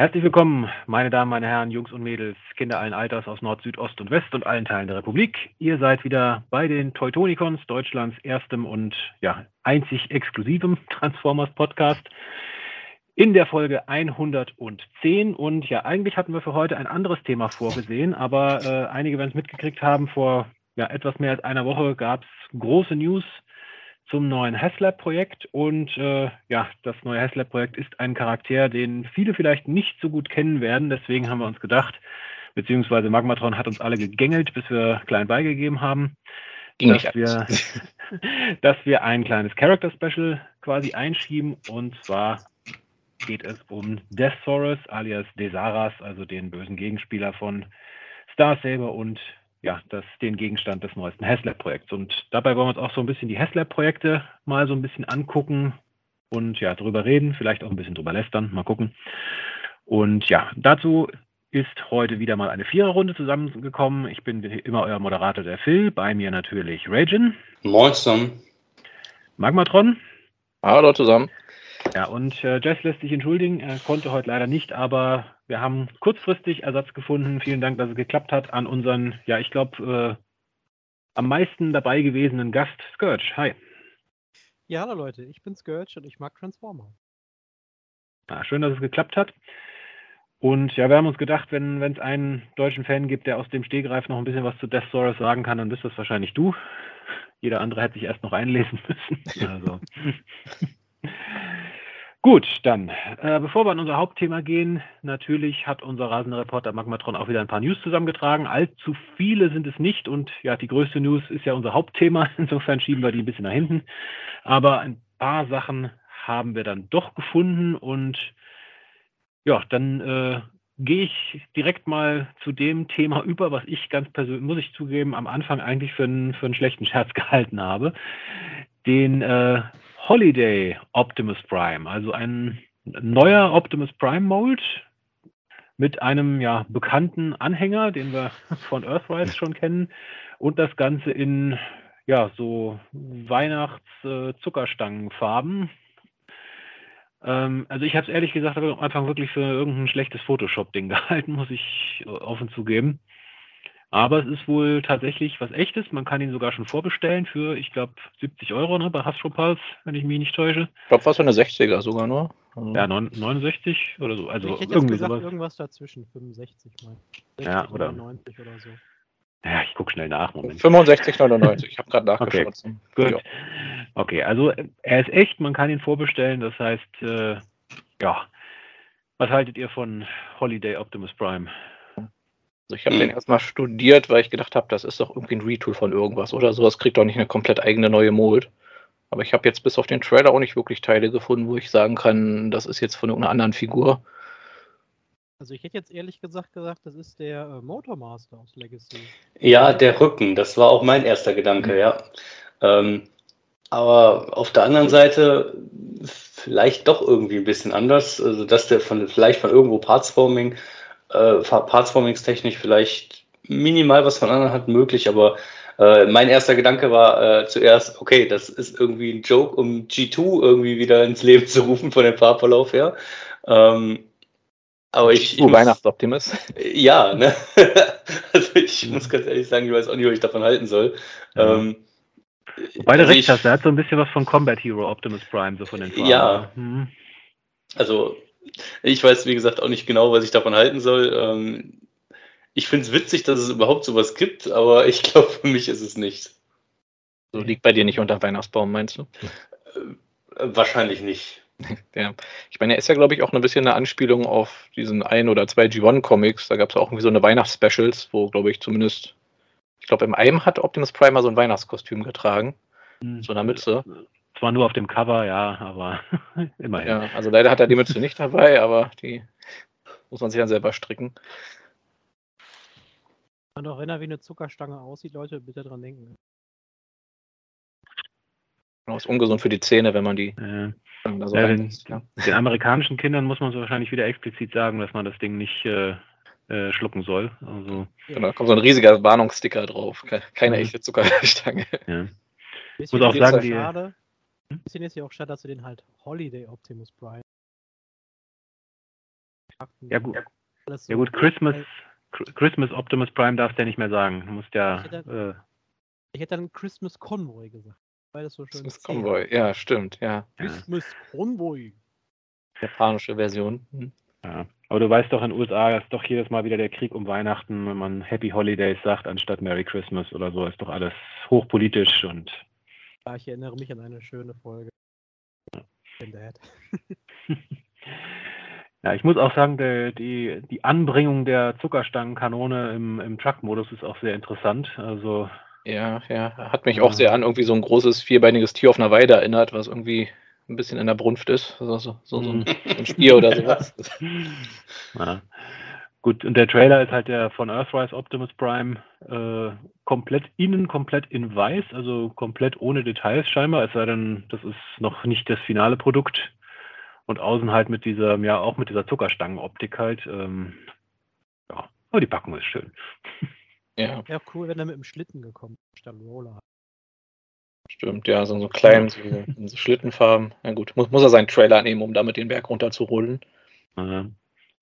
Herzlich willkommen, meine Damen, meine Herren, Jungs und Mädels, Kinder allen Alters aus Nord, Süd, Ost und West und allen Teilen der Republik. Ihr seid wieder bei den Teutonicons, Deutschlands erstem und ja, einzig exklusivem Transformers Podcast. In der Folge 110 und ja, eigentlich hatten wir für heute ein anderes Thema vorgesehen, aber äh, einige werden es mitgekriegt haben, vor ja, etwas mehr als einer Woche gab es große News zum neuen Haslab-Projekt. Und äh, ja, das neue Haslab-Projekt ist ein Charakter, den viele vielleicht nicht so gut kennen werden. Deswegen haben wir uns gedacht, beziehungsweise Magmatron hat uns alle gegängelt, bis wir klein beigegeben haben, dass wir, dass wir ein kleines Character-Special quasi einschieben. Und zwar geht es um Deathsaurus alias Desaras, also den bösen Gegenspieler von Star Saber und ja, das, den Gegenstand des neuesten HasLab-Projekts. Und dabei wollen wir uns auch so ein bisschen die HasLab-Projekte mal so ein bisschen angucken und ja, drüber reden, vielleicht auch ein bisschen drüber lästern, mal gucken. Und ja, dazu ist heute wieder mal eine Viererrunde zusammengekommen. Ich bin immer euer Moderator, der Phil. Bei mir natürlich Ragin. Moin zusammen. Magmatron. Hallo zusammen. Ja, und äh, Jess lässt sich entschuldigen. Er konnte heute leider nicht, aber wir haben kurzfristig Ersatz gefunden. Vielen Dank, dass es geklappt hat an unseren, ja, ich glaube, äh, am meisten dabei gewesenen Gast, Scourge. Hi. Ja, hallo Leute, ich bin Scourge und ich mag Transformer. Ja, schön, dass es geklappt hat. Und ja, wir haben uns gedacht, wenn es einen deutschen Fan gibt, der aus dem Stegreif noch ein bisschen was zu Death Saurus sagen kann, dann bist das wahrscheinlich du. Jeder andere hätte sich erst noch einlesen müssen. Also. Gut, dann, äh, bevor wir an unser Hauptthema gehen, natürlich hat unser rasende Reporter Magmatron auch wieder ein paar News zusammengetragen. Allzu viele sind es nicht und ja, die größte News ist ja unser Hauptthema. Insofern schieben wir die ein bisschen nach hinten. Aber ein paar Sachen haben wir dann doch gefunden und ja, dann äh, gehe ich direkt mal zu dem Thema über, was ich ganz persönlich, muss ich zugeben, am Anfang eigentlich für einen, für einen schlechten Scherz gehalten habe. Den äh, Holiday Optimus Prime, also ein neuer Optimus Prime Mold mit einem ja bekannten Anhänger, den wir von Earthrise schon kennen und das Ganze in ja so Weihnachts-Zuckerstangenfarben. Ähm, also ich habe es ehrlich gesagt am Anfang wirklich für irgendein schlechtes Photoshop-Ding gehalten, muss ich offen zugeben. Aber es ist wohl tatsächlich was Echtes. Man kann ihn sogar schon vorbestellen für, ich glaube, 70 Euro ne, bei Hasbro Pulse, wenn ich mich nicht täusche. Ich glaube, was für eine 60er sogar nur. Also ja, 69 oder so. Also ich hätte irgendwie gesagt, sowas. irgendwas dazwischen, 65 mal. 60, ja, oder 90 oder so. Ja, ich gucke schnell nach. Moment. 65,99. Ich habe gerade nachgeschaut. Okay, gut. Ja. Okay, also er ist echt, man kann ihn vorbestellen. Das heißt, äh, ja. Was haltet ihr von Holiday Optimus Prime? Also ich habe mhm. den erstmal studiert, weil ich gedacht habe, das ist doch irgendwie ein Retool von irgendwas oder sowas kriegt doch nicht eine komplett eigene neue Mold. Aber ich habe jetzt bis auf den Trailer auch nicht wirklich Teile gefunden, wo ich sagen kann, das ist jetzt von irgendeiner anderen Figur. Also ich hätte jetzt ehrlich gesagt gesagt, das ist der äh, Motormaster aus Legacy. Ja, der Rücken, das war auch mein erster Gedanke, mhm. ja. Ähm, aber auf der anderen Seite vielleicht doch irgendwie ein bisschen anders. Also dass der von vielleicht von irgendwo Partsforming äh, Partsformingstechnisch vielleicht minimal was von anderen hat, möglich, aber äh, mein erster Gedanke war äh, zuerst, okay, das ist irgendwie ein Joke, um G2 irgendwie wieder ins Leben zu rufen von dem Fahrverlauf her. Ähm, aber ich. Du Weihnachtsoptimist. Ja, ne? also ich muss ganz ehrlich sagen, ich weiß auch nicht, was ich davon halten soll. Ja. Ähm, Wobei du also recht hast, er hat so ein bisschen was von Combat Hero Optimus Prime, so von den Farben. Ja. Hm. Also ich weiß, wie gesagt, auch nicht genau, was ich davon halten soll. Ähm, ich finde es witzig, dass es überhaupt sowas gibt, aber ich glaube, für mich ist es nicht. So liegt bei dir nicht unter Weihnachtsbaum, meinst du? Äh, wahrscheinlich nicht. Ja. Ich meine, er ist ja, glaube ich, auch ein bisschen eine Anspielung auf diesen ein oder zwei G1-Comics. Da gab es auch irgendwie so eine Weihnachtsspecials, wo, glaube ich, zumindest, ich glaube, im einem hat Optimus Primer so ein Weihnachtskostüm getragen. Mhm. So eine Mütze. Zwar nur auf dem Cover, ja, aber immerhin. Ja, also leider hat er die Mütze nicht dabei, aber die muss man sich dann selber stricken. Man doch erinnern, wie eine Zuckerstange aussieht, Leute, bitte dran denken. Genau, ist ungesund für die Zähne, wenn man die. Äh, so ja, den, ja. den, amerikanischen Kindern muss man so wahrscheinlich wieder explizit sagen, dass man das Ding nicht äh, äh, schlucken soll. Also, genau, da kommt so ein riesiger Warnungssticker drauf. Keine mhm. echte Zuckerstange. Ja. Ich muss auch sagen, die, schade, bisschen ist ja auch schade, dass du den halt Holiday Optimus Prime. Ja, gut. Ja gut, Christmas, Christmas Optimus Prime darfst du ja nicht mehr sagen. Du musst ja, Ich äh, Ich hätte dann Christmas Convoy gesagt. Weil das so schön zäh Convoy, ja, stimmt, ja. ja, Christmas Convoy. Japanische Version. Hm. ja. Aber du weißt doch, in den USA ist doch jedes Mal wieder der Krieg um Weihnachten, wenn man Happy Holidays sagt, anstatt Merry Christmas oder so, ist doch alles hochpolitisch und Ja, ich erinnere mich an eine schöne Folge. In Dad. Ja, ich muss auch sagen, der, die, die Anbringung der Zuckerstangenkanone im, im Truck-Modus ist auch sehr interessant. Also, Ja, ja. Hat mich auch sehr an irgendwie so ein großes vierbeiniges Tier auf einer Weide erinnert, was irgendwie ein bisschen in der Brunft ist. So, so, so, so, ein, Mhm. so ein Stier oder sowas. ja. Gut, und der Trailer ist halt der von Earthrise Optimus Prime äh, komplett innen, komplett in weiß, also komplett ohne Details scheinbar, es sei denn, das ist noch nicht das finale Produkt. Und außen halt mit dieser, ja, auch mit dieser Zuckerstangenoptik halt. Ähm, ja, aber die Packung ist schön. Ja, Wäre auch cool, wenn er mit dem Schlitten gekommen ist, statt Roller. stimmt. Ja, so, so klein, so, in so Schlittenfarben. Na gut, muss, muss er seinen Trailer nehmen, um damit den Berg runterzurollen. Äh,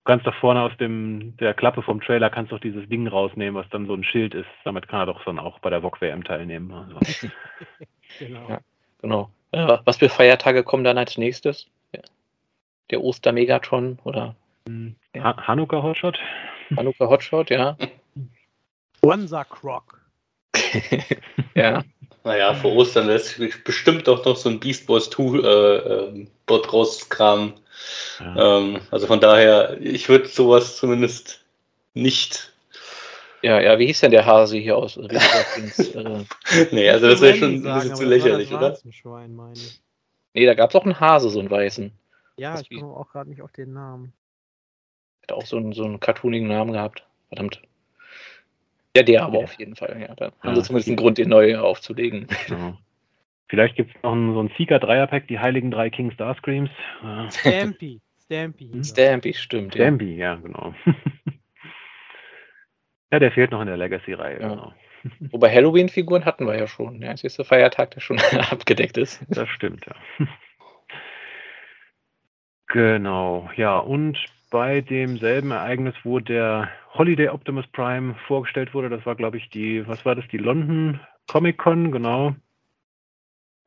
du kannst doch vorne aus dem, der Klappe vom Trailer kannst doch dieses Ding rausnehmen, was dann so ein Schild ist. Damit kann er doch dann auch bei der VOG WM teilnehmen. Also. Genau. Ja. Genau. Äh, was für Feiertage kommen dann als nächstes? Der Oster-Megatron oder Ja. Ha Hanukkah Hotshot? Hanukkah Hotshot, ja. Wanza Croc. ja. Naja, vor Ostern lässt sich bestimmt auch noch so ein Beast Wars 2 äh, ähm, Bot rauskramen. Ja. Ähm, also von daher, ich würde sowas zumindest nicht. Ja, ja, wie hieß denn der Hase hier aus äh, Nee, also das wäre schon ein bisschen zu lächerlich, oder? Schwein, meine ich. nee, da gab es auch einen Hase, so einen weißen. Ja, Das ich komme auch gerade nicht auf den Namen. Hat auch so einen, so einen cartoonigen Namen gehabt. Verdammt. Ja, der aber auf jeden Fall. Ja, da haben sie Ja, zumindest einen Grund, den neu aufzulegen. Genau. Vielleicht gibt es noch ein, so ein Seeker Dreierpack, die heiligen drei King Starscreams. Äh, Stampy. Stampy. er. Stampy, stimmt. Ja. Stampy, ja, genau. ja, der fehlt noch in der Legacy-Reihe, Ja. genau. Wobei Halloween-Figuren hatten wir ja schon. Der einzige Feiertag, der schon abgedeckt ist. Das stimmt, ja. Genau, ja, und bei demselben Ereignis, wo der Holiday Optimus Prime vorgestellt wurde, das war, glaube ich, die, was war das, die London Comic Con, genau,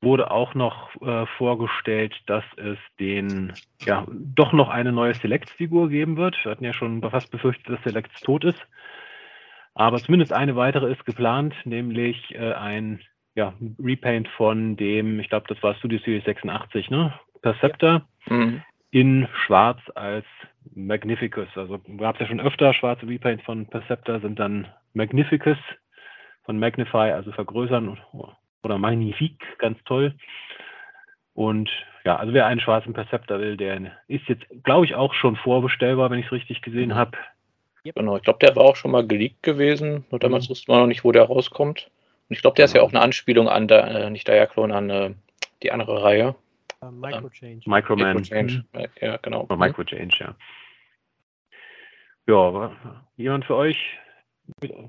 wurde auch noch äh, vorgestellt, dass es den, ja, doch noch eine neue Selects-Figur geben wird. Wir hatten ja schon fast befürchtet, dass Selects tot ist. Aber zumindest eine weitere ist geplant, nämlich äh, ein ja, Repaint von dem, ich glaube, das war Studio Series 86, ne? Perceptor Mhm. in Schwarz als Magnificus. Also gab es ja schon öfter schwarze Repaints von Perceptor, sind dann Magnificus von Magnify, also vergrößern oder Magnifique, ganz toll. Und ja, also wer einen schwarzen Perceptor will, der ist jetzt, glaube ich, auch schon vorbestellbar, wenn ich es richtig gesehen habe. Genau, ich glaube, der war auch schon mal geleakt gewesen. Nur damals Mhm. wusste man noch nicht, wo der rauskommt. Und ich glaube, der ist ja Genau. auch eine Anspielung an, der, äh, nicht Diaclone, an äh, die andere Reihe. Äh, Microchange. Microman. Microchange. Ja, genau. Oder Microchange, ja. Ja, aber jemand für euch,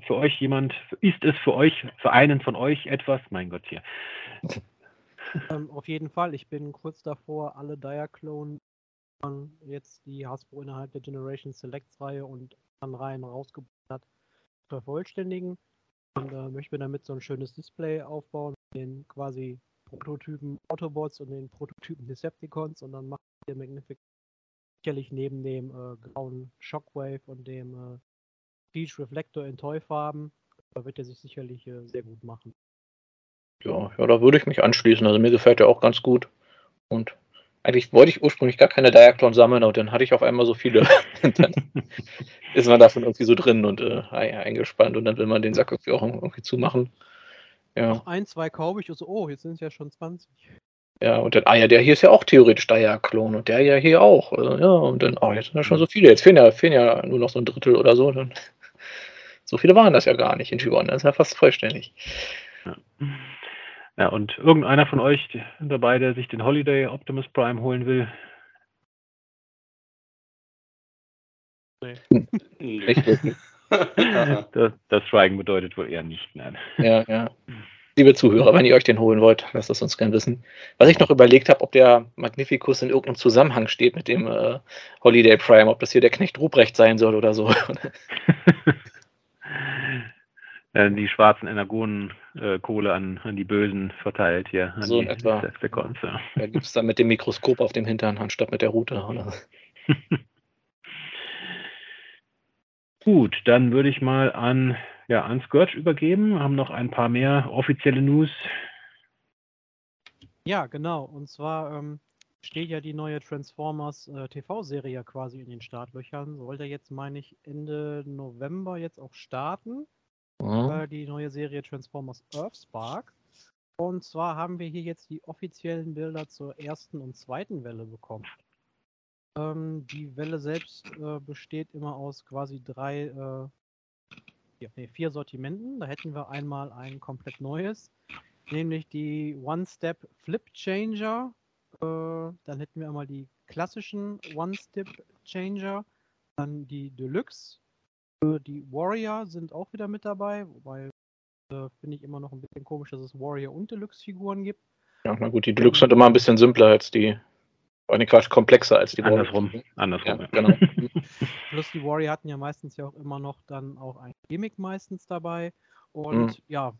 für euch jemand, ist es für euch, für einen von euch etwas, mein Gott hier. Ähm, auf jeden Fall. Ich bin kurz davor, alle Diaclone man jetzt die Hasbro innerhalb der Generation Selects Reihe und an Reihen rausgebracht hat, zu vervollständigen. Und äh, möchte mir damit so ein schönes Display aufbauen, mit den quasi Prototypen Autobots und den Prototypen Decepticons und dann macht der Magnific sicherlich neben dem äh, grauen Shockwave und dem äh, Peach Reflector in Toyfarben, da wird er sich sicherlich äh, sehr gut machen. Ja, ja, da würde ich mich anschließen. Also mir gefällt der auch ganz gut. Und eigentlich wollte ich ursprünglich gar keine Diaclone sammeln, aber dann hatte ich auf einmal so viele. und dann ist man davon irgendwie so drin und äh, eingespannt und dann will man den Sack irgendwie auch irgendwie zumachen. Ja, Noch ein, zwei kaufe ich und so, oh, jetzt sind es ja schon 20. ja, und dann, ah ja, der hier ist ja auch theoretisch Diaclone und der ja hier auch. Also, ja, und dann, oh, jetzt sind ja schon so viele. Jetzt fehlen ja, fehlen ja nur noch so ein Drittel oder so. Dann, so viele waren das ja gar nicht in Tybon. Das ist ja fast vollständig. Ja. ja, und irgendeiner von euch dabei, der sich den Holiday Optimus Prime holen will, Nicht wirklich. Aha. das, das Schweigen bedeutet wohl eher nicht, nein. Ja, ja. Liebe Zuhörer, wenn ihr euch den holen wollt, lasst es uns gerne wissen. Was ich noch überlegt habe, ob der Magnificus in irgendeinem Zusammenhang steht mit dem äh, Holiday Prime, ob das hier der Knecht Ruprecht sein soll oder so. die schwarzen Energonenkohle äh, an, an die Bösen verteilt hier. so in etwa. Da gibt es dann mit dem Mikroskop auf dem Hintern anstatt mit der Route. Oder? Gut, dann würde ich mal an ja, an Scourge übergeben. Wir haben noch ein paar mehr offizielle News. Ja, genau. Und zwar ähm, steht ja die neue Transformers äh, TV-Serie quasi in den Startlöchern. Sollte jetzt, meine ich, Ende November jetzt auch starten. Mhm. Äh, die neue Serie Transformers Earthspark. Und zwar haben wir hier jetzt die offiziellen Bilder zur ersten und zweiten Welle bekommen. Ähm, die Welle selbst äh, besteht immer aus quasi drei äh, vier, nee, vier Sortimenten. Da hätten wir einmal ein komplett neues, nämlich die One-Step Flip Changer. Äh, dann hätten wir einmal die klassischen One-Step Changer, dann die Deluxe. Äh, die Warrior sind auch wieder mit dabei, wobei äh, finde ich immer noch ein bisschen komisch, dass es Warrior und Deluxe-Figuren gibt. Ja, na gut, die Deluxe sind immer ein bisschen simpler als die Oh, nee, Quatsch, komplexer als die Andersrum. Warrior. Andersrum. Ja, genau. Plus die Warrior hatten ja meistens ja auch immer noch dann auch ein Gimmick meistens dabei. Und mhm. ja,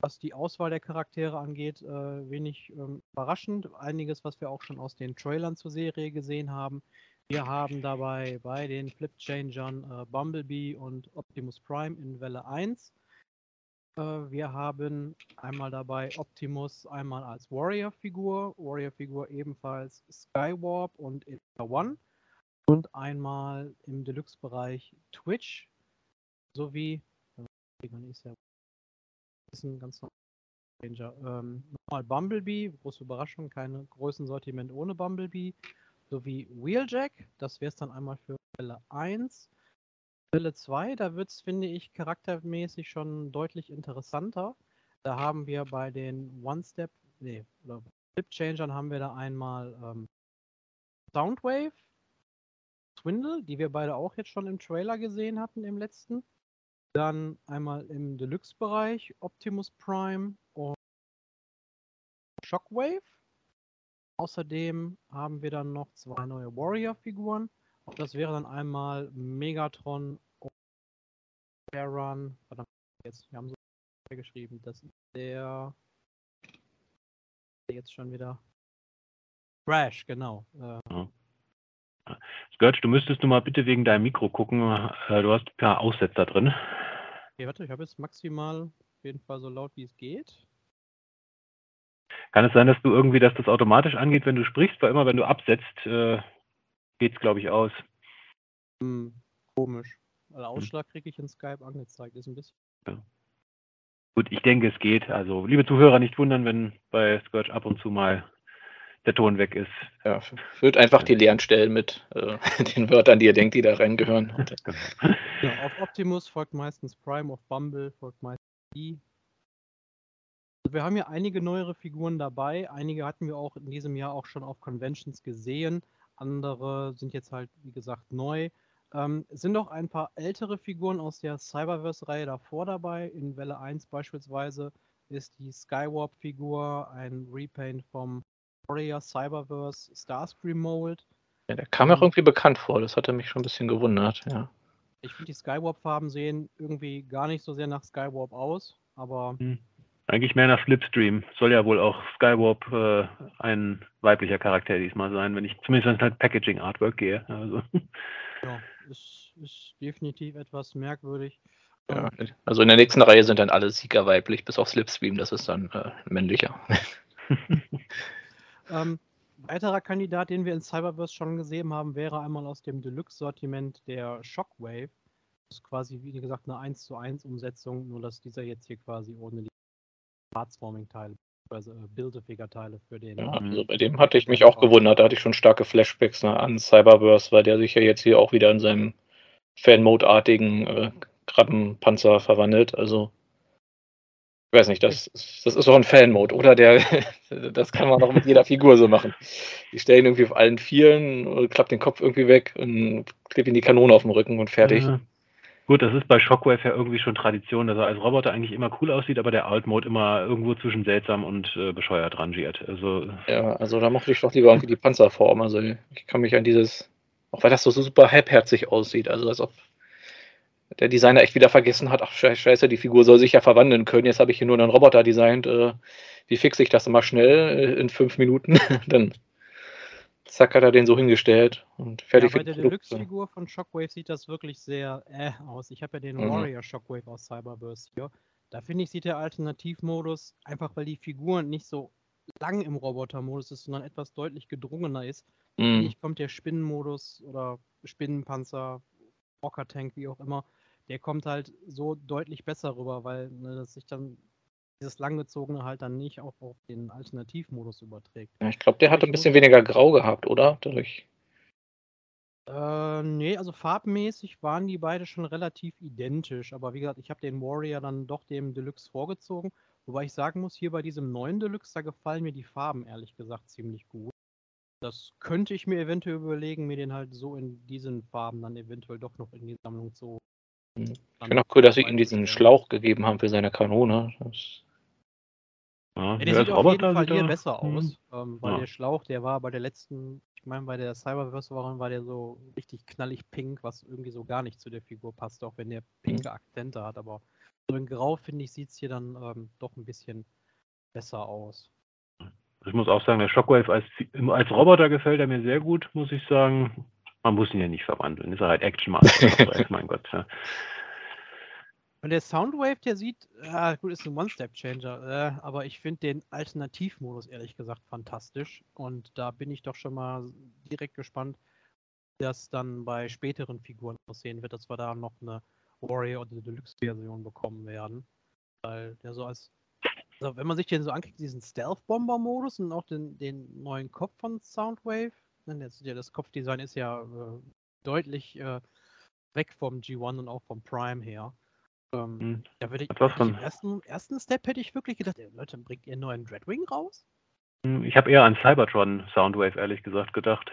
was die Auswahl der Charaktere angeht, äh, wenig ähm, überraschend. Einiges, was wir auch schon aus den Trailern zur Serie gesehen haben. Wir haben dabei bei den Flip Changern äh, Bumblebee und Optimus Prime in Welle 1. Äh, wir haben einmal dabei Optimus einmal als Warrior-Figur, Warrior-Figur ebenfalls Skywarp und Inter One und einmal im Deluxe-Bereich Twitch sowie ist ein ganz Ranger. Ähm, nochmal Bumblebee, große Überraschung, keine Größensortiment ohne Bumblebee, sowie Wheeljack, das wäre es dann einmal für Welle 1 Welle 2, da wird es, finde ich, charaktermäßig schon deutlich interessanter. Da haben wir bei den One-Step, nee, oder Flip-Changern haben wir da einmal ähm, Soundwave, Swindle, die wir beide auch jetzt schon im Trailer gesehen hatten, im letzten. Dann einmal im Deluxe-Bereich Optimus Prime und Shockwave. Außerdem haben wir dann noch zwei neue Warrior-Figuren. Das wäre dann einmal Megatron und Run. Verdammt, jetzt, wir haben so geschrieben. Das ist der. Jetzt schon wieder. Crash, genau. Äh, Scourge, du müsstest du mal bitte wegen deinem Mikro gucken. Äh, du hast ein paar Aussetzer drin. Okay, warte, ich habe jetzt maximal auf jeden Fall so laut wie es geht. Kann es sein, dass du irgendwie, dass das automatisch angeht, wenn du sprichst, weil immer wenn du absetzt, äh, geht es, glaube ich, aus. Hm, komisch. Weil hm. Ausschlag kriege ich in Skype angezeigt. Ist ein bisschen. Ja. Gut, ich denke, es geht. Also, liebe Zuhörer, nicht wundern, wenn bei Scourge ab und zu mal der Ton weg ist. Ja, füllt einfach die leeren Stellen mit äh, den Wörtern, die ihr denkt, die da reingehören. genau. ja, auf Optimus folgt meistens Prime, auf Bumble folgt meistens E. Wir haben ja einige neuere Figuren dabei. Einige hatten wir auch in diesem Jahr auch schon auf Conventions gesehen. Andere sind jetzt halt, wie gesagt, neu. Ähm, es sind noch ein paar ältere Figuren aus der Cyberverse-Reihe davor dabei. In Welle 1 beispielsweise ist die Skywarp-Figur ein Repaint vom Warrior Cyberverse Starscream Mold. Ja, der kam mir auch irgendwie bekannt vor, das hatte mich schon ein bisschen gewundert, ja. Ich finde, die Skywarp-Farben sehen irgendwie gar nicht so sehr nach Skywarp aus, aber hm. Eigentlich mehr nach Slipstream. Soll ja wohl auch Skywarp äh, ein weiblicher Charakter diesmal sein, wenn ich zumindest wenn es halt Packaging Artwork gehe. Also. Ja, ist, ist definitiv etwas merkwürdig. Ja, also in der nächsten Reihe sind dann alle Sieger weiblich, bis auf Slipstream, das ist dann äh, männlicher. ähm, weiterer Kandidat, den wir in Cyberverse schon gesehen haben, wäre einmal aus dem Deluxe-Sortiment der Shockwave. Das ist quasi, wie gesagt, eine 1 zu 1 Umsetzung, nur dass dieser jetzt hier quasi ohne die Heartswarming-Teile, also Build-A-Figure-Teile für den. Ja, also bei dem hatte ich mich auch gewundert. Da hatte ich schon starke Flashbacks ne, an Cyberverse, weil der sich ja jetzt hier auch wieder in seinem Fan-Mode-artigen äh, Krabbenpanzer verwandelt. Also, ich weiß nicht, das, das ist doch ein Fan-Mode, oder? Der, das kann man auch mit jeder Figur so machen. Die stellen irgendwie auf allen Vieren, klappt den Kopf irgendwie weg und klebt ihm die Kanone auf dem Rücken und fertig. Ja. Gut, das ist bei Shockwave ja irgendwie schon Tradition, dass er als Roboter eigentlich immer cool aussieht, aber der Alt-Mode immer irgendwo zwischen seltsam und äh, bescheuert rangiert. Also, Ja, also da mochte ich doch lieber irgendwie die Panzerform. Also ich kann mich an dieses, auch weil das so super halbherzig aussieht, also als ob der Designer echt wieder vergessen hat, ach schei- scheiße, die Figur soll sich ja verwandeln können. Jetzt habe ich hier nur einen Roboter designt. Äh, wie fixe ich das immer schnell äh, in fünf Minuten? Dann zack, hat er den so hingestellt und Ja, fertig bei für der. Deluxe-Figur von Shockwave sieht das wirklich sehr äh aus. Ich habe ja den Mhm. Warrior Shockwave aus Cyberverse hier. Da finde ich, sieht der Alternativmodus, einfach weil die Figur nicht so lang im Robotermodus ist, sondern etwas deutlich gedrungener ist. Mhm. ich, kommt der Spinnenmodus oder Spinnenpanzer, Walker Tank, wie auch immer, der kommt halt so deutlich besser rüber, weil ne, das sich dann dieses langgezogene halt dann nicht auch auf den Alternativmodus überträgt. Ja, ich glaube, der ich ein bisschen weniger Grau gehabt, oder? Dadurch. Äh, nee, also farbmäßig waren die beide schon relativ identisch. Aber wie gesagt, ich habe den Warrior dann doch dem Deluxe vorgezogen. Wobei ich sagen muss, hier bei diesem neuen Deluxe, da gefallen mir die Farben ehrlich gesagt ziemlich gut. Das könnte ich mir eventuell überlegen, mir den halt so in diesen Farben dann eventuell doch noch in die Sammlung zu. Mhm. Ich finde auch cool, dass sie ihm diesen. Schlauch gegeben haben für seine Kanone. Das, ja, Ja, der sieht auf jeden Fall hier er- besser hm. aus, ähm, weil Ja. der Schlauch, der war bei der letzten, ich meine, bei der Cyberverse war, war der so richtig knallig pink, was irgendwie so gar nicht zu der Figur passt, auch wenn der pinke Akzente hat. Aber so in Grau, finde ich, sieht es hier dann ähm, doch ein bisschen besser aus. Ich muss auch sagen, der Shockwave als, als Roboter gefällt er mir sehr gut, muss ich sagen. Man muss ihn ja nicht verwandeln. Ist er halt Action-Master. Shockwave, mein Gott. Ja. Und der Soundwave, der sieht, ja, gut, ist ein One-Step-Changer, äh, aber ich finde den Alternativmodus ehrlich gesagt fantastisch. Und da bin ich doch schon mal direkt gespannt, wie das dann bei späteren Figuren aussehen wird, dass wir da noch eine Warrior oder Deluxe-Version bekommen werden. Weil der so als, also wenn man sich den so anguckt, diesen Stealth-Bomber-Modus und auch den, den neuen Kopf von Soundwave, das Kopfdesign ist ja äh, deutlich äh, weg vom G1 und auch vom Prime her. Ähm, Hm. da würde ich, im ersten, ersten Step hätte ich wirklich gedacht, ey, Leute, bringt ihr einen neuen Dreadwing raus? Ich habe eher an Cybertron Soundwave ehrlich gesagt gedacht.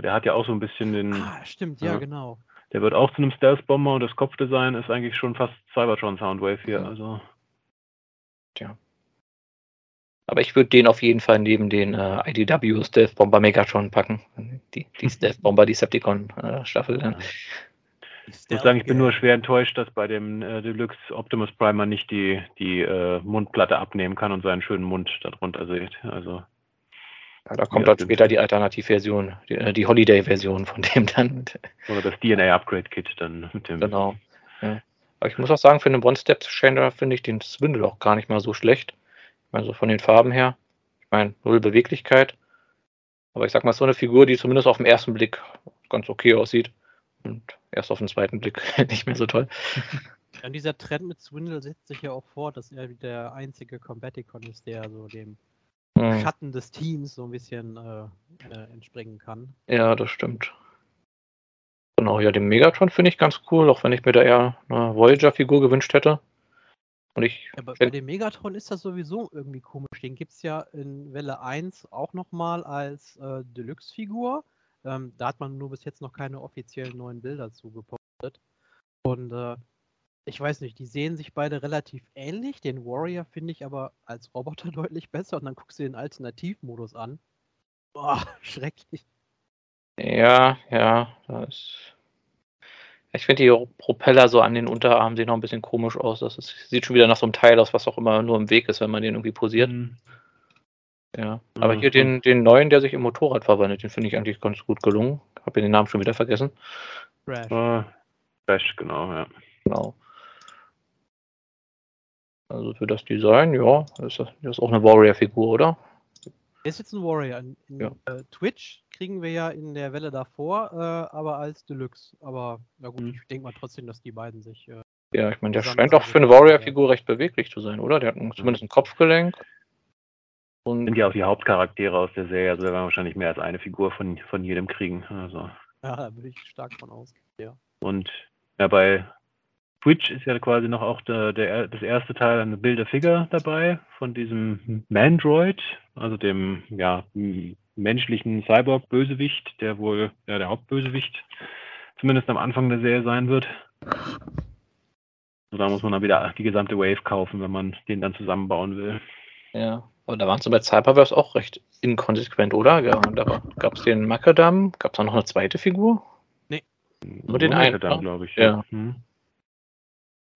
Der hat ja auch so ein bisschen den. Ah, stimmt, ja, ja. genau. Der wird auch zu einem Stealth-Bomber und das Kopfdesign ist eigentlich schon fast Cybertron Soundwave hier. Ja. Also. Aber ich würde den auf jeden Fall neben den äh, IDW Stealth Bomber Megatron packen. Die, die Stealth Bomber Decepticon äh, Staffel dann. Ich muss sagen, ich bin nur schwer enttäuscht, dass bei dem äh, Deluxe Optimus Primer nicht die, die äh, Mundplatte abnehmen kann und seinen schönen Mund darunter sieht. Also, Ja, da kommt dann später die Alternativversion, die, äh, die Holiday-Version von dem dann. oder das DNA-Upgrade-Kit dann mit dem. Genau. Ja. Aber ich muss auch sagen, für einen One-Step-Changer finde ich den Swindle auch gar nicht mal so schlecht. Also von den Farben her. Ich meine, null Beweglichkeit. Aber ich sag mal, so eine Figur, die zumindest auf den ersten Blick ganz okay aussieht. Und erst auf den zweiten Blick nicht mehr so toll. Ja, und dieser Trend mit Swindle setzt sich ja auch fort, dass er der einzige Combaticon ist, der so dem Hm. Schatten des Teams so ein bisschen äh, äh, entspringen kann. Ja, das stimmt. Genau, ja, den Megatron finde ich ganz cool, auch wenn ich mir da eher eine Voyager-Figur gewünscht hätte. Und ich, Ja, bei, bei dem Megatron ist das sowieso irgendwie komisch. Den gibt es ja in Welle 1 auch nochmal als äh, Deluxe-Figur. Ähm, da hat man nur bis jetzt noch keine offiziellen neuen Bilder zugepostet. Und äh, ich weiß nicht, die sehen sich beide relativ ähnlich. Den Warrior finde ich aber als Roboter deutlich besser. Und dann guckst du den Alternativmodus an. Boah, schrecklich. ja, ja, da ist. Ich finde die Propeller so an den Unterarmen sehen noch ein bisschen komisch aus. Das ist, sieht schon wieder nach so einem Teil aus, was auch immer nur im Weg ist, wenn man den irgendwie posiert. Hm. Ja. Aber Ja, hier den, den neuen, der sich im Motorrad verwandelt, den finde ich eigentlich ganz gut gelungen. Habe den Namen schon wieder vergessen. Crash. Äh, Crash, genau, ja. Genau. Also für das Design, ja, ist das, das ist auch eine Warrior-Figur, oder? Der ist jetzt ein Warrior. In, in Ja. äh, Twitch kriegen wir ja in der Welle davor, äh, aber als Deluxe. Aber na gut, Hm. ich denke mal trotzdem, dass die beiden sich. Äh, Ja, ich meine, der scheint auch für eine. Warrior-Figur recht beweglich zu sein, oder? Der hat ein, zumindest ein Kopfgelenk. Und Sind ja auch die Hauptcharaktere aus der Serie, also wir werden wahrscheinlich mehr als eine Figur von, von jedem kriegen. Also. ja, da würde ich stark von ausgehen. Ja. Und ja, bei Twitch ist ja quasi noch auch der, der, das erste Teil eine Build-A-Figure dabei von diesem Mandroid, also dem ja, menschlichen Cyborg-Bösewicht, der wohl ja, der Hauptbösewicht zumindest am Anfang der Serie sein wird. Da muss man dann wieder die gesamte Wave kaufen, wenn man den dann zusammenbauen will. Ja, aber da waren sie bei Cyberverse auch recht inkonsequent, oder? Ja, da gab es den Macadam, gab es da noch eine zweite Figur? Nur den einen, ne? glaube ich. Ja. Hm.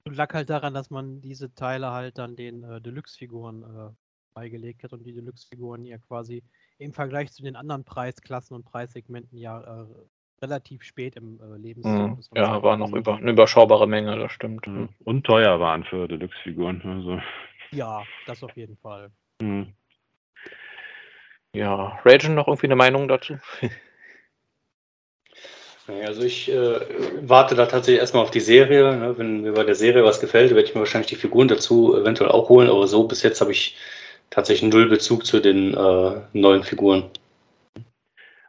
Lag halt daran, dass man diese Teile halt dann den äh, Deluxe-Figuren äh, beigelegt hat und die Deluxe-Figuren ja quasi im Vergleich zu den anderen Preisklassen und Preissegmenten ja äh, relativ spät im äh, Hm. Lebenszyklus von Ja, war noch über, eine überschaubare Menge, das stimmt. Hm. Und teuer waren für Deluxe-Figuren. Also, Ja, das auf jeden Fall. hm. Ja, Ragen noch irgendwie eine Meinung dazu? Also ich äh, warte da tatsächlich erstmal auf die Serie. Ne? Wenn mir bei der Serie was gefällt, werde ich mir wahrscheinlich die Figuren dazu eventuell auch holen. Aber so bis jetzt habe ich tatsächlich null Bezug zu den äh, neuen Figuren.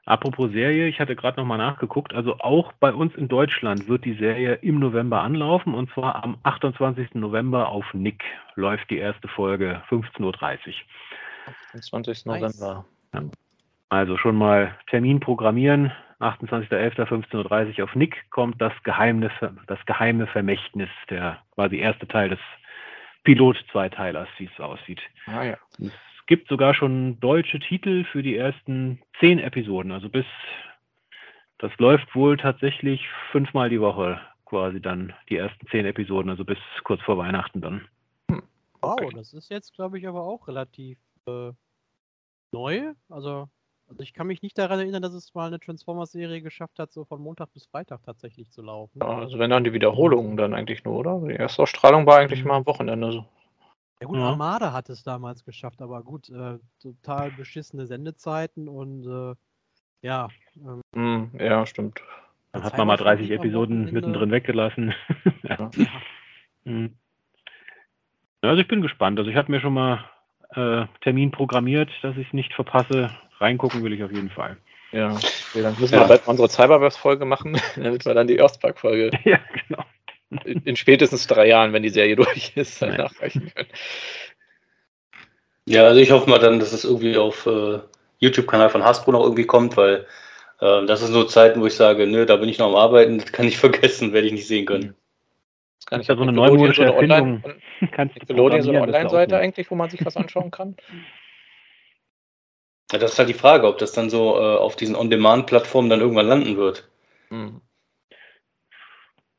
Apropos Serie, ich hatte gerade nochmal nachgeguckt. Also auch bei uns in Deutschland wird die Serie im November anlaufen und zwar am 28. November auf Nick läuft die erste Folge 15.30 Uhr. Am 20. Nice. November. Also schon mal Termin programmieren. 28.11.15.30 Uhr auf Nick kommt das geheime, das geheime Vermächtnis, der quasi erste Teil des Pilot-Zweiteilers, wie es aussieht. Ah ja. Es gibt sogar schon deutsche Titel für die ersten zehn Episoden. Also bis das läuft wohl tatsächlich fünfmal die Woche quasi dann die ersten zehn Episoden, also bis kurz vor Weihnachten dann. Wow, Okay. das ist jetzt, glaube ich, aber auch relativ äh, neu. Also, also ich kann mich nicht daran erinnern, dass es mal eine Transformers-Serie geschafft hat, so von Montag bis Freitag tatsächlich zu laufen. Ja, Also wenn dann die Wiederholungen dann eigentlich nur, oder? Die erste Ausstrahlung war eigentlich mal am Wochenende so. Ja gut, Ja. Armada hat es damals geschafft, aber gut, äh, total beschissene Sendezeiten und äh, ja, ähm, Hm, ja, stimmt. Dann hat man mal Cyberpunk 30 am Episoden mittendrin weggelassen. ja. ja, Mhm. Ja, Also ich bin gespannt. Also ich habe mir schon mal äh, Termin programmiert, dass ich es nicht verpasse. Reingucken will ich auf jeden Fall. Ja. Okay, dann müssen Ja. wir bald mal unsere Cyberverse-Folge machen, damit wir dann die Earthspark-Folge ja, genau. in, in spätestens drei Jahren, wenn die Serie durch ist, dann Ja. nachreichen können. Ja, also ich hoffe mal dann, dass es irgendwie auf äh, YouTube-Kanal von Hasbro noch irgendwie kommt, weil äh, das sind so Zeiten, wo ich sage, nö, da bin ich noch am Arbeiten, das kann ich vergessen, werde ich nicht sehen können. Das kann ist ja so eine neumodische Erfindung. Kannst Nickelodeon so eine Online-Seite eigentlich, wo man sich was anschauen kann? Ja, das ist halt die Frage, ob das dann so äh, auf diesen On-Demand-Plattformen dann irgendwann landen wird. Hm.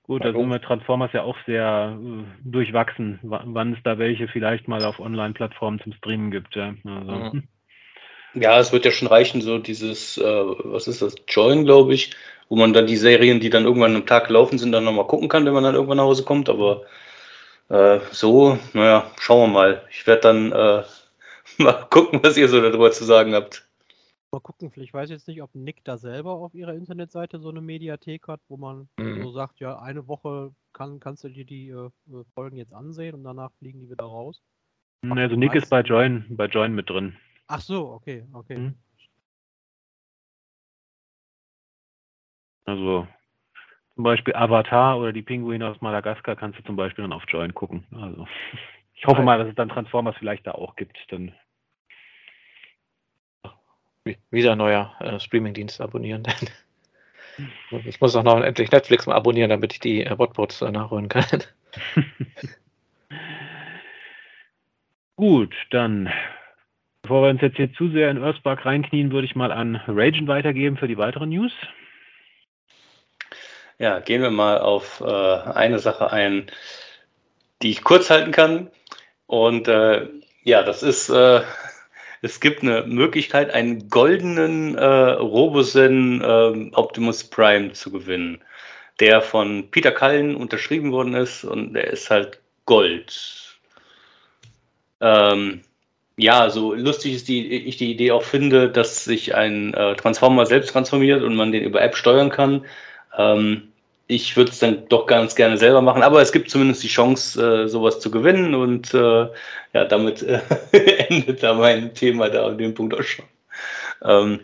Gut, da sind wir Transformers ja auch sehr äh, durchwachsen, wann es da welche vielleicht mal auf Online-Plattformen zum Streamen gibt. Ja. Also, Mhm. Ja, es wird ja schon reichen, so dieses, äh, was ist das, Join, glaube ich, wo man dann die Serien, die dann irgendwann am Tag gelaufen sind, dann nochmal gucken kann, wenn man dann irgendwann nach Hause kommt. Aber äh, so, naja, schauen wir mal. Ich werde dann äh, mal gucken, was ihr so darüber zu sagen habt. mal gucken, vielleicht weiß ich jetzt nicht, ob Nick da selber auf ihrer Internetseite so eine Mediathek hat, wo man Mhm. so sagt, ja, eine Woche kann, kannst du dir die äh, äh, Folgen jetzt ansehen und danach fliegen die wieder raus. Also Nick ist bei Join, bei Join mit drin. Ach so, okay, okay. Mhm. Also zum Beispiel Avatar oder die Pinguine aus Madagaskar kannst du zum Beispiel dann auf Join gucken. Also ich hoffe mal, dass es dann Transformers vielleicht da auch gibt. Dann Wie- Wieder ein neuer äh, Streaming-Dienst abonnieren. Ich muss auch noch endlich Netflix mal abonnieren, damit ich die äh, Botbots äh, nachholen kann. Gut, dann, bevor wir uns jetzt hier zu sehr in Earthspark reinknien, würde ich mal an Ragen weitergeben für die weiteren News. Ja, gehen wir mal auf äh, eine Sache ein, die ich kurz halten kann. Und äh, ja, das ist, äh, es gibt eine Möglichkeit, einen goldenen äh, Robosen äh, Optimus Prime zu gewinnen, der von Peter Cullen unterschrieben worden ist und der ist halt Gold. Ähm, ja, so lustig ist die, ich die Idee auch finde, dass sich ein äh, Transformer selbst transformiert und man den über App steuern kann. Ähm, ich würde es dann doch ganz gerne selber machen, aber es gibt zumindest die Chance, äh, sowas zu gewinnen und äh, ja, damit äh, endet da mein Thema da an dem Punkt auch schon. Ähm,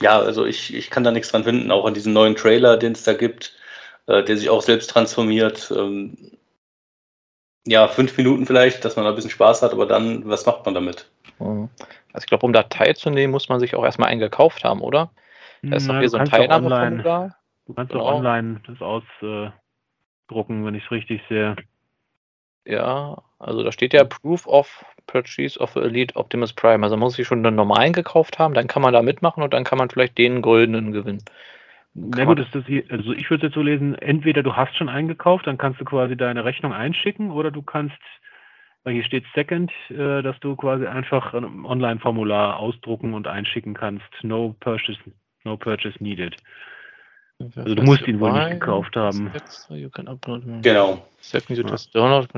ja, also ich, ich kann da nichts dran finden, auch an diesem neuen Trailer, den es da gibt, äh, der sich auch selbst transformiert. Ähm, ja, fünf Minuten vielleicht, dass man da ein bisschen Spaß hat, aber dann, was macht man damit? Mhm. Also ich glaube, um da teilzunehmen, muss man sich auch erstmal einen gekauft haben, oder? Da ist doch hier du so ein Teilnahmeformular. Du kannst Genau. auch online das ausdrucken, wenn ich es richtig sehe. Ja, also da steht ja Proof of Purchase of Elite Optimus Prime. Also man muss sich schon einen normalen gekauft haben, dann kann man da mitmachen und dann kann man vielleicht den goldenen gewinnen. Na gut, ist das hier, also ich würde es jetzt so lesen, entweder du hast schon eingekauft, dann kannst du quasi deine Rechnung einschicken oder du kannst, weil hier steht Second, äh, dass du quasi einfach ein Online-Formular ausdrucken und einschicken kannst. No purchase, no purchase needed. Also du musst ihn wohl nicht gekauft haben. You can upload. Genau. Second you just download.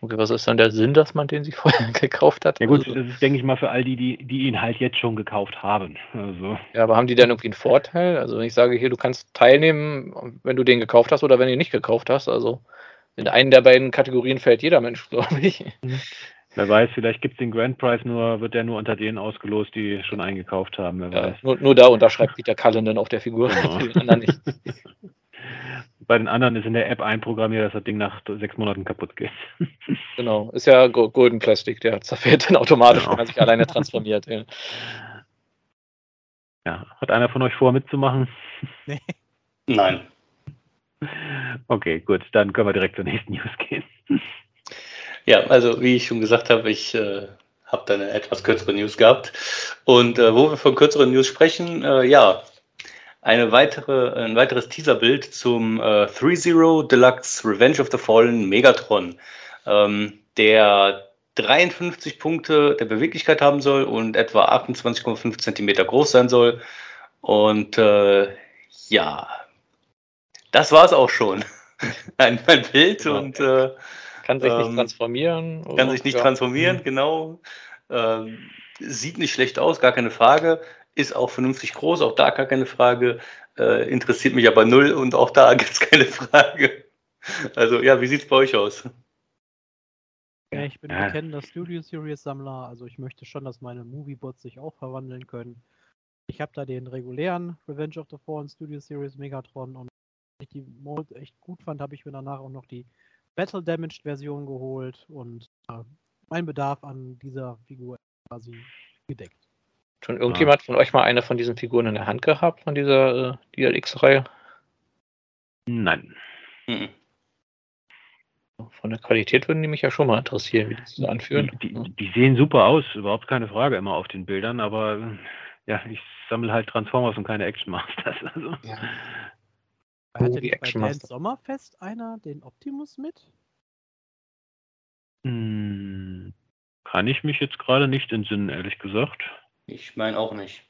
Okay, was ist dann der Sinn, dass man den sich vorher gekauft hat? Ja gut, Also, das ist, denke ich mal, für all die, die, die ihn halt jetzt schon gekauft haben. Also, ja, aber haben die dann irgendwie einen Vorteil? Also wenn ich sage, hier, du kannst teilnehmen, wenn du den gekauft hast oder wenn du ihn nicht gekauft hast. Also in einen der beiden Kategorien fällt jeder Mensch, glaube ich. wer weiß, vielleicht gibt es den Grand Prize nur, wird der nur unter denen ausgelost, die schon eingekauft haben, wer Ja, weiß. nur, nur da unterschreibt Peter Cullen dann auf der Figur, Genau. die anderen nicht. Bei den anderen ist in der App einprogrammiert, dass das Ding nach sechs Monaten kaputt geht. Genau, ist ja Go- Golden Plastic, der zerfällt dann automatisch, Genau. wenn man sich alleine transformiert. Ja. Ja, hat einer von euch vor mitzumachen? Nein. Okay, gut, dann können wir direkt zur nächsten News gehen. Ja, also wie ich schon gesagt habe, ich äh, habe da eine etwas kürzere News gehabt. Und äh, wo wir von kürzeren News sprechen, äh, ja, eine weitere, ein weiteres Teaserbild zum äh, 3-0 Deluxe Revenge of the Fallen Megatron, ähm, der 53 Punkte der Beweglichkeit haben soll und etwa 28,5 Zentimeter groß sein soll. Und äh, ja, das war es auch schon. ein, ein Bild Genau. und äh, Kann sich nicht Ähm, transformieren. kann sich nicht ja. transformieren, genau. Ähm, sieht nicht schlecht aus, gar keine Frage. Ist auch vernünftig groß, auch da gar keine Frage. Äh, interessiert mich aber null und auch da gibt es keine Frage. Also ja, wie sieht es bei euch aus? Ja, ich bin Ja. bekennender Studio Series Sammler, also ich möchte schon, dass meine Moviebots sich auch verwandeln können. Ich habe da den regulären Revenge of the Fallen Studio Series Megatron und weil ich die Mold echt gut fand, habe ich mir danach auch noch die Battle Damaged Version geholt und äh, mein Bedarf an dieser Figur quasi gedeckt. Schon irgendjemand von euch mal eine von diesen Figuren in der Hand gehabt, von dieser äh, DLX-Reihe? Nein. Mhm. Von der Qualität würden die mich ja schon mal interessieren, wie die sich so anfühlen. Die, die, die sehen super aus, überhaupt keine Frage immer auf den Bildern, aber ja, ich sammle halt Transformers und keine Action Masters. Also. Ja. Hatte die bei Action Dan Master. Sommerfest einer den Optimus mit? Hm, kann ich mich jetzt gerade nicht entsinnen, ehrlich gesagt. Ich meine auch nicht.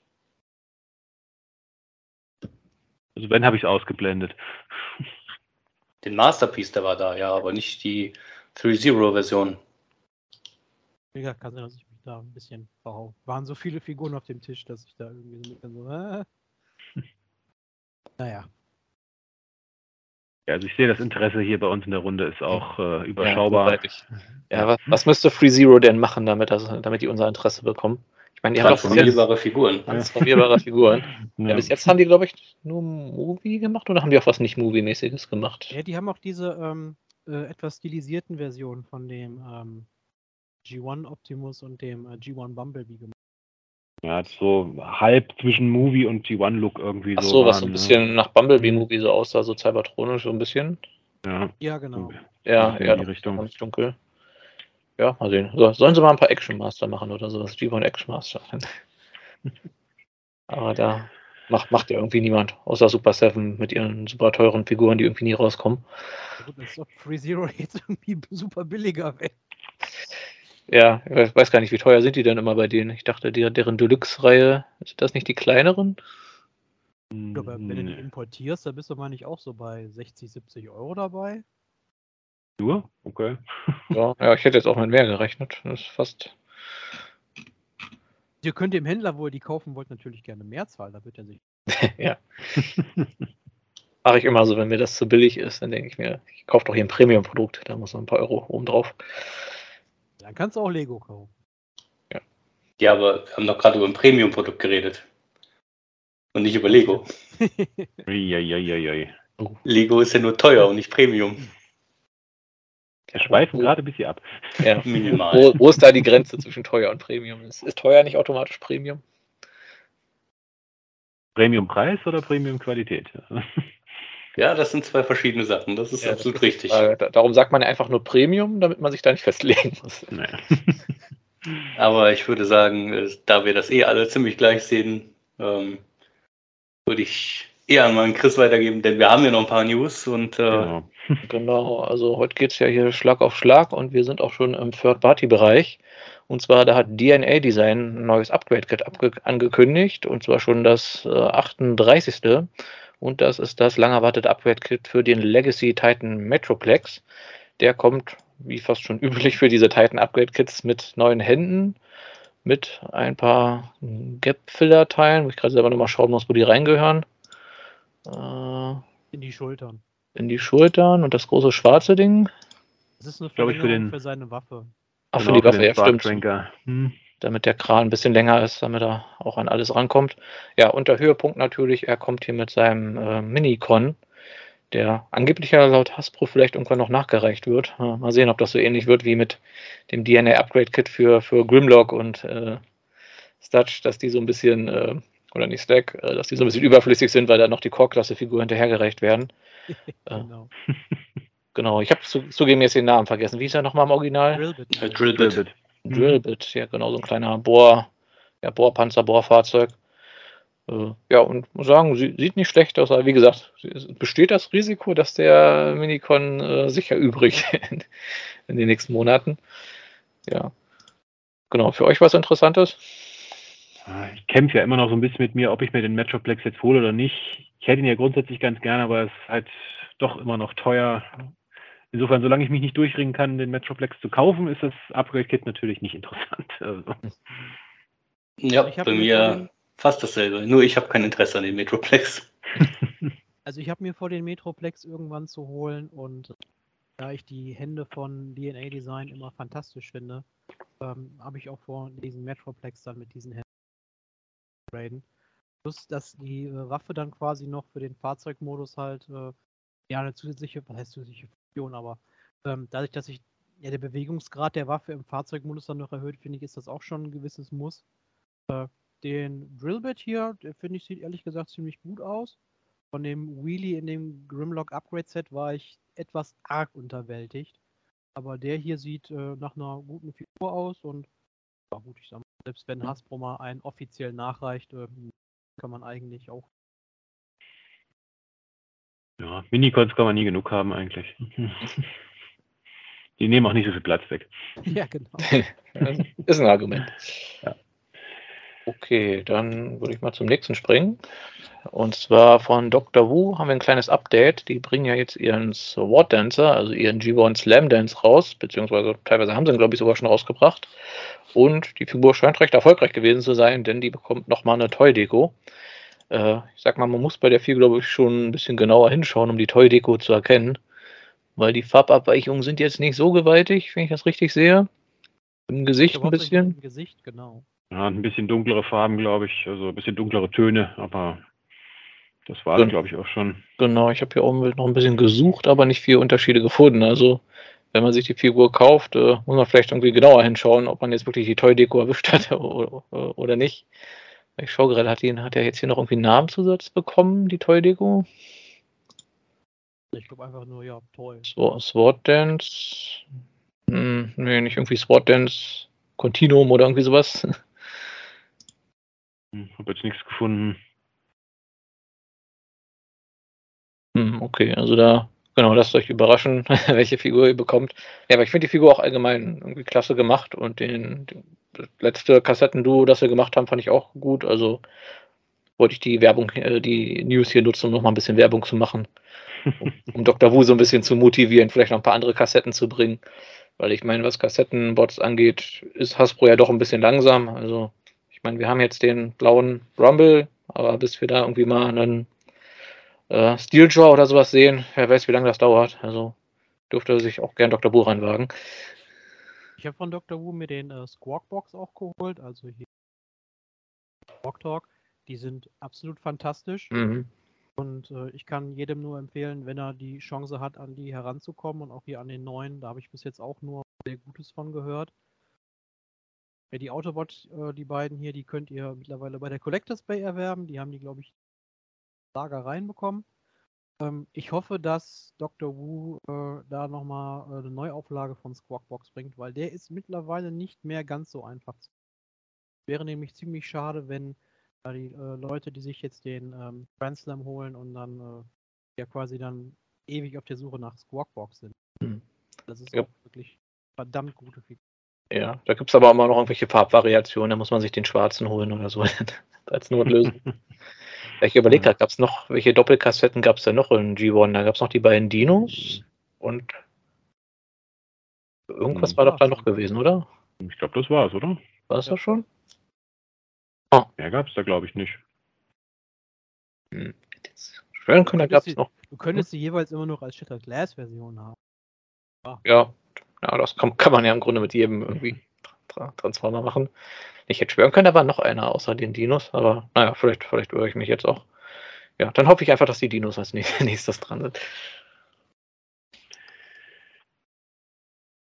Also wenn, habe ich es ausgeblendet. Den Masterpiece, der war da, ja, aber nicht die 3-0-Version. Wie gesagt, kann sein, dass ich mich da ein bisschen verhau. Waren so viele Figuren auf dem Tisch, dass ich da irgendwie so mit so, äh. Naja. Ja, also ich sehe, das Interesse hier bei uns in der Runde ist auch äh, überschaubar. Ja, ja was, was müsste Free Zero denn machen, damit, das, damit die unser Interesse bekommen? Ich meine, die haben doch bis jetzt Transformierbare Figuren. transformierbare Figuren. Ja. Ja, bis jetzt haben die, glaube ich, nur Movie gemacht oder haben die auch was nicht Movie-mäßiges gemacht? Ja, die haben auch diese ähm, äh, etwas stilisierten Versionen von dem ähm, G1 Optimus und dem äh, G1 Bumblebee gemacht. Ja, so halb zwischen Movie und G1-Look irgendwie Ach so. so, was so ein ne? bisschen nach Bumblebee-Movie so aussah, so cybertronisch so ein bisschen. Ja, Ja, genau. Ja, in ja, die Richtung. ganz dunkel. Ja, mal sehen. So, sollen sie mal ein paar Action Master machen oder sowas? G1 Action Master. Aber da macht, macht ja irgendwie niemand, außer Super Seven mit ihren super teuren Figuren, die irgendwie nie rauskommen. Ja, Gut, als ob Free Zero jetzt irgendwie super billiger wäre. Ja, ich weiß- gar nicht, wie teuer sind die denn immer bei denen? Ich dachte, die, deren Deluxe-Reihe, sind das nicht die kleineren? Aber wenn du die importierst, dann bist du, meine ich, auch so bei 60, 70 Euro dabei. Nur? Okay. Ja, ja, ich hätte jetzt auch mit mehr gerechnet. Das ist fast. Ihr könnt dem Händler, wo ihr die kaufen wollt, natürlich gerne mehr zahlen. Da wird er sich. ja. Mache ich immer so, wenn mir das zu billig ist, dann denke ich mir, ich kaufe doch hier ein Premium-Produkt, da muss noch ein paar Euro oben drauf. Dann kannst du auch Lego kaufen. Ja, aber wir haben doch gerade über ein Premium-Produkt geredet. Und nicht über Lego. Lego ist ja nur teuer und nicht Premium. Wir schweifen gerade ein bisschen ab. Ja. Minimal. Wo, wo ist da die Grenze zwischen teuer und Premium? Ist, ist teuer nicht automatisch Premium? Premium-Preis oder Premium-Qualität? Ja, das sind zwei verschiedene Sachen. Das ist Ja, absolut das ist richtig. Da- Darum sagt man ja einfach nur Premium, damit man sich da nicht festlegen muss. naja. Aber ich würde sagen, äh, da wir das eh alle ziemlich gleich sehen, ähm, würde ich eher an meinen Chris weitergeben, denn wir haben ja noch ein paar News und äh, genau. Genau, also heute geht es ja hier Schlag auf Schlag und wir sind auch schon im Third-Party-Bereich. Und zwar, da hat DNA Design ein neues Upgrade-Kit angekündigt und zwar schon das äh, 38. Und das ist das lang erwartete Upgrade-Kit für den Legacy Titan Metroplex. Der kommt, wie fast schon üblich für diese Titan Upgrade-Kits, mit neuen Händen, mit ein paar Gap-Filler-Teilen, wo ich gerade selber nochmal schauen muss, wo die reingehören. Äh, In die Schultern. In die Schultern und das große schwarze Ding. Das ist eine Glaub ich, für Verlängerung den- für seine Waffe. Ach, Genau, für die Waffe, ja, stimmt. Hm. Damit der Kran ein bisschen länger ist, damit er auch an alles rankommt. Ja, und der Höhepunkt natürlich, er kommt hier mit seinem äh, Minicon, der angeblich ja laut Hasbro vielleicht irgendwann noch nachgereicht wird. Äh, mal sehen, ob das so ähnlich wird wie mit dem DNA Upgrade Kit für, für Grimlock und äh, Stutch, dass die so ein bisschen, äh, oder nicht Stack, äh, dass die so ein bisschen überflüssig sind, weil da noch die Core-Klasse-Figur hinterhergereicht werden. Ja. Genau. Genau, ich habe zu, zugeben jetzt den Namen vergessen. Wie ist er nochmal im Original? Drillbit. äh, Drillbit. Drillbit. Drillbit, ja genau, so ein kleiner Bohr, ja, Bohrpanzer, Bohrfahrzeug. Äh, ja, und muss sagen, sie, sieht nicht schlecht aus, aber wie gesagt, es besteht das Risiko, dass der Minicon äh, sicher übrig in, in den nächsten Monaten. Ja. Genau, für euch was Interessantes? Ah, Ich kämpfe ja immer noch so ein bisschen mit mir, ob ich mir den Metroplex jetzt hole oder nicht. Ich hätte ihn ja grundsätzlich ganz gerne, aber es ist halt doch immer noch teuer. Insofern, solange ich mich nicht durchringen kann, den Metroplex zu kaufen, ist das Upgrade-Kit natürlich nicht interessant. Also, Ja, bei mir fast dasselbe. Nur ich habe kein Interesse an den Metroplex. Also ich habe mir vor, den Metroplex irgendwann zu holen und da ich die Hände von DNA Design immer fantastisch finde, ähm, habe ich auch vor, diesen Metroplex dann mit diesen Händen zu traden. Plus, dass die äh, Waffe dann quasi noch für den Fahrzeugmodus halt äh, ja eine zusätzliche, was heißt zusätzliche Funktion, aber ähm, dadurch, dass sich ja, der Bewegungsgrad der Waffe im Fahrzeugmodus dann noch erhöht, finde ich, ist das auch schon ein gewisses Muss. Äh, den Drillbit hier, der finde ich, sieht ehrlich gesagt ziemlich gut aus. Von dem Wheelie in dem Grimlock Upgrade Set war ich etwas arg unterwältigt. Aber der hier sieht äh, nach einer guten Figur aus und ja gut, ich sag selbst wenn Hasbro mal einen offiziell nachreicht, äh, kann man eigentlich auch. ja, Minicons kann man nie genug haben eigentlich. Die nehmen auch nicht so viel Platz weg. ja, genau. Das ist ein Argument. Ja. Okay, dann würde ich mal zum nächsten springen. Und zwar von Dr. Wu haben wir ein kleines Update. Die bringen ja jetzt ihren Sword Dancer, also ihren G1 Slam Dance raus, beziehungsweise teilweise haben sie ihn, glaube ich, sogar schon rausgebracht. Und die Figur scheint recht erfolgreich gewesen zu sein, denn die bekommt nochmal eine Toy-Deko. Äh, ich sag mal, man muss bei der Figur, glaube ich, schon ein bisschen genauer hinschauen, um die Toy-Deko zu erkennen. Weil die Farbabweichungen sind jetzt nicht so gewaltig, wenn ich das richtig sehe. Im Gesicht ein bisschen. Im Gesicht, genau. Ja, ein bisschen dunklere Farben, glaube ich, also ein bisschen dunklere Töne, aber das war es, glaube ich, auch schon. Genau, ich habe hier oben noch ein bisschen gesucht, aber nicht viele Unterschiede gefunden. Also, wenn man sich die Figur kauft, äh, muss man vielleicht irgendwie genauer hinschauen, ob man jetzt wirklich die Toy-Deko erwischt hat oder, oder nicht. Ich schaue gerade, hat, hat er jetzt hier noch irgendwie einen Namenszusatz bekommen, die Toy-Deko? Ich glaube einfach nur, ja, toll. Sw- Sword Dance? Hm, nee, nicht irgendwie Sword Dance Continuum oder irgendwie sowas. Hm, Habe jetzt nichts gefunden. Hm, okay, also da, genau, lasst euch überraschen, welche Figur ihr bekommt. Ja, aber ich finde die Figur auch allgemein irgendwie klasse gemacht und den, den das letzte Kassettenduo, das wir gemacht haben, fand ich auch gut. Also wollte ich die Werbung, äh, die News hier nutzen, um noch mal ein bisschen Werbung zu machen, um, um Dr. Wu so ein bisschen zu motivieren, vielleicht noch ein paar andere Kassetten zu bringen. Weil ich meine, was Kassettenbots angeht, ist Hasbro ja doch ein bisschen langsam. Also, ich meine, wir haben jetzt den blauen Rumble, aber bis wir da irgendwie mal einen äh, Steeljaw oder sowas sehen, wer weiß, wie lange das dauert. Also dürfte sich auch gern Dr. Wu reinwagen. Ich habe von Dr. Wu mir den äh, Squawk-Box auch geholt, also hier Squawk Talk. Die sind absolut fantastisch Mhm. und äh, ich kann jedem nur empfehlen, wenn er die Chance hat, an die heranzukommen und auch hier an den neuen, da habe ich bis jetzt auch nur sehr Gutes von gehört. Ja, die Autobot, äh, die beiden hier, die könnt ihr mittlerweile bei der Collectors Bay erwerben. Die haben die, glaube ich, Lager reinbekommen. Ähm, ich hoffe, dass Dr. Wu äh, da nochmal äh, eine Neuauflage von Squawkbox bringt, weil der ist mittlerweile nicht mehr ganz so einfach. zu Wäre nämlich ziemlich schade, wenn äh, die Leute, die sich jetzt den ähm, Grand Slam holen und dann äh, ja quasi dann ewig auf der Suche nach Squawkbox sind. Hm. Das ist Ja. auch wirklich verdammt gute Figur. Ja, da gibt es aber immer noch irgendwelche Farbvariationen, da muss man sich den schwarzen holen oder so als Notlösung. ich überlege gerade, gab es noch, welche Doppelkassetten gab es denn noch in G1? Da gab es noch die beiden Dinos und irgendwas Hm. war doch da noch gewesen, oder? Ich glaube, das war's, oder? War es Ja. das schon? Mehr gab's da, glaube ich, nicht. Hm. Schwören können, da gab es noch. Du könntest sie jeweils immer noch als Shattered Glass Version haben. Ja, ja das kann, kann man ja im Grunde mit jedem irgendwie Tra Transformer machen. Ich hätte schwören können, da war noch einer außer den Dinos, aber naja, vielleicht, vielleicht irre ich mich jetzt auch. Ja, dann hoffe ich einfach, dass die Dinos als nä- nächstes dran sind.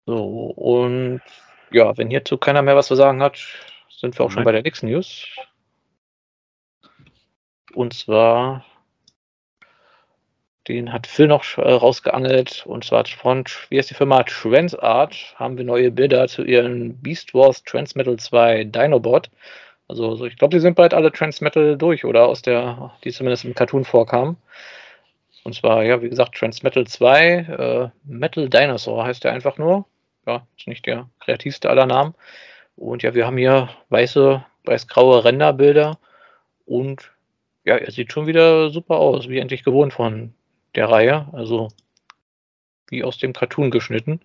So, und ja, wenn hierzu keiner mehr was zu sagen hat, sind wir auch schon Nein. bei der nächsten News. Und zwar, den hat Phil noch äh, rausgeangelt, und zwar von, wie heißt die Firma? Transart, haben wir neue Bilder zu ihren Beast Wars Transmetal 2 Dinobot. Also, so, ich glaube, die sind bald alle Transmetal durch, oder? Aus der, die zumindest im Cartoon vorkamen. Und zwar, ja, wie gesagt, Transmetal 2, äh, Metal Dinosaur heißt der einfach nur. Ja, ist nicht der kreativste aller Namen. Und ja, wir haben hier weiße, weiß-graue Renderbilder. Und ja, er sieht schon wieder super aus, wie endlich gewohnt von der Reihe. Also wie aus dem Cartoon geschnitten.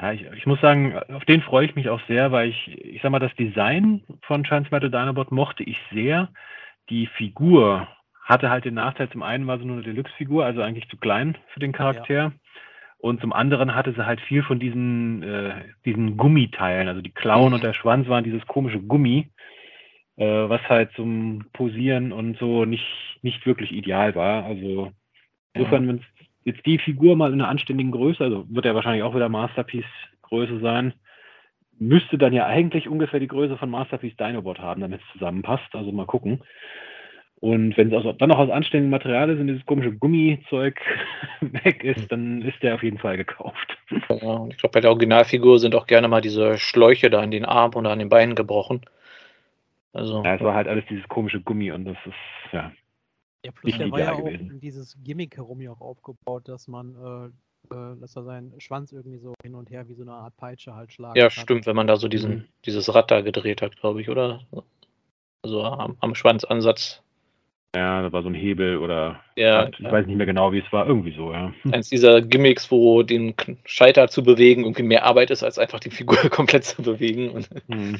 Ja, ich, ich muss sagen, auf den freue ich mich auch sehr, weil ich, ich sag mal, das Design von Transmetal Dinobot mochte ich sehr. Die Figur hatte halt den Nachteil, zum einen war sie nur eine Deluxe-Figur, also eigentlich zu klein für den Charakter. Und zum anderen hatte sie halt viel von diesen, äh, diesen Gummiteilen. Also die Klauen Mhm. und der Schwanz waren dieses komische Gummi, äh, was halt zum Posieren und so nicht, nicht wirklich ideal war. Also insofern, wenn jetzt die Figur mal in einer anständigen Größe, also wird er wahrscheinlich auch wieder Masterpiece-Größe sein, müsste dann ja eigentlich ungefähr die Größe von Masterpiece Dinobot haben, damit es zusammenpasst. Also mal gucken. Und wenn es also dann noch aus anständigem Material ist und dieses komische Gummizeug weg ist, dann ist der auf jeden Fall gekauft. Ja, ich glaube, bei der Originalfigur sind auch gerne mal diese Schläuche da an den Armen oder an den Beinen gebrochen. Also, Ja, es war halt alles dieses komische Gummi und das ist, ja. Ja, plus der war ja auch gewesen. um dieses Gimmick herum ja auch aufgebaut, dass man, äh, äh, dass er seinen Schwanz irgendwie so hin und her wie so eine Art Peitsche halt schlagen ja, stimmt, wenn man da so diesen, Mhm. dieses Rad da gedreht hat, glaube ich, oder? Also am, am Schwanzansatz. Ja, da war so ein Hebel oder Ja, ich weiß nicht mehr genau, wie es war, irgendwie so, ja. eins dieser Gimmicks, wo den Schalter zu bewegen irgendwie mehr Arbeit ist, als einfach die Figur komplett zu bewegen. Und, Hm.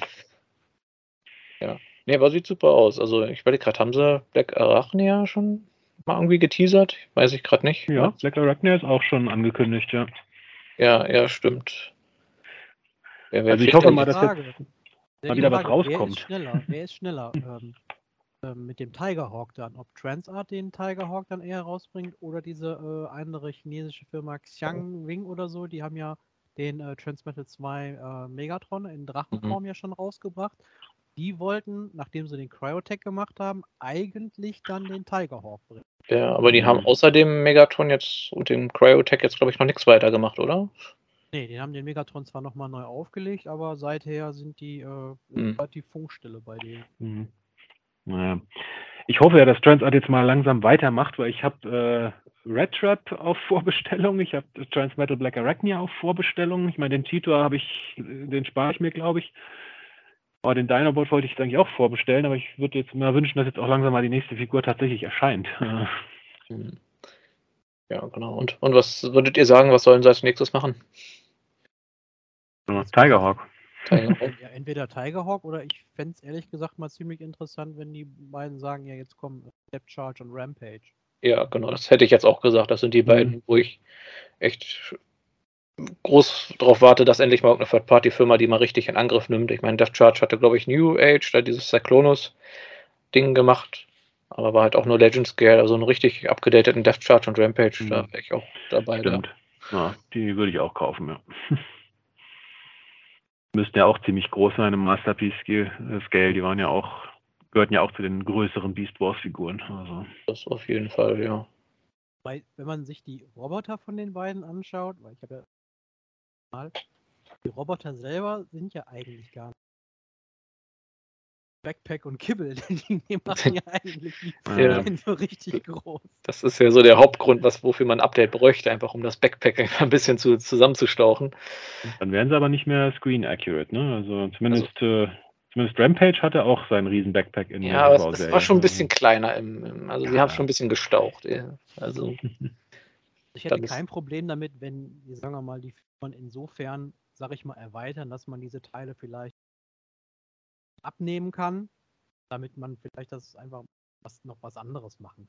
Nee, aber sieht super aus. Also ich überlege gerade, haben sie Black Arachnia schon mal irgendwie geteasert? Weiß ich gerade nicht. Ja, Black Arachnia ist auch schon angekündigt, ja. Ja, ja, stimmt. Wer, wer Also ich hoffe mal, jetzt? dass jetzt Frage. mal Ja, die wieder was Frage, rauskommt. Wer ist schneller? Wer ist schneller? ähm, ähm, mit dem Tigerhawk dann? Ob Transart den Tigerhawk dann eher rausbringt oder diese äh, andere chinesische Firma Xiang Wing oder so, die haben ja den äh, Transmetal 2 äh, Megatron in Drachenform ja schon rausgebracht. Die wollten, nachdem sie den Cryotech gemacht haben, eigentlich dann den Tigerhawk bringen. Ja, aber die haben Mhm. außer dem Megatron jetzt und dem Cryotech jetzt, glaube ich, noch nichts weiter gemacht, oder? Ne, die haben den Megatron zwar nochmal neu aufgelegt, aber seither sind die äh, Mhm. die Funkstelle bei denen. Hm. Naja. Ich hoffe ja, dass Transart jetzt mal langsam weitermacht, weil ich habe äh, Red Trap auf Vorbestellung, ich habe Transmetal Black Arachnia auf Vorbestellung. Ich meine, den Cheetor habe ich, äh, den spare ich mir, glaube ich. Aber den Dinobot wollte ich jetzt eigentlich auch vorbestellen, aber ich würde jetzt mal wünschen, dass jetzt auch langsam mal die nächste Figur tatsächlich erscheint. Ja, genau. Und, und was würdet ihr sagen, was sollen sie als nächstes machen? Tigerhawk. Tigerhawk? Ja, entweder Tigerhawk oder ich fände es ehrlich gesagt mal ziemlich interessant, wenn die beiden sagen, ja, jetzt kommen Step Charge und Rampage. Ja, genau, das hätte ich jetzt auch gesagt. Das sind die beiden, wo ich echt groß drauf warte, dass endlich mal irgendeine Third-Party-Firma die mal richtig in Angriff nimmt. Ich meine, Death Charge hatte, glaube ich, New Age, da dieses Cyclonus-Ding gemacht, aber war halt auch nur Legend Scale, also einen richtig abgedateten Death Charge und Rampage, Mhm. da wäre ich auch dabei. Da. Stimmt. Ja, die würde ich auch kaufen, ja. Müssten ja auch ziemlich groß sein im Masterpiece-Scale. Die waren ja auch gehörten ja auch zu den größeren Beast Wars-Figuren. Also. Das auf jeden Fall, ja. Weil, wenn man sich die Roboter von den beiden anschaut, weil ich habe ja mal, die Roboter selber sind ja eigentlich gar nicht Backpack und Kibbel, die machen ja eigentlich die Ja. So richtig groß. Das ist ja so der Hauptgrund, was, wofür man ein Update bräuchte, einfach um das Backpack einfach ein bisschen zu, zusammenzustauchen. Dann wären sie aber nicht mehr screen accurate, ne? Also zumindest, äh, zumindest Rampage hatte auch seinen riesen Backpack in Ja, aber es, es war schon ein bisschen kleiner. Im, im, also sie haben schon ein bisschen gestaucht. Ja. Also, Ich hätte kein Problem damit, wenn, wir sagen wir mal, die Figuren insofern, sag ich mal, erweitern, dass man diese Teile vielleicht abnehmen kann, damit man vielleicht das einfach was, noch was anderes machen.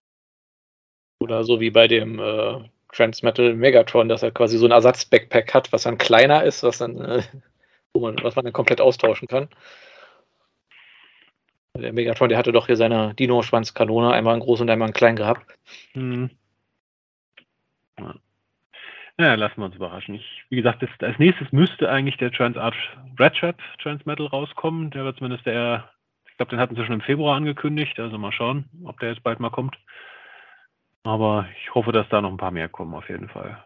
oder so wie bei dem äh, Transmetal Megatron, dass er quasi so ein Ersatz-Backpack hat, was dann kleiner ist, was dann, äh, wo man, was man dann komplett austauschen kann. Der Megatron, der hatte doch hier seine Dino-Schwanzkanone, einmal einen großen und einmal einen kleinen gehabt. Hm. Ja. Ja, lassen wir uns überraschen. Ich, wie gesagt, das, als nächstes müsste eigentlich der Transart Redshirt Transmetal rauskommen. Der wird zumindest der, ich glaube, den hatten sie schon im Februar angekündigt. Also mal schauen, ob der jetzt bald mal kommt. Aber ich hoffe, dass da noch ein paar mehr kommen, auf jeden Fall.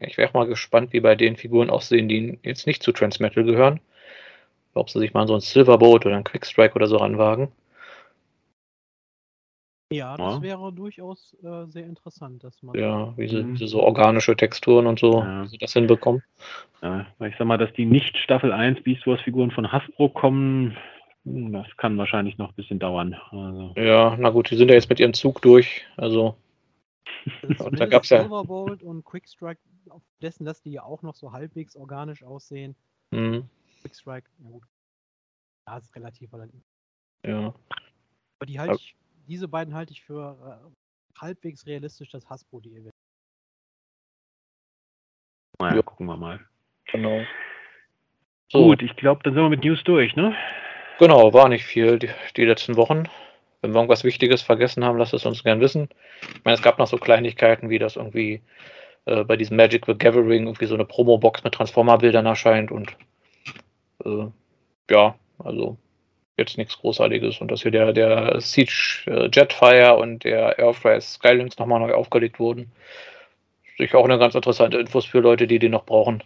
Ich wäre auch mal gespannt, wie bei den Figuren aussehen, die jetzt nicht zu Transmetal gehören. Ob sie sich mal so ein Silverboat oder ein Quickstrike oder so ranwagen. Ja, das Ja. wäre durchaus äh, sehr interessant, dass man. Ja, wie sie, Mhm. so organische Texturen und so, Ja. wie sie das hinbekommen. Ja, weil ich sag mal, dass die nicht Staffel 1 Beast Wars Figuren von Hasbro kommen, hm, das kann wahrscheinlich noch ein bisschen dauern. Also, Ja, na gut, die sind ja jetzt mit ihrem Zug durch. Also, Also da gab's ja- Silverbolt und Quickstrike, auf dessen, dass die ja auch noch so halbwegs organisch aussehen. hm, Quickstrike, na gut. Ja, ist relativ, weil ja. Aber die ich, diese beiden halte ich für äh, halbwegs realistisch, dass Hasbro die wird. naja, Ja. gucken wir mal. Genau. So, Gut, ich glaube, dann sind wir mit News durch, ne? genau, war nicht viel die, die letzten Wochen. Wenn wir irgendwas Wichtiges vergessen haben, lasst es uns gern wissen. Ich meine, es gab noch so Kleinigkeiten, wie das irgendwie äh, bei diesem Magic the Gathering irgendwie so eine Promo-Box mit Transformer-Bildern erscheint und äh, ja, also jetzt nichts Großartiges. Und dass hier der, der Siege äh, Jetfire und der Airfryer Skylines nochmal neu aufgelegt wurden. Sicher auch eine ganz interessante Infos für Leute, die den noch brauchen.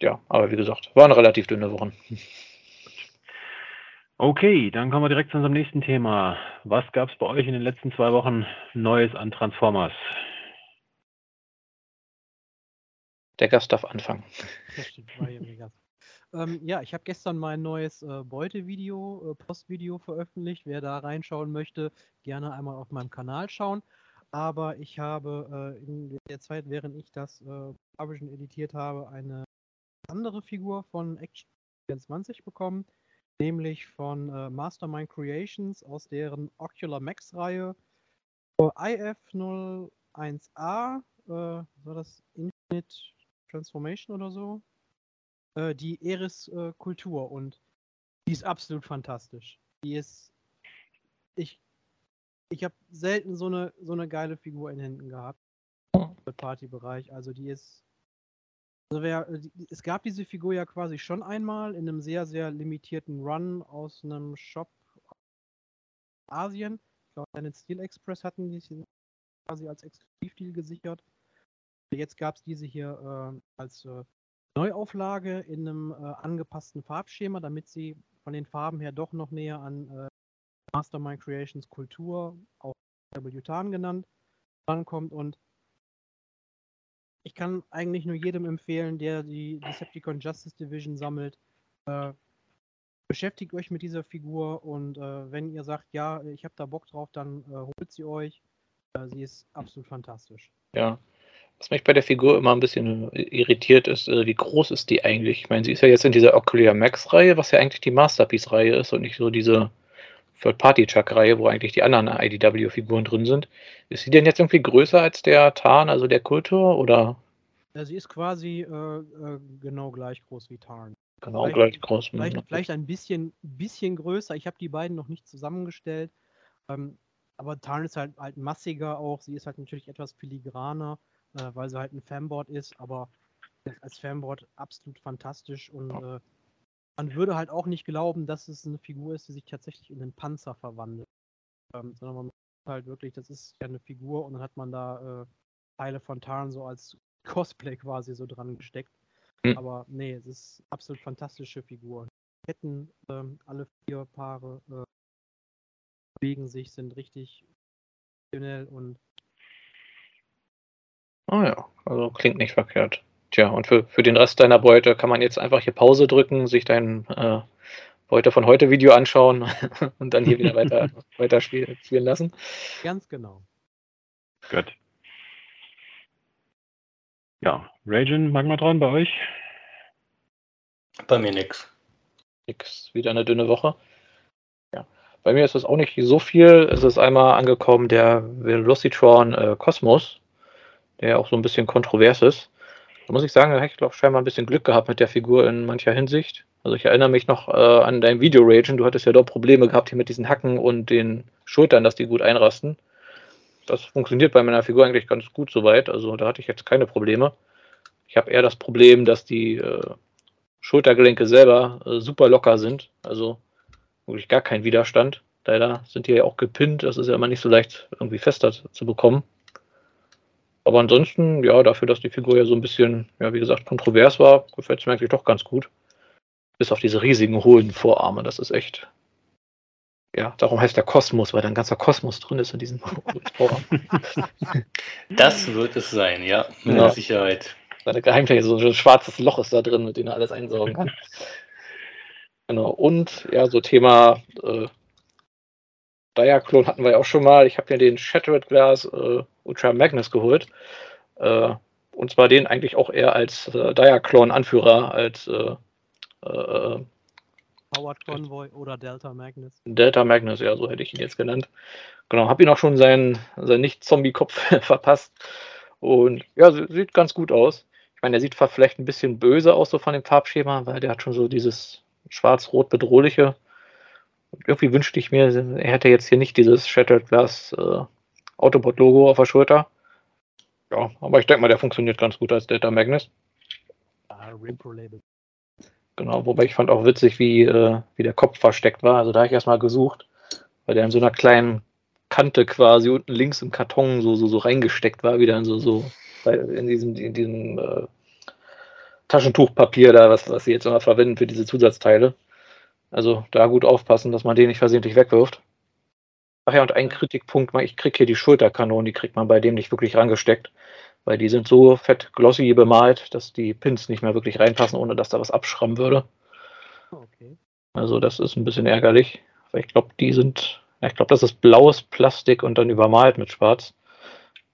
Ja, aber wie gesagt, waren relativ dünne Wochen. Okay, dann kommen wir direkt zu unserem nächsten Thema. Was gab es bei euch in den letzten zwei Wochen Neues an Transformers? Der Gast darf anfangen. Das stimmt, war hier mega. Ähm, ja, ich habe gestern mein neues äh, Beutevideo, äh, Postvideo veröffentlicht. Wer da reinschauen möchte, gerne einmal auf meinem Kanal schauen. Aber ich habe äh, in der Zeit, während ich das äh, editiert habe, eine andere Figur von Action 24 bekommen, nämlich von äh, Mastermind Creations aus deren Ocular Max Reihe. Äh, IF01A, äh, war das Infinite Transformation oder so? Äh, die Eris-Kultur und die ist absolut fantastisch. Die ist. Ich, ich habe selten so eine, so eine geile Figur in Händen gehabt. Im Partybereich. Also die ist. Also wer, äh, es gab diese Figur ja quasi schon einmal in einem sehr, sehr limitierten Run aus einem Shop aus Asien. Ich glaube, Planet Steel Express hatten die quasi als Exklusivdeal gesichert. Jetzt gab es diese hier äh, als äh, Neuauflage in einem äh, angepassten Farbschema, damit sie von den Farben her doch noch näher an äh, Mastermind Creations Kultur, auch W-Tan genannt, rankommt. Und ich kann eigentlich nur jedem empfehlen, der die Decepticon Justice Division sammelt, äh, beschäftigt euch mit dieser Figur und äh, wenn ihr sagt, ja, ich habe da Bock drauf, dann äh, holt sie euch. Äh, sie ist absolut fantastisch. Ja. Was mich bei der Figur immer ein bisschen irritiert ist, äh, wie groß ist die eigentlich? Ich meine, sie ist ja jetzt in dieser Ocular Max-Reihe, was ja eigentlich die Masterpiece-Reihe ist und nicht so diese Third-Party-Chuck-Reihe, wo eigentlich die anderen IDW-Figuren drin sind. Ist sie denn jetzt irgendwie größer als der Tarn, also der Kultur, oder Äh, sie ist quasi äh, äh, genau gleich groß wie Tarn. genau Vielleicht- gleich groß? Hm, Vielleicht, vielleicht ein bisschen, bisschen größer. Ich habe die beiden noch nicht zusammengestellt. Ähm, aber Tarn ist halt, halt massiger auch. Sie ist halt natürlich etwas filigraner, äh, weil sie halt ein Fanboard ist. Aber als Fanboard absolut fantastisch und äh, man würde halt auch nicht glauben, dass es eine Figur ist, die sich tatsächlich in einen Panzer verwandelt. Ähm, sondern man halt wirklich, das ist ja eine Figur und dann hat man da äh, Teile von Tarn so als Cosplay quasi so dran gesteckt. Mhm. Aber nee, es ist absolut fantastische Figur. Ketten, ähm, alle vier Paare äh, bewegen sich, sind richtig schnell und. Ah ja, also klingt nicht verkehrt. Tja, und für, für den Rest deiner Beute kann man jetzt einfach hier Pause drücken, sich dein äh, Beute von heute Video anschauen und dann hier wieder weiter, weiter spielen, spielen lassen. Ganz genau. Gut. Ja, Raging, Magmatron bei euch? Bei mir nix. Nix, wieder eine dünne Woche. Ja. Bei mir ist es auch nicht so viel. Es ist einmal angekommen der Velocitron äh, Cosmos, der auch so ein bisschen kontrovers ist. Da muss ich sagen, da habe ich glaube scheinbar ein bisschen Glück gehabt mit der Figur in mancher Hinsicht. Also ich erinnere mich noch äh, an dein Video Ragen. Du hattest ja dort Probleme gehabt hier mit diesen Hacken und den Schultern, dass die gut einrasten. Das funktioniert bei meiner Figur eigentlich ganz gut soweit. Also da hatte ich jetzt keine Probleme. Ich habe eher das Problem, dass die äh, Schultergelenke selber äh, super locker sind. Also wirklich gar kein Widerstand. Leider sind die ja auch gepinnt. Das ist ja immer nicht so leicht irgendwie fester zu bekommen. Aber ansonsten, ja, dafür, dass die Figur ja so ein bisschen, ja, wie gesagt, kontrovers war, gefällt es mir eigentlich doch ganz gut. Bis auf diese riesigen, hohlen Vorarme. Das ist echt. Ja, darum heißt der Kosmos, weil da ein ganzer Kosmos drin ist in diesem Vorarm. Das wird es sein, ja, mit ja. Sicherheit. Seine Geheimtechnik, so ein schwarzes Loch ist da drin, mit dem er alles einsaugen kann. Genau, und ja, so Thema äh, Diaclone hatten wir ja auch schon mal. Ich habe mir den Shattered Glass äh, Ultra Magnus geholt. Äh, und zwar den eigentlich auch eher als äh, Diaclone-Anführer, als äh, äh, Powered Convoy oder Delta Magnus. Delta Magnus, ja, so hätte ich ihn jetzt genannt. Genau, habe ihn auch schon seinen, seinen Nicht-Zombie-Kopf verpasst. Und ja, sieht ganz gut aus. Ich meine, der sieht vielleicht ein bisschen böse aus, so von dem Farbschema, weil der hat schon so dieses schwarz-rot bedrohliche. Und irgendwie wünschte ich mir, er hätte jetzt hier nicht dieses Shattered Glass äh, Autobot-Logo auf der Schulter. Ja, aber ich denke mal, der funktioniert ganz gut als Delta Magnus. Ah, Repro-Label. Genau, wobei ich fand auch witzig, wie, äh, wie der Kopf versteckt war. Also da habe ich erstmal gesucht, weil der in so einer kleinen Kante quasi unten links im Karton so, so, so reingesteckt war, wieder in so, so in diesem, in diesem äh, Taschentuchpapier da, was, was sie jetzt immer verwenden für diese Zusatzteile. Also da gut aufpassen, dass man den nicht versehentlich wegwirft. Ach ja, und ein Kritikpunkt, ich kriege hier die Schulterkanonen, die kriegt man bei dem nicht wirklich rangesteckt weil die sind so fett glossy bemalt, dass die Pins nicht mehr wirklich reinpassen, ohne dass da was abschrammen würde. Okay. Also das ist ein bisschen ärgerlich, weil ich glaube, die sind, ja, ich glaube, das ist blaues Plastik und dann übermalt mit schwarz.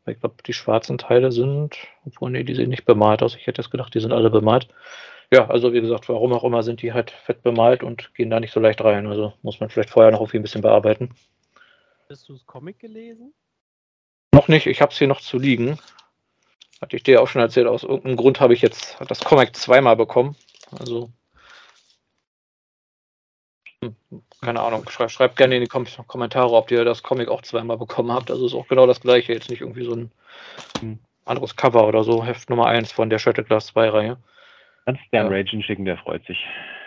Ich glaube, die schwarzen Teile sind, obwohl, nee, die sehen nicht bemalt aus. Ich hätte jetzt gedacht, die sind alle bemalt. Ja, also wie gesagt, warum auch immer sind die halt fett bemalt und gehen da nicht so leicht rein. Also muss man vielleicht vorher noch irgendwie ein bisschen bearbeiten. Hast du das Comic gelesen? Noch nicht, ich habe es hier noch zu liegen. Hatte ich dir auch schon erzählt, aus irgendeinem Grund habe ich jetzt das Comic zweimal bekommen. Also, hm, keine Ahnung, schreibt, schreibt gerne in die Kom Kommentare, ob ihr das Comic auch zweimal bekommen habt. Also ist auch genau das gleiche, jetzt nicht irgendwie so ein, ein anderes Cover oder so. Heft Nummer 1 von der Shattered Glass 2 Reihe. Kannst Dan ja. Ragen schicken, der freut sich.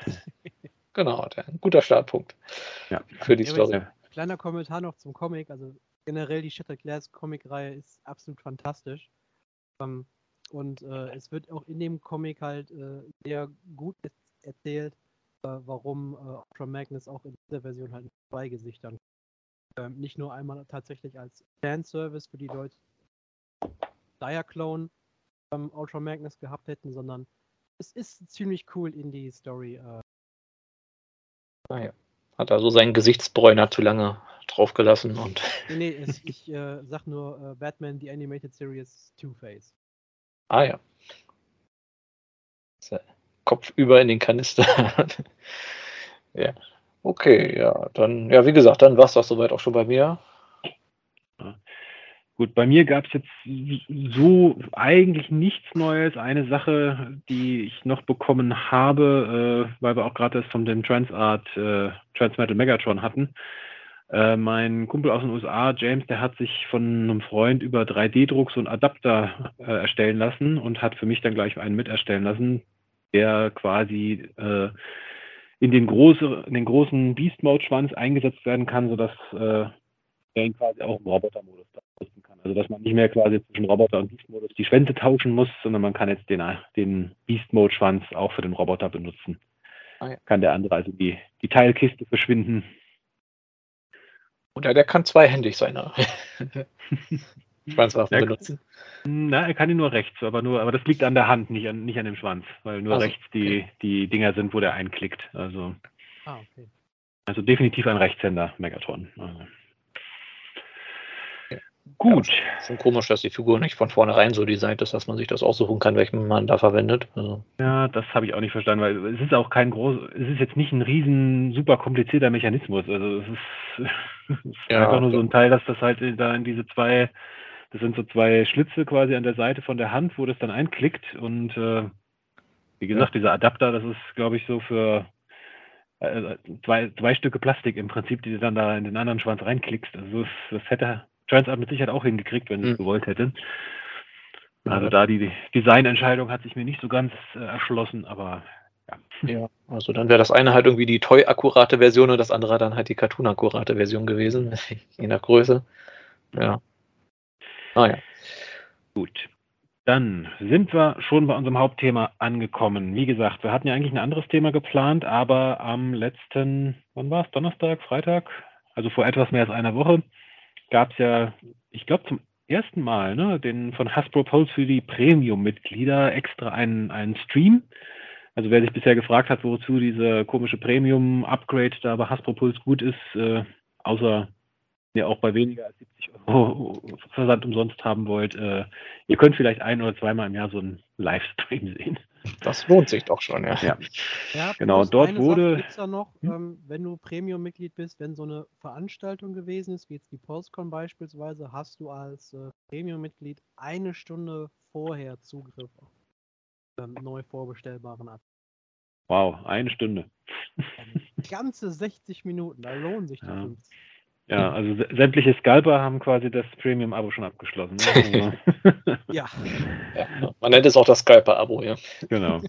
genau, der, ein guter Startpunkt ja. für die ja, Story. Kleiner Kommentar noch zum Comic. Also generell die Shattered Glass Comic-Reihe ist absolut fantastisch. Ähm, und äh, es wird auch in dem Comic halt äh, sehr gut erzählt, äh, warum äh, Ultra Magnus auch in dieser Version halt mit zwei Gesichtern. Ähm, nicht nur einmal tatsächlich als Fanservice für die Leute, Diaclone ähm, Ultra Magnus gehabt hätten, sondern es ist ziemlich cool in die Story. Äh. Naja. Ah Hat also seinen Gesichtsbräuner zu lange draufgelassen und. Nee, nee es, ich äh, sag nur äh, Batman, die Animated Series Two-Face. Ah ja. Kopf über in den Kanister. ja. Okay, ja, dann, ja, wie gesagt, dann war es das soweit auch schon bei mir. Gut, bei mir gab es jetzt so eigentlich nichts Neues. Eine Sache, die ich noch bekommen habe, äh, weil wir auch gerade das von dem Transart äh, Transmetal Megatron hatten. Äh, mein Kumpel aus den USA, James, der hat sich von einem Freund über 3D-Druck so einen Adapter äh, erstellen lassen und hat für mich dann gleich einen mit erstellen lassen, der quasi äh, in den, große, in den großen Beast Mode Schwanz eingesetzt werden kann, sodass äh, ihn quasi auch im Robotermodus nutzen kann. Also dass man nicht mehr quasi zwischen Roboter und Beast Modus die Schwänze tauschen muss, sondern man kann jetzt den, den Beast Mode Schwanz auch für den Roboter benutzen. Ah, ja. Kann der andere also die, die Teilkiste verschwinden. Oder der kann zweihändig sein. Ne? Schwanzwaffen er, benutzen. Na, er kann ihn nur rechts, aber nur, aber das liegt an der Hand, nicht an, nicht an dem Schwanz, weil nur also, rechts die, okay. die Dinger sind, wo der einklickt. Also, ah, okay. also definitiv ein Rechtshänder Megatron. Also. Gut. Ja, schon komisch, dass die Figur nicht von vornherein so designt ist, dass man sich das aussuchen kann, welchen man da verwendet. Also. Ja, das habe ich auch nicht verstanden, weil es ist auch kein groß, es ist jetzt nicht ein riesen super komplizierter Mechanismus. Also es ist, es ist ja, einfach nur so ein Teil, dass das halt da in diese zwei, das sind so zwei Schlitze quasi an der Seite von der Hand, wo das dann einklickt und äh, wie gesagt, ja. dieser Adapter, das ist, glaube ich, so für äh, zwei, zwei Stücke Plastik im Prinzip, die du dann da in den anderen Schwanz reinklickst. Also das, das hätte Transart mit Sicherheit auch hingekriegt, wenn sie es mhm. gewollt hätte. Also da die Designentscheidung hat sich mir nicht so ganz äh, erschlossen, aber ja. Ja, also dann wäre das eine halt irgendwie die Toy-akkurate Version und das andere dann halt die Cartoon-akkurate Version gewesen, je nach Größe. Ja. Ah ja. Gut. Dann sind wir schon bei unserem Hauptthema angekommen. Wie gesagt, wir hatten ja eigentlich ein anderes Thema geplant, aber am letzten, wann war es? Donnerstag, Freitag? Also vor etwas mehr als einer Woche gab es ja, ich glaube zum ersten Mal, ne, den von Hasbro Pulse für die Premium-Mitglieder extra einen, einen Stream. Also wer sich bisher gefragt hat, wozu diese komische Premium-Upgrade da bei Hasbro Pulse gut ist, äh, außer ihr auch bei weniger als 70 Euro Versand umsonst haben wollt, äh, ihr könnt vielleicht ein oder zweimal im Jahr so einen Livestream sehen. Das lohnt sich doch schon, ja. Ja, ja genau. Dort wurde. Gibt's da noch, hm? ähm, wenn du Premium-Mitglied bist, wenn so eine Veranstaltung gewesen ist, wie jetzt die Postcon beispielsweise, hast du als äh, Premium-Mitglied eine Stunde vorher Zugriff auf ähm, neu vorbestellbaren Artikel. Wow, eine Stunde. Ganze 60 Minuten, da lohnen sich die ja. 50. Ja, also sämtliche Scalper haben quasi das Premium-Abo schon abgeschlossen. Ne? Also ja. ja. Man nennt es auch das Scalper-Abo, ja. Genau.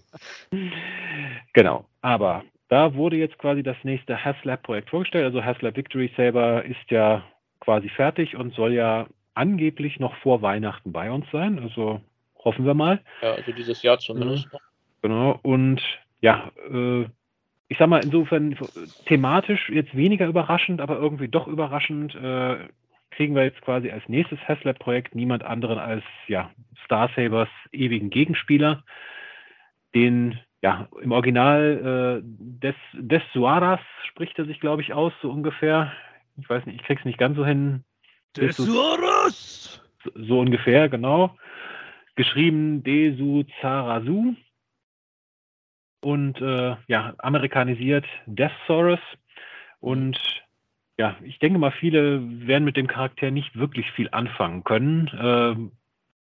genau. Aber da wurde jetzt quasi das nächste HasLab-Projekt vorgestellt. Also HasLab Victory Saber ist ja quasi fertig und soll ja angeblich noch vor Weihnachten bei uns sein. Also hoffen wir mal. Ja, also dieses Jahr zumindest. Ja. Genau. Und ja, äh, ich sag mal, insofern thematisch jetzt weniger überraschend, aber irgendwie doch überraschend, äh, kriegen wir jetzt quasi als nächstes Haslab-Projekt niemand anderen als ja, Star Sabers ewigen Gegenspieler, den ja im Original äh, des, des Suaras spricht er sich, glaube ich, aus, so ungefähr. Ich weiß nicht, ich krieg's nicht ganz so hin. Des Suaras! So, so ungefähr, genau. Geschrieben Desu Zarasu und äh, ja, amerikanisiert Deathsaurus. Und ja, ich denke mal, viele werden mit dem Charakter nicht wirklich viel anfangen können. Äh,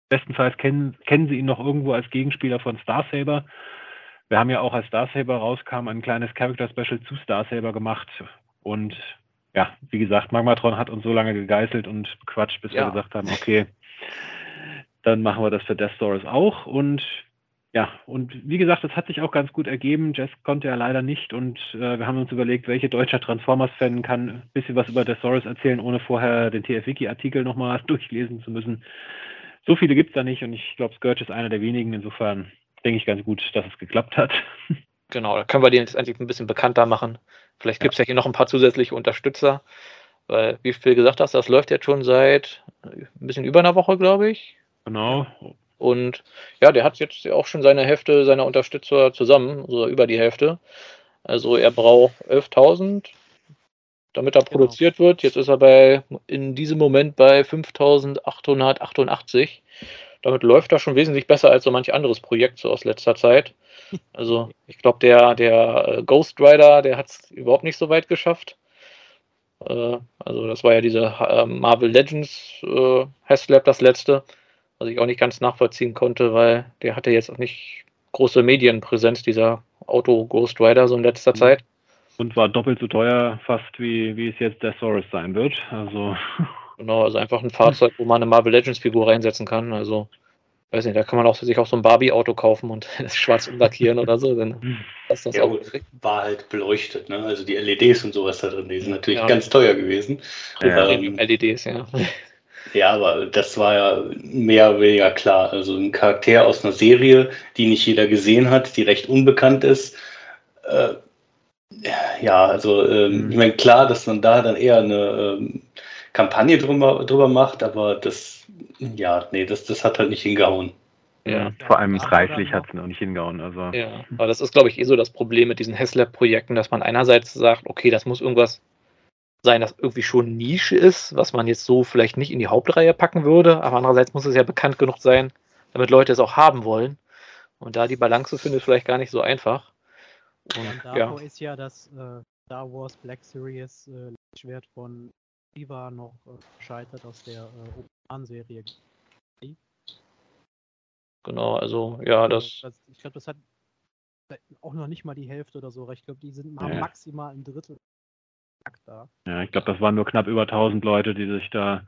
bestenfalls kennen, kennen sie ihn noch irgendwo als Gegenspieler von Star Saber. Wir haben ja auch, als Star Saber rauskam, ein kleines Character Special zu Star Saber gemacht. Und ja, wie gesagt, Magmatron hat uns so lange gegeißelt und bequatscht, bis ja. wir gesagt haben, okay, dann machen wir das für Death Stories auch. Und ja, und wie gesagt, das hat sich auch ganz gut ergeben. Jess konnte ja leider nicht und äh, wir haben uns überlegt, welcher deutscher Transformers-Fan kann ein bisschen was über Thesaurus erzählen, ohne vorher den TF-Wiki-Artikel nochmal durchlesen zu müssen. So viele gibt es da nicht und ich glaube, Scourge ist einer der wenigen. Insofern denke ich ganz gut, dass es geklappt hat. Genau, da können wir den jetzt endlich ein bisschen bekannter machen. Vielleicht gibt es ja. ja hier noch ein paar zusätzliche Unterstützer. Weil, wie viel gesagt hast, das läuft jetzt schon seit ein bisschen über einer Woche, glaube ich. Genau. Und ja, der hat jetzt auch schon seine Hälfte seiner Unterstützer zusammen, so über die Hälfte. Also er braucht 11.000, damit er genau. produziert wird. Jetzt ist er bei, in diesem Moment bei 5.888. Damit läuft er schon wesentlich besser als so manch anderes Projekt so aus letzter Zeit. Also ich glaube, der, der äh, Ghost Rider, der hat es überhaupt nicht so weit geschafft. Äh, also das war ja diese äh, Marvel Legends Haslab das letzte was ich auch nicht ganz nachvollziehen konnte, weil der hatte jetzt auch nicht große Medienpräsenz, dieser Auto Ghost Rider, so in letzter mhm. Zeit. Und war doppelt so teuer fast, wie, wie es jetzt der Saurus sein wird. Also. Genau, also einfach ein Fahrzeug, wo man eine Marvel Legends Figur reinsetzen kann. Also weiß nicht, da kann man auch sich auch so ein Barbie-Auto kaufen und das schwarz umlackieren oder so. Dann ist das ja, auch war halt beleuchtet, ne? Also die LEDs und sowas da drin, die sind natürlich ja. ganz teuer gewesen. Ja, ähm, LEDs, ja. Ja, aber das war ja mehr oder weniger klar. Also ein Charakter aus einer Serie, die nicht jeder gesehen hat, die recht unbekannt ist. Äh, ja, also ähm, mhm. ich meine, klar, dass man da dann eher eine ähm, Kampagne drüber, drüber macht, aber das, ja, nee, das, das hat halt nicht hingehauen. Ja, vor allem preislich hat es noch nicht hingehauen. Also. Ja, aber das ist, glaube ich, eh so das Problem mit diesen Haslab-Projekten, dass man einerseits sagt, okay, das muss irgendwas sein, das irgendwie schon Nische ist, was man jetzt so vielleicht nicht in die Hauptreihe packen würde, aber andererseits muss es ja bekannt genug sein, damit Leute es auch haben wollen. Und da die Balance zu finden, ist vielleicht gar nicht so einfach. Und, ja, davor ja. ist ja das äh, Star Wars Black Series äh, Schwert von Shiva noch äh, gescheitert aus der äh, Open-Serie. Genau, also ja, also, das. das ich glaube, das hat auch noch nicht mal die Hälfte oder so. Ich glaube, die sind ja. maximal ein Drittel da. Ja, ich glaube, das waren nur knapp über 1000 Leute, die sich da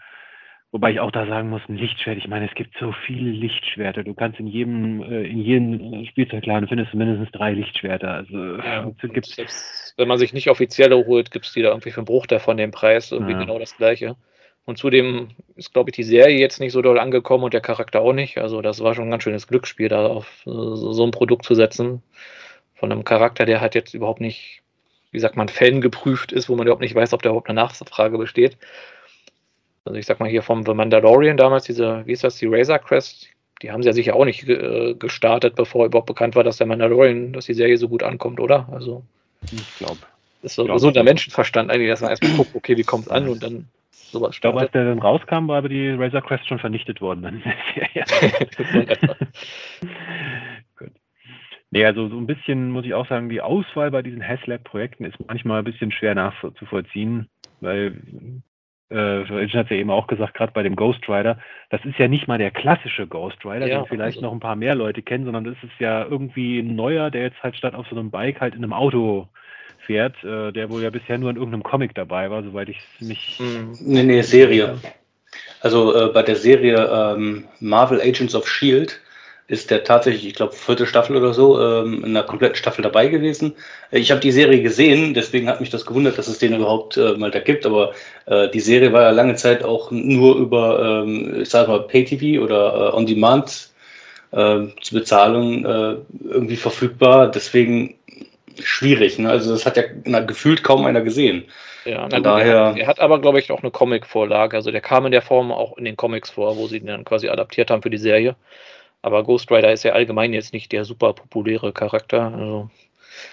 Wobei ich auch da sagen muss, ein Lichtschwert, ich meine, es gibt so viele Lichtschwerter. Du kannst in jedem, äh, in jedem Spielzeugladen findest du mindestens drei Lichtschwerter. Also ja, gibt's selbst, wenn man sich nicht offizielle holt, gibt es die da irgendwie für einen Bruchteil von dem Preis, irgendwie ja. genau das gleiche. Und zudem ist, glaube ich, die Serie jetzt nicht so doll angekommen und der Charakter auch nicht. Also das war schon ein ganz schönes Glücksspiel, da auf so, so ein Produkt zu setzen. Von einem Charakter, der halt jetzt überhaupt nicht, wie sagt man, Fan geprüft ist, wo man überhaupt nicht weiß, ob da überhaupt eine Nachfrage besteht. Also ich sag mal hier vom The Mandalorian damals, diese, wie ist das, die Razor Crest, die haben sie ja sicher auch nicht äh, gestartet, bevor überhaupt bekannt war, dass der Mandalorian, dass die Serie so gut ankommt, oder? Also. Ich glaube. Ist so, glaub, so der Menschenverstand eigentlich, dass man erstmal guckt, okay, wie kommt es an und dann sowas startet. Ich glaube, als der dann rauskam, war aber die Razor Crest schon vernichtet worden. Dann Gut. Nee, also so ein bisschen muss ich auch sagen, die Auswahl bei diesen Haslab-Projekten ist manchmal ein bisschen schwer nachzuvollziehen, weil äh, hat es ja eben auch gesagt, gerade bei dem Ghost Rider, das ist ja nicht mal der klassische Ghost Rider, ja, den vielleicht also. noch ein paar mehr Leute kennen, sondern das ist ja irgendwie ein neuer, der jetzt halt statt auf so einem Bike halt in einem Auto fährt, äh, der wohl ja bisher nur in irgendeinem Comic dabei war, soweit ich es nicht. Mhm. Nee, nee, Serie. Also äh, bei der Serie ähm, Marvel Agents of Shield ist der tatsächlich, ich glaube, vierte Staffel oder so, ähm, in einer kompletten Staffel dabei gewesen. Ich habe die Serie gesehen, deswegen hat mich das gewundert, dass es den überhaupt äh, mal da gibt, aber äh, die Serie war ja lange Zeit auch nur über, ähm, ich sag mal, Pay-TV oder äh, On-Demand äh, zur Bezahlung äh, irgendwie verfügbar, deswegen schwierig. Ne? Also das hat ja na, gefühlt kaum einer gesehen. Ja, na, daher. Er hat aber, glaube ich, auch eine Comic-Vorlage. Also der kam in der Form auch in den Comics vor, wo sie ihn dann quasi adaptiert haben für die Serie. Aber Ghost Rider ist ja allgemein jetzt nicht der super populäre Charakter. Also.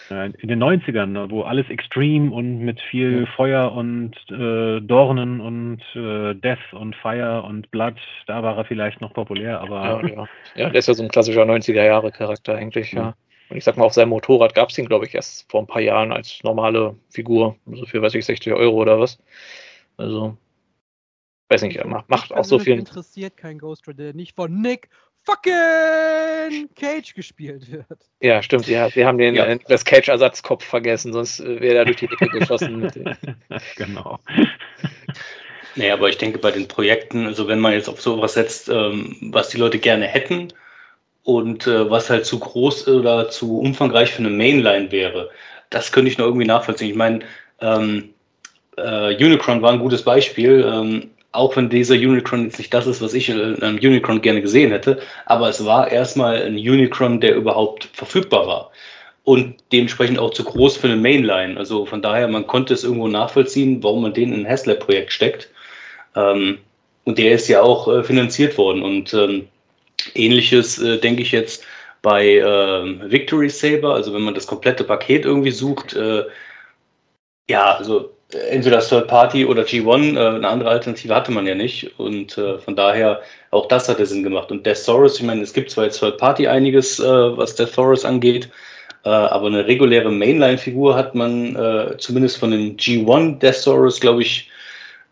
In den 90ern, ne, wo alles extrem und mit viel ja. Feuer und äh, Dornen und äh, Death und Fire und Blood, da war er vielleicht noch populär, aber. Ja, ja. ja der ist ja so ein klassischer 90er-Jahre-Charakter eigentlich, ja. ja. Und ich sag mal, auf seinem Motorrad gab es ihn, glaube ich, erst vor ein paar Jahren als normale Figur. So also für, weiß ich, 60 Euro oder was. Also, weiß nicht, macht, macht auch so viel. interessiert kein Ghost Rider, der nicht von Nick fucking Cage gespielt wird. Ja, stimmt. Ja, wir haben den ja. das Cage-Ersatzkopf vergessen, sonst äh, wäre er durch die Decke geschossen. genau. Nee, aber ich denke bei den Projekten, also wenn man jetzt auf sowas setzt, ähm, was die Leute gerne hätten und äh, was halt zu groß oder zu umfangreich für eine Mainline wäre, das könnte ich noch irgendwie nachvollziehen. Ich meine, ähm, äh, Unicron war ein gutes Beispiel. Ähm, auch wenn dieser Unicron jetzt nicht das ist, was ich in einem Unicron gerne gesehen hätte, aber es war erstmal ein Unicron, der überhaupt verfügbar war und dementsprechend auch zu groß für eine Mainline. Also von daher, man konnte es irgendwo nachvollziehen, warum man den in ein Haslab-Projekt steckt. Ähm, und der ist ja auch äh, finanziert worden. Und ähm, ähnliches äh, denke ich jetzt bei äh, Victory Saber, also wenn man das komplette Paket irgendwie sucht, äh, ja, also entweder Third Party oder G1, äh, eine andere Alternative hatte man ja nicht. Und äh, von daher, auch das hatte Sinn gemacht. Und Death Saurus, ich meine, es gibt zwar jetzt Third Party einiges, äh, was Death Saurus angeht, äh, aber eine reguläre Mainline-Figur hat man äh, zumindest von den G1 Death Saurus, glaube ich,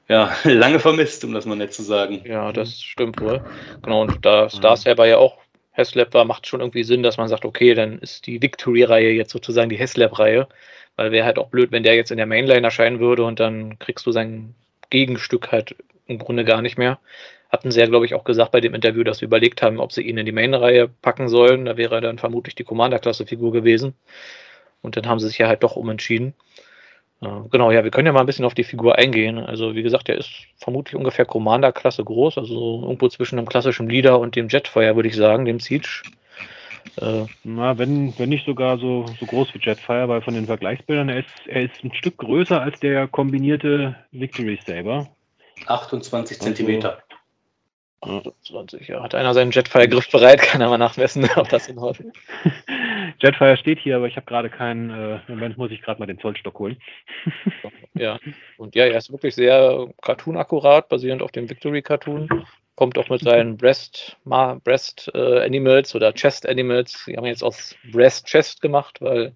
ja, lange vermisst, um das mal nett zu sagen. Ja, das stimmt wohl. Genau, und da Star Saber ja auch Haslab war, macht schon irgendwie Sinn, dass man sagt, okay, dann ist die Victory-Reihe jetzt sozusagen die Haslab-Reihe. Weil wäre halt auch blöd, wenn der jetzt in der Mainline erscheinen würde und dann kriegst du sein Gegenstück halt im Grunde gar nicht mehr. hatten sie ja, glaube ich, auch gesagt bei dem Interview, dass sie überlegt haben, ob sie ihn in die Main-Reihe packen sollen. Da wäre er dann vermutlich die Commander-Klasse-Figur gewesen. Und dann haben sie sich ja halt doch umentschieden. Äh, genau, ja, wir können ja mal ein bisschen auf die Figur eingehen. Also, wie gesagt, der ist vermutlich ungefähr Commander-Klasse groß, also irgendwo zwischen einem klassischen Leader und dem Jetfire, würde ich sagen, dem Siege. Äh, Na, wenn, wenn nicht sogar so, so groß wie Jetfire, weil von den Vergleichsbildern, er ist, er ist ein Stück größer als der kombinierte Victory Saber. 28 Zentimeter. 28, ja. Hat einer seinen Jetfire griffbereit? Kann er mal nachmessen, ob das hinhaut. Jetfire steht hier, aber ich habe gerade keinen. Äh, Moment, muss ich gerade mal den Zollstock holen. ja, und ja, er ist wirklich sehr cartoon-akkurat, basierend auf dem Victory-Cartoon. Kommt auch mit seinen Breast, Breast äh, Animals oder Chest Animals. Die haben jetzt aus Breast Chest gemacht, weil,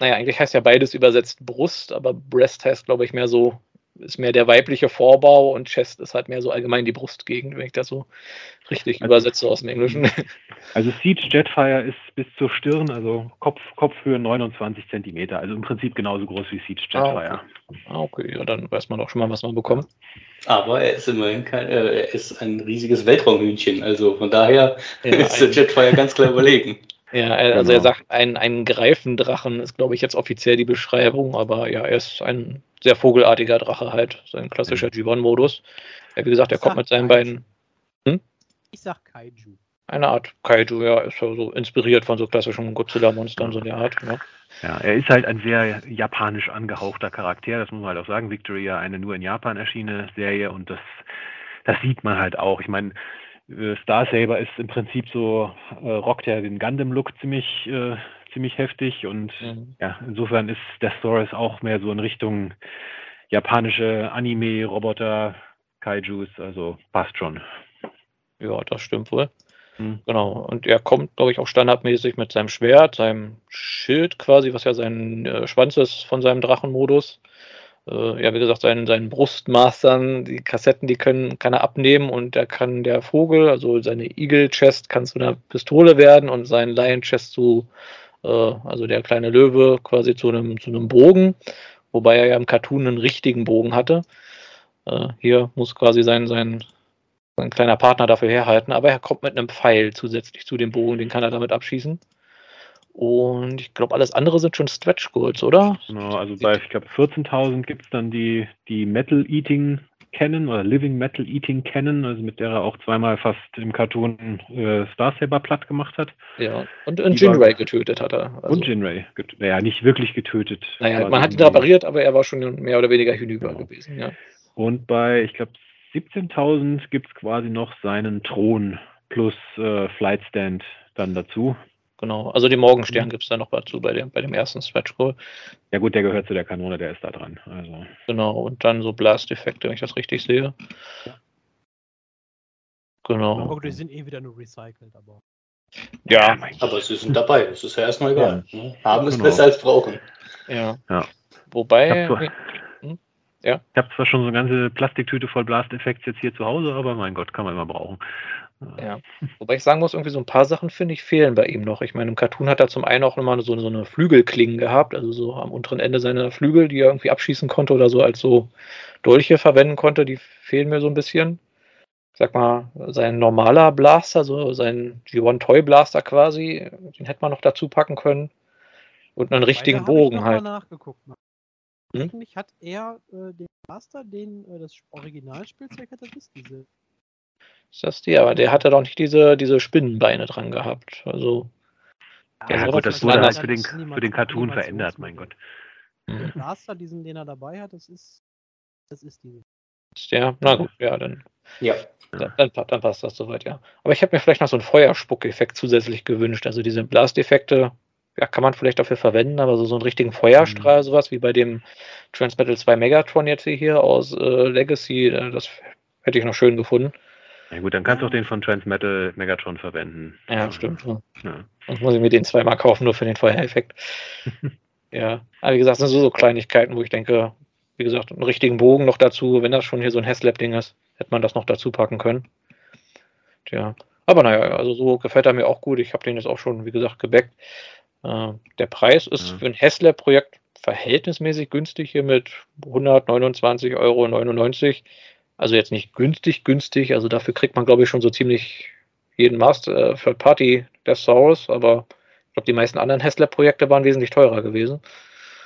naja, eigentlich heißt ja beides übersetzt Brust, aber Breast heißt, glaube ich, mehr so ist mehr der weibliche Vorbau und Chest ist halt mehr so allgemein die Brustgegend, wenn ich das so richtig also, übersetze aus dem Englischen. Also Siege Jetfire ist bis zur Stirn, also Kopf, Kopfhöhe 29 Zentimeter, also im Prinzip genauso groß wie Siege Jetfire. Ah, okay. Ah, okay, ja, dann weiß man doch schon mal, was man bekommt. Aber er ist immerhin kein, äh, er ist ein riesiges Weltraumhühnchen, also von daher ja, ist der Jetfire ganz klar überlegen. Ja, also genau. er sagt, ein, ein Greifendrachen ist, glaube ich, jetzt offiziell die Beschreibung, aber ja, er ist ein sehr vogelartiger Drache halt, so ein klassischer mhm. G1-Modus. Ja, wie gesagt, er kommt mit seinen beiden. Hm? Ich sag Kaiju. Eine Art Kaiju, ja, ist ja so inspiriert von so klassischen Godzilla-Monstern, so in der Art. Ja. ja, er ist halt ein sehr japanisch angehauchter Charakter, das muss man halt auch sagen. Victory ja eine nur in Japan erschienene Serie und das, das sieht man halt auch. Ich meine, Star Saber ist im Prinzip so, äh, rockt ja den Gundam-Look ziemlich, äh, ziemlich heftig und mhm. ja, insofern ist der Stories auch mehr so in Richtung japanische Anime, Roboter, Kaijus, also passt schon. Ja, das stimmt wohl. Mhm. Genau. Und er kommt, glaube ich, auch standardmäßig mit seinem Schwert, seinem Schild quasi, was ja sein äh, Schwanz ist von seinem Drachenmodus äh, ja, wie gesagt, seinen, seinen Brustmastern, die Kassetten, die können, kann er abnehmen und da kann der Vogel, also seine Eagle Chest kann zu einer Pistole werden und sein Lion Chest zu, äh, also der kleine Löwe quasi zu einem, zu einem Bogen, wobei er ja im Cartoon einen richtigen Bogen hatte. Äh, hier muss quasi sein, sein, sein kleiner Partner dafür herhalten, aber er kommt mit einem Pfeil zusätzlich zu dem Bogen, den kann er damit abschießen. Und ich glaube, alles andere sind schon Stretch Goals, oder? Genau, also bei, ich glaube, 14.000 gibt es dann die, die Metal Eating Cannon oder Living Metal Eating Cannon, also mit der er auch zweimal fast im Cartoon äh, Star Saber platt gemacht hat. Ja, und, und Jinray getötet hat er. Also. Und Jinray, naja, nicht wirklich getötet. Naja, man hat ihn repariert, aber er war schon mehr oder weniger hinüber genau. gewesen, ja. Und bei, ich glaube, 17.000 gibt es quasi noch seinen Thron plus äh, Flight Stand dann dazu genau. Also den Morgenstern mhm. gibt es da noch dazu bei dem, bei dem ersten Stretch Goal. Ja gut, der gehört zu der Kanone, der ist da dran. Also. Genau, und dann so Blast-Effekte, wenn ich das richtig sehe. Genau. Aber die sind eh wieder nur recycelt, aber. Ja, aber sie sind dabei, das ist ja erstmal egal. Ja. Ne? Haben ist genau. besser als brauchen. Ja. ja. Wobei. Hm? Ja. Ich habe zwar schon so eine ganze Plastiktüte voll Blast-Effekte jetzt hier zu Hause, aber mein Gott, kann man immer brauchen. Ja. Wobei ich sagen muss, irgendwie so ein paar Sachen finde ich fehlen bei ihm noch. Ich meine, im Cartoon hat er zum einen auch nochmal so, so eine Flügelklingen gehabt, also so am unteren Ende seiner Flügel, die er irgendwie abschießen konnte oder so als so Dolche verwenden konnte, die fehlen mir so ein bisschen. Ich sag mal, sein normaler Blaster, so sein G1 Toy Blaster quasi, den hätte man noch dazu packen können. Und einen richtigen Bogen ich halt. Mal nachgeguckt. Hm? Eigentlich hat er äh, den Blaster, den äh, das Originalspielzeug hat, das ist diese ist das die? Aber der hatte doch nicht diese, diese Spinnenbeine dran gehabt. Also. Ja, gut, das wurde halt für den, für den Cartoon verändert, mein Gott. Der mhm. Blaster, diesen, den er dabei hat, das ist. Das ist diese. Ja, na gut, ja, dann. Ja. Dann, dann, dann passt das soweit, ja. Aber ich habe mir vielleicht noch so einen Feuerspuckeffekt zusätzlich gewünscht. Also diese Blasteffekte, ja, kann man vielleicht dafür verwenden, aber so, so einen richtigen Feuerstrahl, mhm. sowas wie bei dem Transmetal 2 Megatron jetzt hier aus äh, Legacy, äh, das hätte ich noch schön gefunden. Ja gut, dann kannst du auch den von Transmetal Megatron verwenden. Ja, stimmt. Ja. Dann muss ich mir den zweimal kaufen, nur für den Feuereffekt. ja, aber wie gesagt, das sind so, so Kleinigkeiten, wo ich denke, wie gesagt, einen richtigen Bogen noch dazu, wenn das schon hier so ein Haslab-Ding ist, hätte man das noch dazu packen können. Tja, aber naja, also so gefällt er mir auch gut. Ich habe den jetzt auch schon, wie gesagt, gebackt. Äh, der Preis ist ja. für ein Haslab-Projekt verhältnismäßig günstig hier mit 129,99 Euro. Also jetzt nicht günstig, günstig. Also dafür kriegt man, glaube ich, schon so ziemlich jeden Master äh, Third Party Source, aber ich glaube, die meisten anderen Haslab-Projekte waren wesentlich teurer gewesen.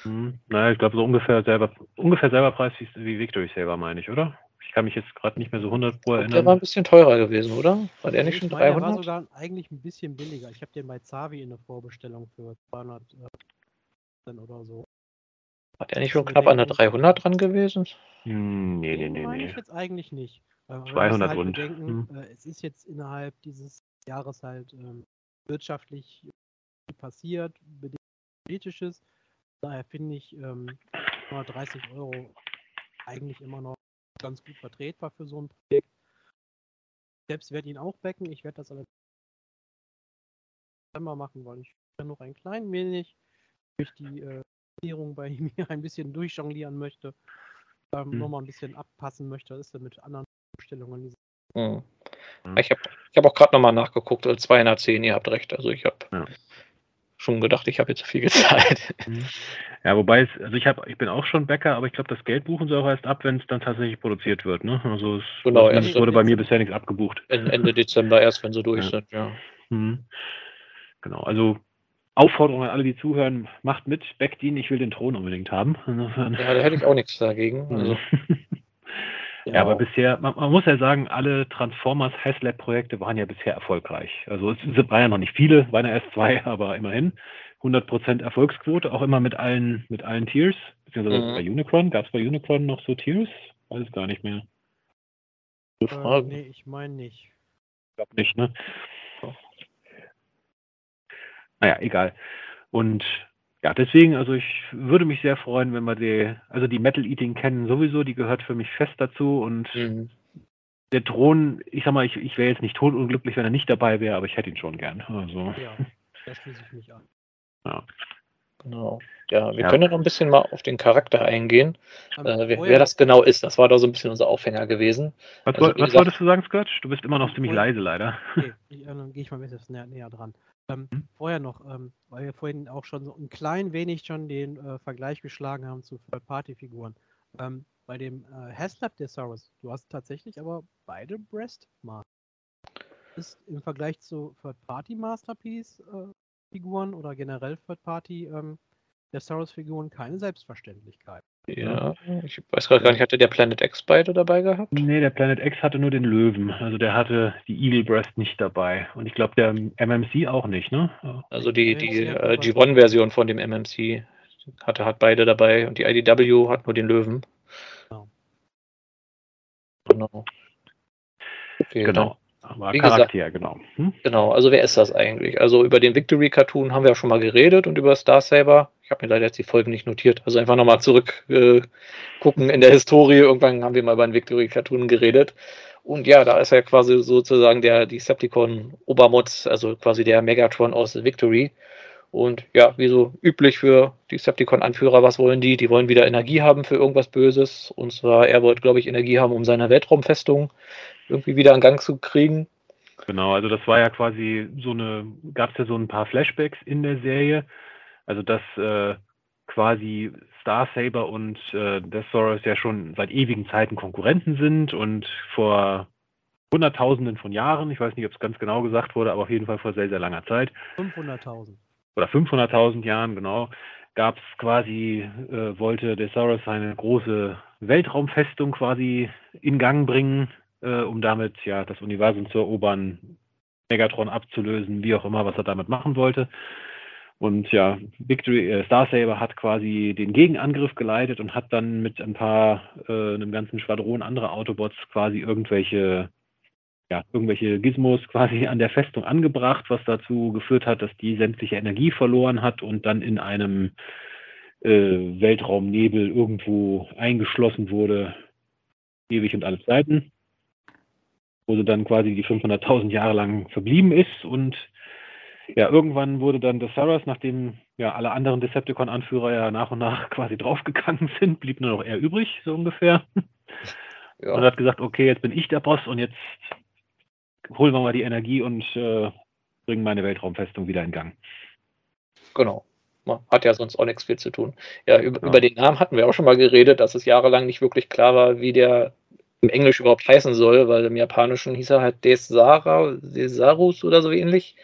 Hm, naja, ich glaube so ungefähr selber, ungefähr selber Preis wie, wie Victory Saber, meine ich, oder? Ich kann mich jetzt gerade nicht mehr so 100 Pro erinnern. Der war ein bisschen teurer gewesen, oder? War der nicht Ich schon meine, der 300? war sogar eigentlich ein bisschen billiger. Ich habe den bei Zavi in der Vorbestellung für 200 äh, oder so. War der nicht schon knapp an der 300 dran gewesen? Hm, nee, nee, Den nee, meine nee. ich jetzt eigentlich nicht. Wir 200 müssen halt rund. Bedenken, äh, es ist jetzt innerhalb dieses Jahres halt ähm, wirtschaftlich passiert, bedingt politisches. Daher finde ich ähm, 130 Euro eigentlich immer noch ganz gut vertretbar für so ein Projekt. Ich Selbst werde ihn auch backen. Ich werde das allerdings machen, weil ich ja noch ein klein wenig durch die äh, Währung bei mir ein bisschen durchjonglieren möchte. Ähm, Hm. Nochmal ein bisschen abpassen möchte. Ist ja mit anderen Bestellungen. Die Hm. Hm. Ich habe ich hab auch gerade nochmal nachgeguckt, also 210, ihr habt recht. Also ich habe Ja. schon gedacht, ich habe jetzt zu viel gezahlt. Hm. Ja, wobei es, also ich habe, ich bin auch schon Bäcker, aber ich glaube, das Geld buchen sie auch erst ab, wenn es dann tatsächlich produziert wird, ne? Also es Genau, es erst wurde bei mir bisher nichts abgebucht. En- Ende Dezember erst, wenn sie durch Ja. sind, ja. Hm. Genau, also Aufforderung an alle, die zuhören, macht mit, backt ihn, ich will den Thron unbedingt haben. Ja, da hätte ich auch nichts dagegen. Hm. Also, Ja, aber genau. bisher, man, man muss ja sagen, alle Transformers Haslab-Projekte waren ja bisher erfolgreich. Also es sind- waren ja noch nicht viele, waren ja erst zwei, aber immerhin. 100% Erfolgsquote, auch immer mit allen, mit allen Tiers. Beziehungsweise Mhm. bei Unicron, gab es bei Unicron noch so Tiers? Weiß es gar nicht mehr. Äh, nee, ich meine nicht. glaube nicht, ne? Naja, egal. Und ja, deswegen, also ich würde mich sehr freuen, wenn wir die, also die Metal Eating kennen sowieso, die gehört für mich fest dazu und Mhm. der Thron, ich sag mal, ich, ich wäre jetzt nicht totunglücklich, wenn er nicht dabei wäre, aber ich hätte ihn schon gern. Also, Ja, da schließe ich mich an. ja. Genau. Ja, wir Ja. können ja noch ein bisschen mal auf den Charakter eingehen, Ähm, äh, wer, vorher- wer das genau ist. Das war da so ein bisschen unser Aufhänger gewesen. Was, Also, was gesagt- wolltest du sagen, Scratch? Du bist immer noch ziemlich Vorher- leise, leider. Okay, ich, äh, dann gehe ich mal ein bisschen näher, näher dran. Ähm, Hm? Vorher noch, ähm, weil wir vorhin auch schon so ein klein wenig schon den äh, Vergleich geschlagen haben zu Third-Party-Figuren. Ähm, bei dem äh, Haslab Thesaurus, du hast tatsächlich aber beide Breastmaster. Ist im Vergleich zu Third-Party-Masterpiece-Figuren oder generell Third-Party ähm, Thesaurus-Figuren keine Selbstverständlichkeit. Ja, ich weiß gerade gar nicht, hatte der Planet X beide dabei gehabt? Nee, der Planet X hatte nur den Löwen. Also der hatte die Eagle Breast nicht dabei. Und ich glaube, der MMC auch nicht, ne? Also die, die äh, aber- G1-Version von dem MMC hatte, hat beide dabei und die IDW hat nur den Löwen. Genau. Genau. Okay, Genau. Aber wie gesagt- Charakter, genau. Hm? Genau, also wer ist das eigentlich? Also über den Victory Cartoon haben wir ja schon mal geredet und über Star Saber. Ich habe mir leider jetzt die Folgen nicht notiert. Also einfach nochmal zurück äh, in der Historie. Irgendwann haben wir mal über den Victory Cartoon geredet. Und ja, da ist er quasi sozusagen der Decepticon Obermod, also quasi der Megatron aus Victory. Und ja, wie so üblich für Decepticon-Anführer, was wollen die? Die wollen wieder Energie haben für irgendwas Böses. Und zwar, er wollte, glaube ich, Energie haben, um seine Weltraumfestung irgendwie wieder in Gang zu kriegen. Genau, also das war ja quasi so eine, gab es ja so ein paar Flashbacks in der Serie. Also dass äh, quasi Star Saber und äh, Death Saurus ja schon seit ewigen Zeiten Konkurrenten sind und vor Hunderttausenden von Jahren, ich weiß nicht, ob es ganz genau gesagt wurde, aber auf jeden Fall vor sehr, sehr langer Zeit, 500.000. oder 500.000 Jahren, genau, gab es quasi, äh, wollte Thesaurus seine große Weltraumfestung quasi in Gang bringen, äh, um damit ja das Universum zu erobern, Megatron abzulösen, wie auch immer, was er damit machen wollte. Und ja, Victory, äh, Star Saber hat quasi den Gegenangriff geleitet und hat dann mit ein paar, äh, einem ganzen Schwadron anderer Autobots quasi irgendwelche ja, irgendwelche Gizmos quasi an der Festung angebracht, was dazu geführt hat, dass die sämtliche Energie verloren hat und dann in einem äh, Weltraumnebel irgendwo eingeschlossen wurde, ewig und alle Zeiten, wo sie dann quasi die 500.000 Jahre lang verblieben ist und ja, irgendwann wurde dann Thesaurus, nachdem ja alle anderen Decepticon-Anführer ja nach und nach quasi draufgegangen sind, blieb nur noch er übrig, so ungefähr. Ja. Und hat gesagt, okay, jetzt bin ich der Boss und jetzt holen wir mal die Energie und äh, bringen meine Weltraumfestung wieder in Gang. Genau. Man Hat ja sonst auch nichts viel zu tun. Ja, über, Ja. über den Namen hatten wir auch schon mal geredet, dass es jahrelang nicht wirklich klar war, wie der im Englisch überhaupt heißen soll, weil im Japanischen hieß er halt Desara, Desarus oder so ähnlich.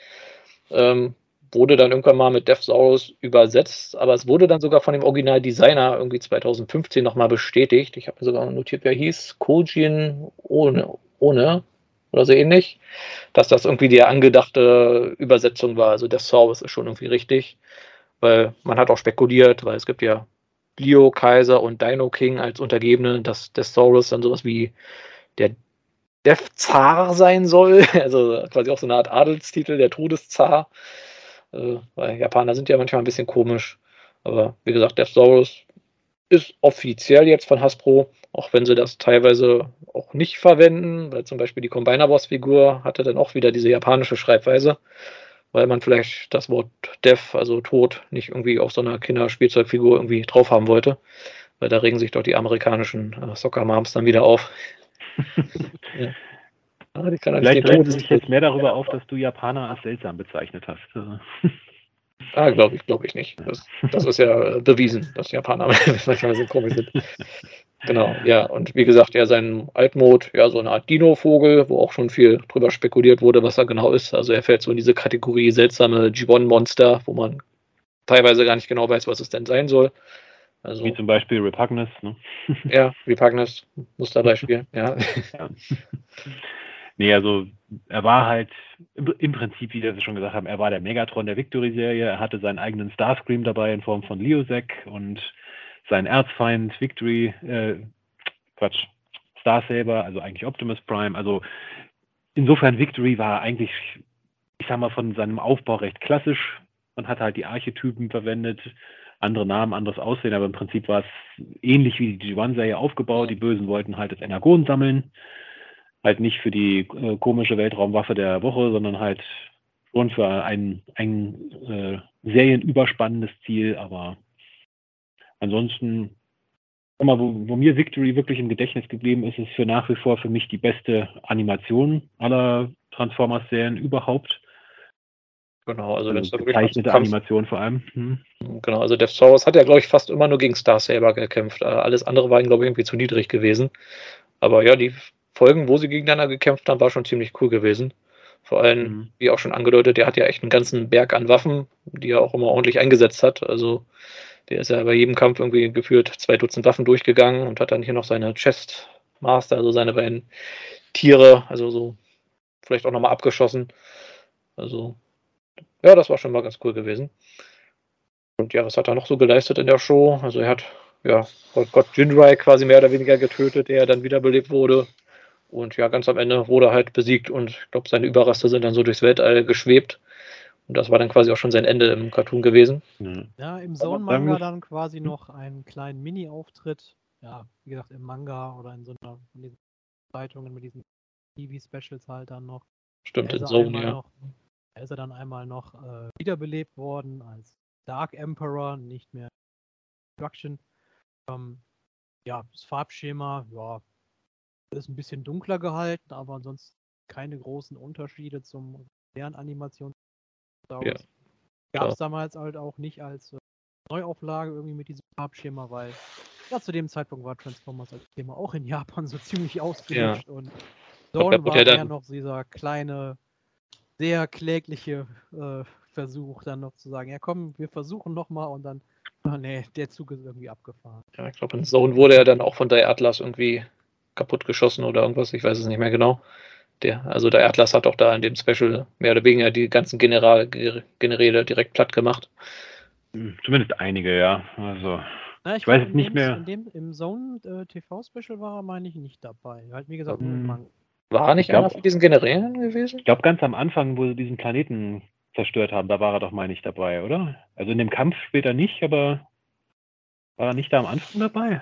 Ähm, wurde dann irgendwann mal mit Deathsaurus übersetzt, aber es wurde dann sogar von dem Originaldesigner irgendwie 2015 nochmal bestätigt. Ich habe mir sogar notiert, wer hieß, Kojin ohne, ohne oder so ähnlich, dass das irgendwie die angedachte Übersetzung war. Also Deathsaurus ist schon irgendwie richtig, weil man hat auch spekuliert, weil es gibt ja Leo Kaiser und Dino King als Untergebene, dass Deathsaurus dann sowas wie der Death Zar sein soll, also quasi auch so eine Art Adelstitel, der Todeszar. Äh, weil Japaner sind ja manchmal ein bisschen komisch. Aber wie gesagt, Deathsaurus ist offiziell jetzt von Hasbro, auch wenn sie das teilweise auch nicht verwenden, weil zum Beispiel die Combiner Boss Figur hatte dann auch wieder diese japanische Schreibweise, weil man vielleicht das Wort Death, also Tod, nicht irgendwie auf so einer Kinderspielzeugfigur irgendwie drauf haben wollte, weil da regen sich doch die amerikanischen äh, Soccer Moms dann wieder auf. ja. Ah, die kann Vielleicht regt sich jetzt mehr darüber auf, dass du Japaner als seltsam bezeichnet hast. Also. Ah, glaube ich, glaube ich nicht. Das, das, ist ja bewiesen, dass Japaner manchmal so komisch sind. Genau, ja. Und wie gesagt, ja, sein Altmod, ja, so eine Art Dino-Vogel, wo auch schon viel drüber spekuliert wurde, was er genau ist. Also er fällt so in diese Kategorie seltsame Gibbon-Monster, wo man teilweise gar nicht genau weiß, was es denn sein soll. Also, Wie zum Beispiel Repugnus, ne? Ja, Repugnus, Musterbeispiel, ja. ja. Nee, also er war halt im Prinzip, wie wir schon gesagt haben, er war der Megatron der Victory-Serie. Er hatte seinen eigenen Starscream dabei in Form von Leosec und seinen Erzfeind Victory, äh, Quatsch, Starsaber, also eigentlich Optimus Prime. Also insofern Victory war eigentlich, ich sag mal, von seinem Aufbau recht klassisch. Man hat halt die Archetypen verwendet, andere Namen, anderes Aussehen, aber im Prinzip war es ähnlich wie die G1-Serie aufgebaut. Die Bösen wollten halt das Energon sammeln halt nicht für die äh, komische Weltraumwaffe der Woche, sondern halt schon für ein, ein äh, serienüberspannendes Ziel, aber ansonsten, mal, wo, wo, mir Victory wirklich im Gedächtnis geblieben ist, ist für nach wie vor für mich die beste Animation aller Transformers-Serien überhaupt. Genau, also, also wenn gezeichnete Animation vor allem. Hm. Genau, also Death Saurus hat ja, glaube ich, fast immer nur gegen Star Saber gekämpft. Äh, alles andere war ihm, glaube ich, irgendwie zu niedrig gewesen. Aber ja, die Folgen, wo sie gegeneinander gekämpft haben, war schon ziemlich cool gewesen. Vor allem, mhm. wie auch schon angedeutet, der hat ja echt einen ganzen Berg an Waffen, die er auch immer ordentlich eingesetzt hat. Also der ist ja bei jedem Kampf irgendwie geführt zwei Dutzend Waffen durchgegangen und hat dann hier noch seine Chest Master, also seine beiden Tiere, also so vielleicht auch nochmal abgeschossen. Also ja, das war schon mal ganz cool gewesen. Und ja, was hat er noch so geleistet in der Show? Also er hat ja Gott Jinrai quasi mehr oder weniger getötet, der dann wiederbelebt wurde. Und ja, ganz am Ende wurde er halt besiegt und ich glaube, seine Überreste sind dann so durchs Weltall geschwebt. Und das war dann quasi auch schon sein Ende im Cartoon gewesen. Ja, im Zone-Manga dann quasi noch einen kleinen Mini-Auftritt. Ja, wie gesagt, im Manga oder in so einer von diesen Zeitungen mit diesen TV-Specials halt dann noch. Stimmt, in Zone, ja. Noch, da ist er dann einmal noch äh, wiederbelebt worden als Dark Emperor, nicht mehr Destruction. Ähm, ja, das Farbschema, ja, ist ein bisschen dunkler gehalten, aber ansonsten keine großen Unterschiede zum modernen Animation. Ja. Gab es damals halt auch nicht als äh, Neuauflage irgendwie mit diesem Farbschema, weil ja, zu dem Zeitpunkt war Transformers als Thema auch in Japan so ziemlich ausgelutscht ja. und Dawn war ja noch dieser kleine, sehr klägliche äh, Versuch, dann noch zu sagen, ja komm, wir versuchen nochmal und dann, oh nee, der Zug ist irgendwie abgefahren. Ja, ich glaube, in Zone wurde er dann auch von der Atlas irgendwie kaputt geschossen oder irgendwas, ich weiß es nicht mehr genau. Der, also der Atlas hat auch da in dem Special mehr oder weniger die ganzen General, Generäle direkt platt gemacht. Hm, zumindest einige, ja. Also Na, ich, ich weiß es nicht mehr. In dem, Im Zone äh, TV Special war er, meine ich, nicht dabei. Halt, wie gesagt, hm. War er nicht glaub, einer von diesen Generälen gewesen? Ich glaube, ganz am Anfang, wo sie diesen Planeten zerstört haben, da war er doch, meine ich, dabei, oder? Also in dem Kampf später nicht, aber war er nicht da am Anfang dabei?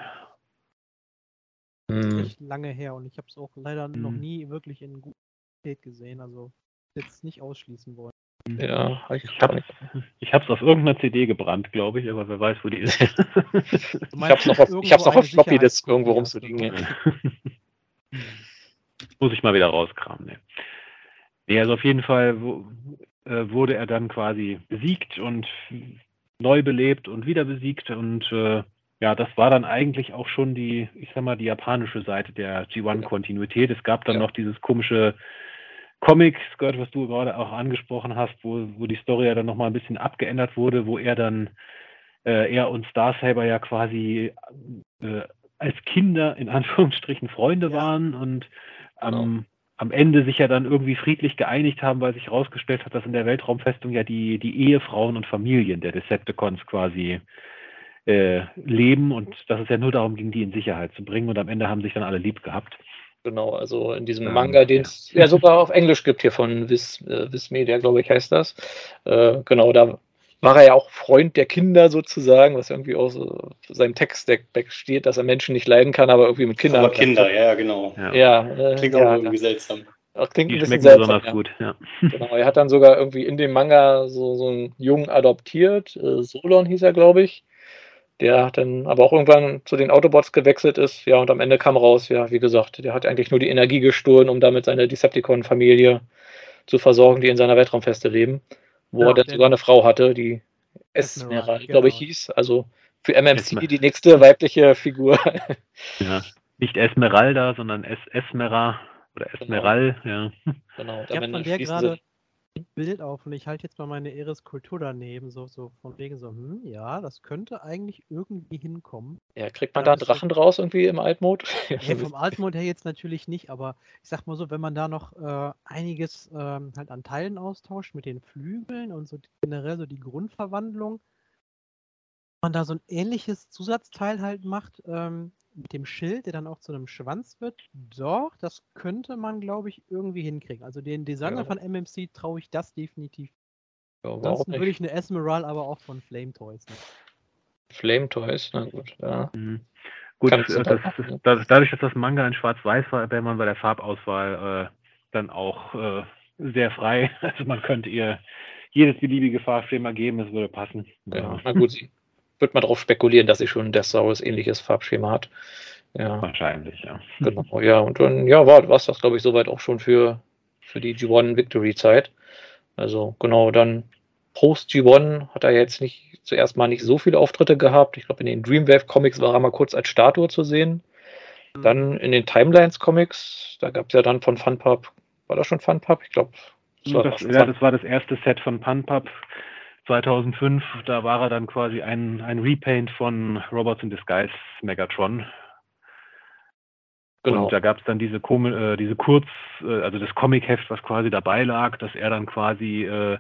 Hm. echt lange her und ich habe es auch leider hm. noch nie wirklich in guter Qualität gesehen. Also jetzt nicht ausschließen wollen. Ja, ich, ich habe hab's auf irgendeiner CD gebrannt, glaube ich, aber wer weiß, wo die ist. ich habe es noch auf, ich hab's noch auf Floppy Disk irgendwo rumzuliegen. Muss ich mal wieder rauskramen. Ne. Nee, also auf jeden Fall wo, äh, wurde er dann quasi besiegt und neu belebt und wieder besiegt und äh, ja, das war dann eigentlich auch schon die, ich sag mal, die japanische Seite der G1-Kontinuität. Es gab dann Ja. noch dieses komische Comic, Skirt, was du gerade auch angesprochen hast, wo, wo die Story ja dann nochmal ein bisschen abgeändert wurde, wo er dann, äh, er und Starsaber ja quasi äh, als Kinder in Anführungsstrichen Freunde Ja. waren und am, Genau. am Ende sich ja dann irgendwie friedlich geeinigt haben, weil sich herausgestellt hat, dass in der Weltraumfestung ja die, die Ehefrauen und Familien der Decepticons quasi äh, leben und dass es ja nur darum ging, die in Sicherheit zu bringen und am Ende haben sich dann alle lieb gehabt. Genau, also in diesem Ähm, Manga, den es ja. sogar auf Englisch gibt hier von Viz, äh, Viz Media, glaube ich, heißt das. Äh, genau, da war er ja auch Freund der Kinder sozusagen, was irgendwie aus äh, seinem Text-Deck steht, dass er Menschen nicht leiden kann, aber irgendwie mit Kindern. Aber Kinder, ja, ja, genau. Ja. Ja, äh, Klingt ja, auch irgendwie seltsam. das klingt ein Die bisschen schmecken seltsam. besonders Ja. gut, ja. Genau, er hat dann sogar irgendwie in dem Manga so, so einen Jungen adoptiert. Äh, Solon hieß er, glaube ich. Der dann aber auch irgendwann zu den Autobots gewechselt ist. Ja, und am Ende kam raus, ja, wie gesagt, der hat eigentlich nur die Energie gestohlen, um damit seine Decepticon-Familie zu versorgen, die in seiner Weltraumfeste leben. Wo Ja, er dann sogar eine Frau hatte, die Esmeralda, Esmeralda, glaube ich, genau. hieß. Also für MMC Esmer- die nächste weibliche Figur. ja. Nicht Esmeralda, sondern es Esmera oder Esmeral, ja. genau. Ich habe von der gerade Bild auf und ich halte jetzt mal meine Eris Kultur daneben, so, so von wegen so, hm, ja, das könnte eigentlich irgendwie hinkommen. Ja, kriegt man Ja, da einen Drachen draus irgendwie im Altmod? Hey, vom Altmod her jetzt natürlich nicht, aber ich sag mal so, wenn man da noch äh, einiges ähm, halt an Teilen austauscht mit den Flügeln und so generell so die Grundverwandlung, man da so ein ähnliches Zusatzteil halt macht, ähm, mit dem Schild, der dann auch zu einem Schwanz wird, doch, das könnte man, glaube ich, irgendwie hinkriegen. Also den Designer Ja. von MMC traue ich das definitiv. Ja, Ansonsten würde ich eine Esmeral aber auch von Flame Toys nehmen. Flame Toys, na gut, ja. Mhm. Gut, äh, das, das, ne? das, dadurch, dass das Manga in Schwarz-Weiß war, wäre man bei der Farbauswahl äh, dann auch äh, sehr frei. Also man könnte ihr jedes beliebige Farbschema geben, es würde passen. Ja, na gut, sie wird man darauf spekulieren, dass sie schon ein Death Saurus ähnliches Farbschema hat. Ja, Wahrscheinlich, ja. genau. Ja, und dann, ja, war es das, glaube ich, soweit auch schon für, für die G1 Victory-Zeit. Also, genau, dann Post G1 hat er jetzt nicht zuerst mal nicht so viele Auftritte gehabt. Ich glaube, in den Dreamwave Comics war er mal kurz als Statue zu sehen. Dann in den Timelines Comics, da gab es ja dann von Funpub, war das schon Funpub? Ich glaube, das war Das, ja, das war das erste Set von Punpub 2005. Da war er dann quasi ein, ein Repaint von Robots in Disguise Megatron. genau. Und da gab es dann diese, äh, diese Kurz, äh, also das Comic-Heft, was quasi dabei lag, dass er dann quasi äh,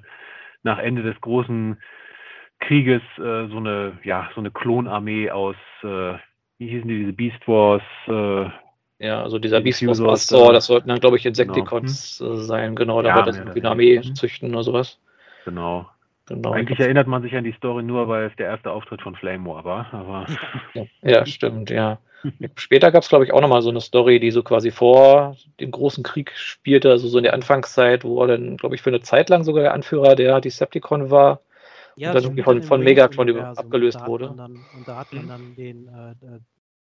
nach Ende des großen Krieges äh, so eine, ja, so eine Klonarmee aus, äh, wie hießen die, diese Beast Wars, äh, Ja, also dieser Die Beast Wars da. das sollten dann, glaube ich, Insecticons äh, sein, genau, da Ja, wird das irgendwie eine Armee züchten oder sowas. genau. Genau. Eigentlich erinnert man sich an die Story nur, weil es der erste Auftritt von Flame War war, aber Ja, ja, stimmt, ja. Später gab es, glaube ich, auch nochmal so eine Story, die so quasi vor dem großen Krieg spielte, also so in der Anfangszeit, wo er dann, glaube ich, für eine Zeit lang sogar der Anführer der Decepticon war. Ja, Und dann irgendwie von- von Megatron abgelöst Da hat wurde. man Dann, und da hat man dann den äh, äh,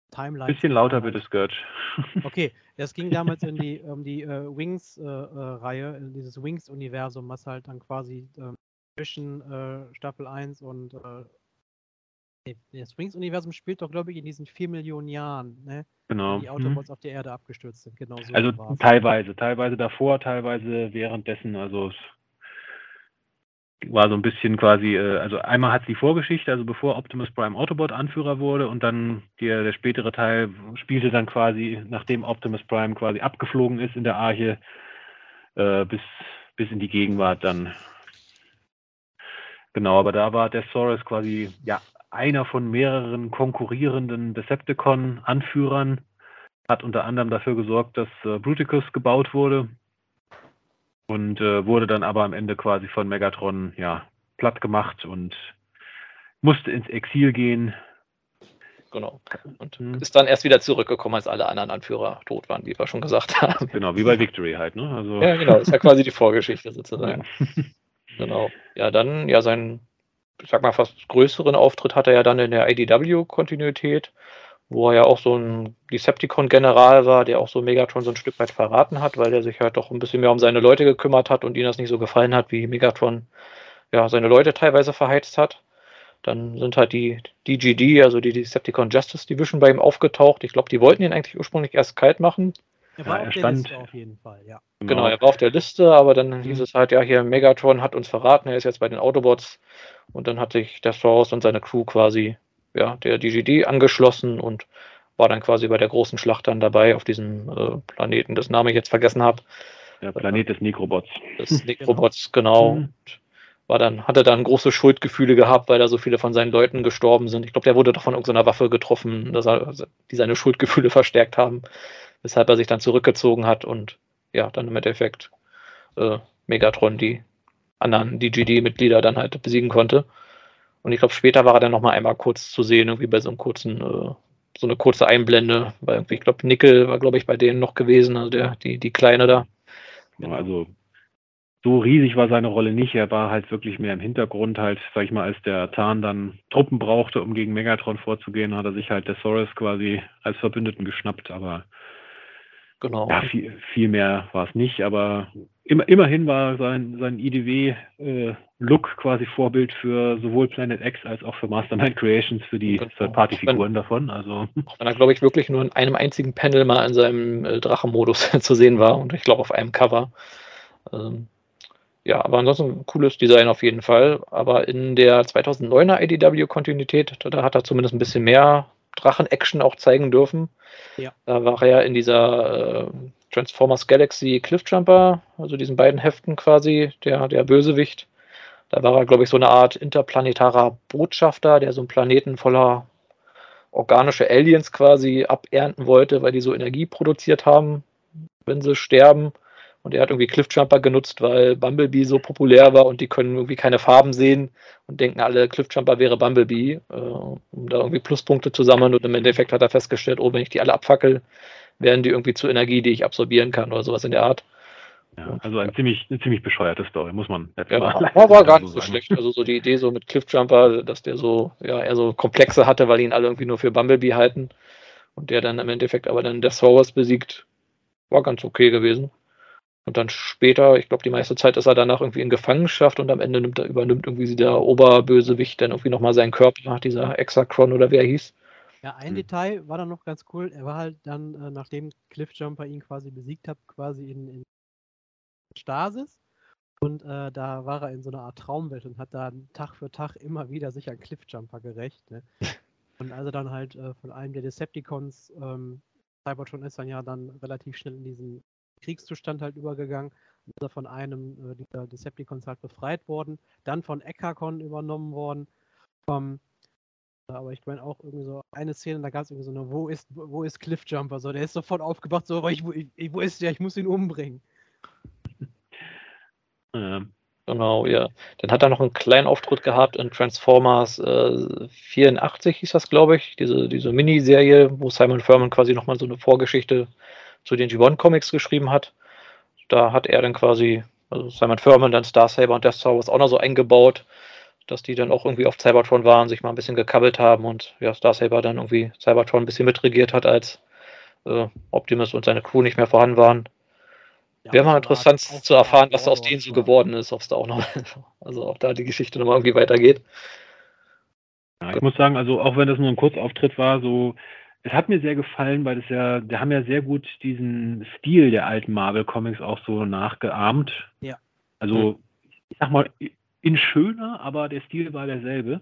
Timeline. bisschen lauter bitte, Scourge. Okay, das ging damals in die, um die äh, Wings-Reihe, in dieses Wings-Universum, was halt dann quasi ähm, zwischen äh, Staffel 1 und äh, das Wings-Universum spielt doch, glaube ich, in diesen 4 Millionen Jahren, ne? Genau. Die Mhm. Autobots auf der Erde abgestürzt sind. Genau so Also war's. teilweise, teilweise davor, teilweise währenddessen. Also es war so ein bisschen quasi, äh, also einmal hat die Vorgeschichte, also bevor Optimus Prime Autobot Anführer wurde und dann der, der spätere Teil spielte dann quasi, nachdem Optimus Prime quasi abgeflogen ist in der Arche, äh, bis, bis in die Gegenwart dann. Genau, aber da war der Saurus quasi ja einer von mehreren konkurrierenden Decepticon-Anführern, hat unter anderem dafür gesorgt, dass äh, Bruticus gebaut wurde und äh, wurde dann aber am Ende quasi von Megatron ja platt gemacht und musste ins Exil gehen. Genau. Und Mhm. ist dann erst wieder zurückgekommen, als alle anderen Anführer tot waren, wie wir schon gesagt haben. Genau, wie bei Victory halt, ne? Also Ja, genau, ist ja quasi die Vorgeschichte sozusagen. Genau. Ja, dann, ja, seinen, ich sag mal, fast größeren Auftritt hat er ja dann in der IDW-Kontinuität, wo er ja auch so ein Decepticon-General war, der auch so Megatron so ein Stück weit verraten hat, weil er sich halt doch ein bisschen mehr um seine Leute gekümmert hat und ihm das nicht so gefallen hat, wie Megatron ja seine Leute teilweise verheizt hat. Dann sind halt die DGD, also die Decepticon Justice Division, bei ihm aufgetaucht. Ich glaube, die wollten ihn eigentlich ursprünglich erst kalt machen. Er war Ja, auf er der stand- Liste auf jeden Fall, ja. Genau, er war auf der Liste, aber dann hieß Mhm. es halt, ja, hier Megatron hat uns verraten, er ist jetzt bei den Autobots. Und dann hat sich der Source und seine Crew quasi, ja, der DGD angeschlossen und war dann quasi bei der großen Schlacht dann dabei auf diesem äh, Planeten, dessen Name ich jetzt vergessen habe. Der Planet des Necrobots. des Necrobots, genau. Mhm. Und War dann, hatte dann große Schuldgefühle gehabt, weil da so viele von seinen Leuten gestorben sind. Ich glaube, der wurde doch von irgendeiner Waffe getroffen, dass er, die seine Schuldgefühle verstärkt haben, weshalb er sich dann zurückgezogen hat und ja, dann im Endeffekt äh, Megatron die anderen DGD-Mitglieder dann halt besiegen konnte. Und ich glaube, später war er dann noch mal einmal kurz zu sehen, irgendwie bei so einem kurzen, äh, so eine kurze Einblende, weil irgendwie, ich glaube, Nickel war, glaube ich, bei denen noch gewesen, also der, die, die Kleine da. Ja, Also so riesig war seine Rolle nicht. Er war halt wirklich mehr im Hintergrund, halt, sag ich mal, als der Tarn dann Truppen brauchte, um gegen Megatron vorzugehen, hat er sich halt der Soros quasi als Verbündeten geschnappt, aber Genau. ja, viel, viel mehr war es nicht, aber immer, immerhin war sein, sein IDW-Look quasi Vorbild für sowohl Planet X als auch für Mastermind Creations für die Genau. Third-Party-Figuren davon. Also Wenn er, glaube ich, wirklich nur in einem einzigen Panel mal in seinem äh, Drachenmodus zu sehen war und ich glaube auf einem Cover. Ähm, ja, aber ansonsten ein cooles Design auf jeden Fall. Aber in der 2009er IDW-Kontinuität, da hat er zumindest ein bisschen mehr Drachen-Action auch zeigen dürfen. Ja. Da war er in dieser äh, Transformers Galaxy Cliffjumper, also diesen beiden Heften quasi, der, der Bösewicht. Da war er, glaube ich, so eine Art interplanetarer Botschafter, der so einen Planeten voller organische Aliens quasi abernten wollte, weil die so Energie produziert haben, wenn sie sterben. Und er hat irgendwie Cliffjumper genutzt, weil Bumblebee so populär war und die können irgendwie keine Farben sehen und denken alle, Cliffjumper wäre Bumblebee, äh, um da irgendwie Pluspunkte zu sammeln. Und im Endeffekt hat er festgestellt, oh, wenn ich die alle abfackel, werden die irgendwie zu Energie, die ich absorbieren kann oder sowas in der Art. ja, also ein ziemlich, eine ziemlich bescheuerte Story, muss man Ja, mal war, war gar so nicht so sagen. schlecht. Also so die Idee so mit Cliffjumper, dass der so, ja, eher so Komplexe hatte, weil ihn alle irgendwie nur für Bumblebee halten. Und der dann im Endeffekt aber dann der Source besiegt, war ganz okay gewesen. Und dann später, ich glaube, die meiste Zeit ist er danach irgendwie in Gefangenschaft und am Ende nimmt er, übernimmt irgendwie der Oberbösewicht dann irgendwie nochmal seinen Körper, dieser Exakron oder wer er hieß. Ja, ein Hm. Detail war dann noch ganz cool. Er war halt dann, äh, nachdem Cliffjumper ihn quasi besiegt hat, quasi in, in Stasis. Und äh, da war er in so einer Art Traumwelt und hat dann Tag für Tag immer wieder sich an Cliffjumper gerecht. Ne? Und als er dann halt äh, von einem der Decepticons, ähm, Cybertron ist dann ja dann relativ schnell in diesen Kriegszustand halt übergegangen. Dann von einem äh, dieser Decepticons halt befreit worden, dann von Ekakon übernommen worden. Ähm, aber ich meine auch irgendwie so eine Szene, da gab es irgendwie so eine, wo ist, wo ist Cliffjumper? So, der ist sofort aufgewacht, so, aber ich, ich, wo ist der? Ich muss ihn umbringen. Ähm, Genau, ja. Dann hat er noch einen kleinen Auftritt gehabt in Transformers äh, 84, hieß das, glaube ich. Diese, diese Miniserie, wo Simon Furman quasi nochmal so eine Vorgeschichte zu den G1-Comics geschrieben hat. Da hat er dann quasi, also Simon Furman, dann Star Saber und Death Star Wars auch noch so eingebaut, dass die dann auch irgendwie auf Cybertron waren, sich mal ein bisschen gekabbelt haben und ja, Star Saber dann irgendwie Cybertron ein bisschen mitregiert hat, als äh, Optimus und seine Crew nicht mehr vorhanden waren. Ja, Wäre mal interessant zu erfahren, was aus denen so geworden ist, ob es da auch noch, also ob da die Geschichte nochmal irgendwie weitergeht. Ja, ich muss sagen, also auch wenn das nur ein Kurzauftritt war, so, es hat mir sehr gefallen, weil das ja, die haben ja sehr gut diesen Stil der alten Marvel-Comics auch so nachgeahmt. Ja. Also, ich sag mal, in schöner, aber der Stil war derselbe.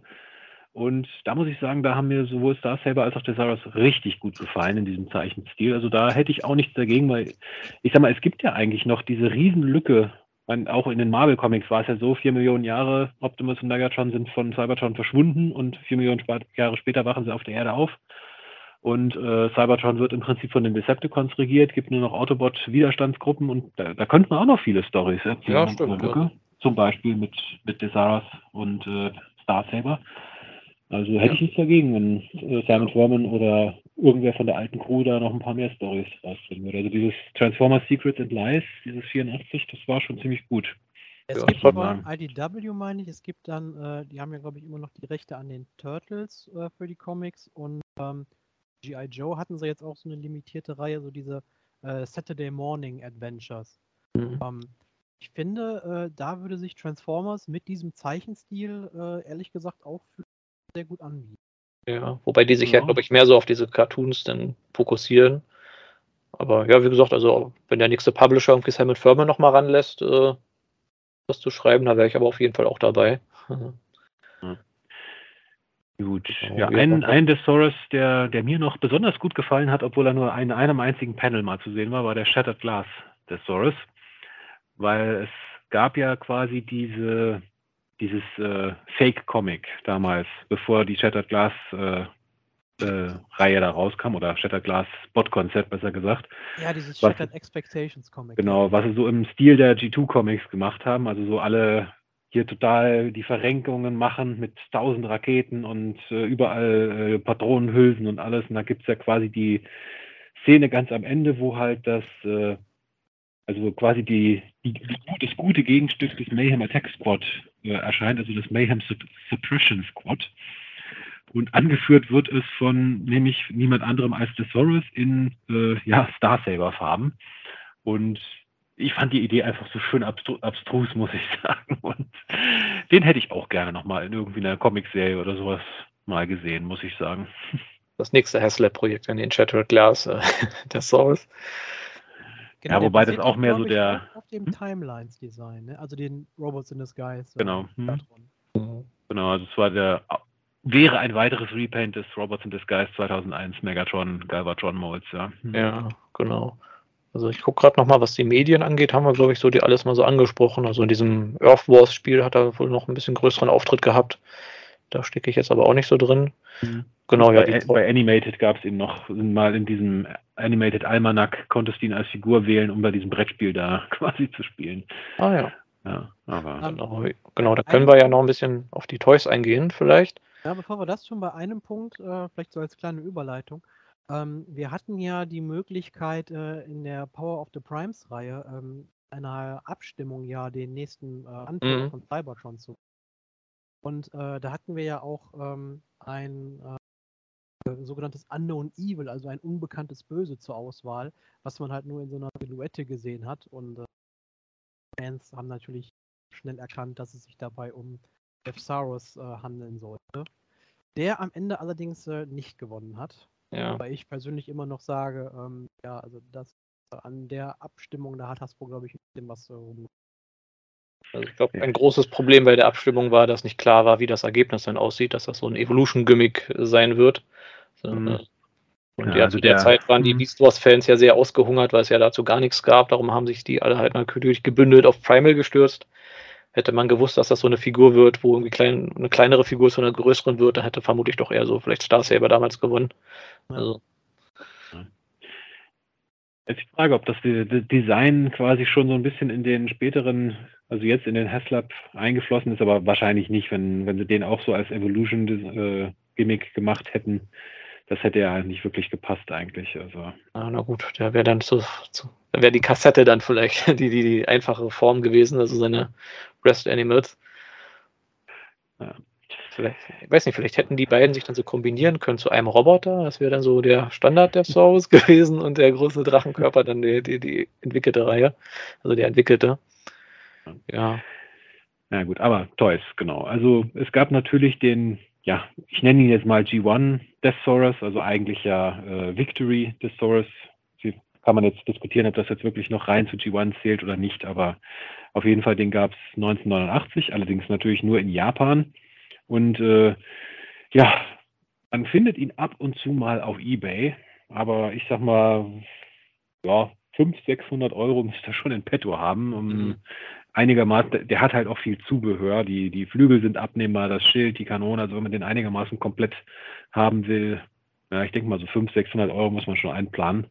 Und da muss ich sagen, da haben mir sowohl Star Saber als auch der Saros richtig gut gefallen in diesem Zeichenstil. Also da hätte ich auch nichts dagegen, weil ich sag mal, es gibt ja eigentlich noch diese Riesenlücke. Man, auch in den Marvel-Comics war es ja so, vier Millionen Jahre Optimus und Megatron sind von Cybertron verschwunden und vier Millionen Jahre später wachen sie auf der Erde auf. Und äh, Cybertron wird im Prinzip von den Decepticons regiert, gibt nur noch Autobot-Widerstandsgruppen und da, da könnten wir auch noch viele Storys erzählen. Ja, stimmt, Lücke. Zum Beispiel mit, mit Desaras und äh, Star Saber. Also hätte ich nichts dagegen, wenn äh, Simon Furman oder irgendwer von der alten Crew da noch ein paar mehr Stories rausbringen würde. Also dieses Transformers Secrets and Lies, dieses 84, das war schon ziemlich gut. Es Ja, gibt aber. IDW, meine ich, es gibt dann, äh, die haben ja, glaube ich, immer noch die Rechte an den Turtles äh, für die Comics und ähm, G.I. Joe hatten sie jetzt auch so eine limitierte Reihe, so diese äh, Saturday Morning Adventures. Mhm. Ähm, ich finde, äh, da würde sich Transformers mit diesem Zeichenstil äh, ehrlich gesagt auch für sehr gut anbieten. Ja, wobei die sich Ja. ja, glaube ich, mehr so auf diese Cartoons dann fokussieren. Aber ja, wie gesagt, also wenn der nächste Publisher irgendwie Simon Furman noch mal ranlässt, äh, was zu schreiben, da wäre ich aber auf jeden Fall auch dabei. Gut. Genau, Ja, ein, ein Thesaurus, der, der mir noch besonders gut gefallen hat, obwohl er nur in einem einzigen Panel mal zu sehen war, war der Shattered Glass Thesaurus. Weil es gab ja quasi diese, dieses äh, Fake-Comic damals, bevor die Shattered Glass äh, äh, Reihe da rauskam, oder Shattered Glass Bot-Konzept besser gesagt. Ja, dieses Was- Shattered Expectations Comic. Genau, was sie so im Stil der G2-Comics gemacht haben. Also so alle hier total die Verrenkungen machen mit tausend Raketen und äh, überall äh, Patronenhülsen und alles. Und da gibt's ja quasi die Szene ganz am Ende, wo halt das, äh, also quasi die, die, die, das gute Gegenstück des Mayhem Attack Squad äh, erscheint, also das Mayhem Sup- Suppression Squad. Und angeführt wird es von nämlich niemand anderem als Thesaurus in äh, ja, Star Saber Farben. Und ich fand die Idee einfach so schön abstru abstrus, muss ich sagen. Und den hätte ich auch gerne nochmal in irgendwie einer Comicserie oder sowas mal gesehen, muss ich sagen. Das nächste Haslab-Projekt an den Shattered Glass, äh, der Souls. Genau, Ja, wobei das auch mehr so der- Auf, dem Hm? Timelines-Design, ne? also den Robots in Disguise. äh, Genau. Hm. Genau, also es war der, wäre ein weiteres Repaint des Robots in Disguise 2001 Megatron, Galvatron Molds, ja. Hm. Ja, genau. Also ich gucke gerade nochmal, was die Medien angeht, haben wir, glaube ich, so die alles mal so angesprochen. Also in diesem Earth Wars Spiel hat er wohl noch ein bisschen größeren Auftritt gehabt. Da stecke ich jetzt aber auch nicht so drin. Hm. Genau, ja, bei, die, bei Animated gab es ihn noch mal in diesem Animated Almanac, konntest du ihn als Figur wählen, um bei diesem Brettspiel da quasi zu spielen. ah ja, Ja, aber Ähm, genau, genau, da können wir ja noch ein bisschen auf die Toys eingehen vielleicht. Ja, bevor wir das schon bei einem Punkt, äh, vielleicht so als kleine Überleitung. Ähm, wir hatten ja die Möglichkeit äh, in der Power of the Primes Reihe ähm, einer Abstimmung ja den nächsten äh, Anführer Mhm. von Cybertron zu. Und äh, da hatten wir ja auch ähm, ein äh, sogenanntes Unknown Evil, also ein unbekanntes Böse zur Auswahl, was man halt nur in so einer Silhouette gesehen hat. Und äh, Fans haben natürlich schnell erkannt, dass es sich dabei um Epsaurus äh, handeln sollte. Der am Ende allerdings äh, nicht gewonnen hat. Ja, Weil ich persönlich immer noch sage, ähm, ja, also das äh, an der Abstimmung, da hat Hasbro, glaube ich, ein bisschen was äh, rum. also ich glaube, ein großes Problem bei der Abstimmung war, dass nicht klar war, wie das Ergebnis dann aussieht, dass das so ein Evolution-Gimmick sein wird. Mhm. äh, Und Ja, ja, also zu der der- Zeit waren die Mhm. Beast Wars-Fans ja sehr ausgehungert, weil es ja dazu gar nichts gab. Darum haben sich die alle halt natürlich gebündelt auf Primal gestürzt. Hätte man gewusst, dass das so eine Figur wird, wo irgendwie klein, eine kleinere Figur zu einer größeren wird, dann hätte vermutlich doch eher so vielleicht Star Saber damals gewonnen. Also, Jetzt die Frage, ob das De- De- Design quasi schon so ein bisschen in den späteren, also jetzt in den Haslab eingeflossen ist, aber wahrscheinlich nicht, wenn, wenn sie den auch so als Evolution-Gimmick gemacht hätten. Das hätte ja nicht wirklich gepasst eigentlich. Also, na, na gut, der wäre dann zu, zu dann wäre die Kassette dann vielleicht die, die, die einfache Form gewesen, also seine Rest Animals. Ja. Vielleicht, ich weiß nicht, vielleicht hätten die beiden sich dann so kombinieren können zu einem Roboter. Das wäre dann so der Standard der Souls gewesen und der große Drachenkörper dann die, die, die entwickelte Reihe. Also der entwickelte. Ja, na gut, aber Toys, genau. Also es gab natürlich den, ja, ich nenne ihn jetzt mal G1 Deathsaurus, also eigentlich ja äh, Victory Deathsaurus. Kann man jetzt diskutieren, ob das jetzt wirklich noch rein zu G1 zählt oder nicht, aber auf jeden Fall, den gab es 1989, allerdings natürlich nur in Japan. Und äh, ja, man findet ihn ab und zu mal auf Ebay, aber ich sag mal, ja, 500, 600 Euro müsste er schon in petto haben, um Mhm. Einigermaßen, der hat halt auch viel Zubehör, die, die Flügel sind abnehmbar, das Schild, die Kanone, also wenn man den einigermaßen komplett haben will, ja, ich denke mal so 500, 600 Euro muss man schon einplanen.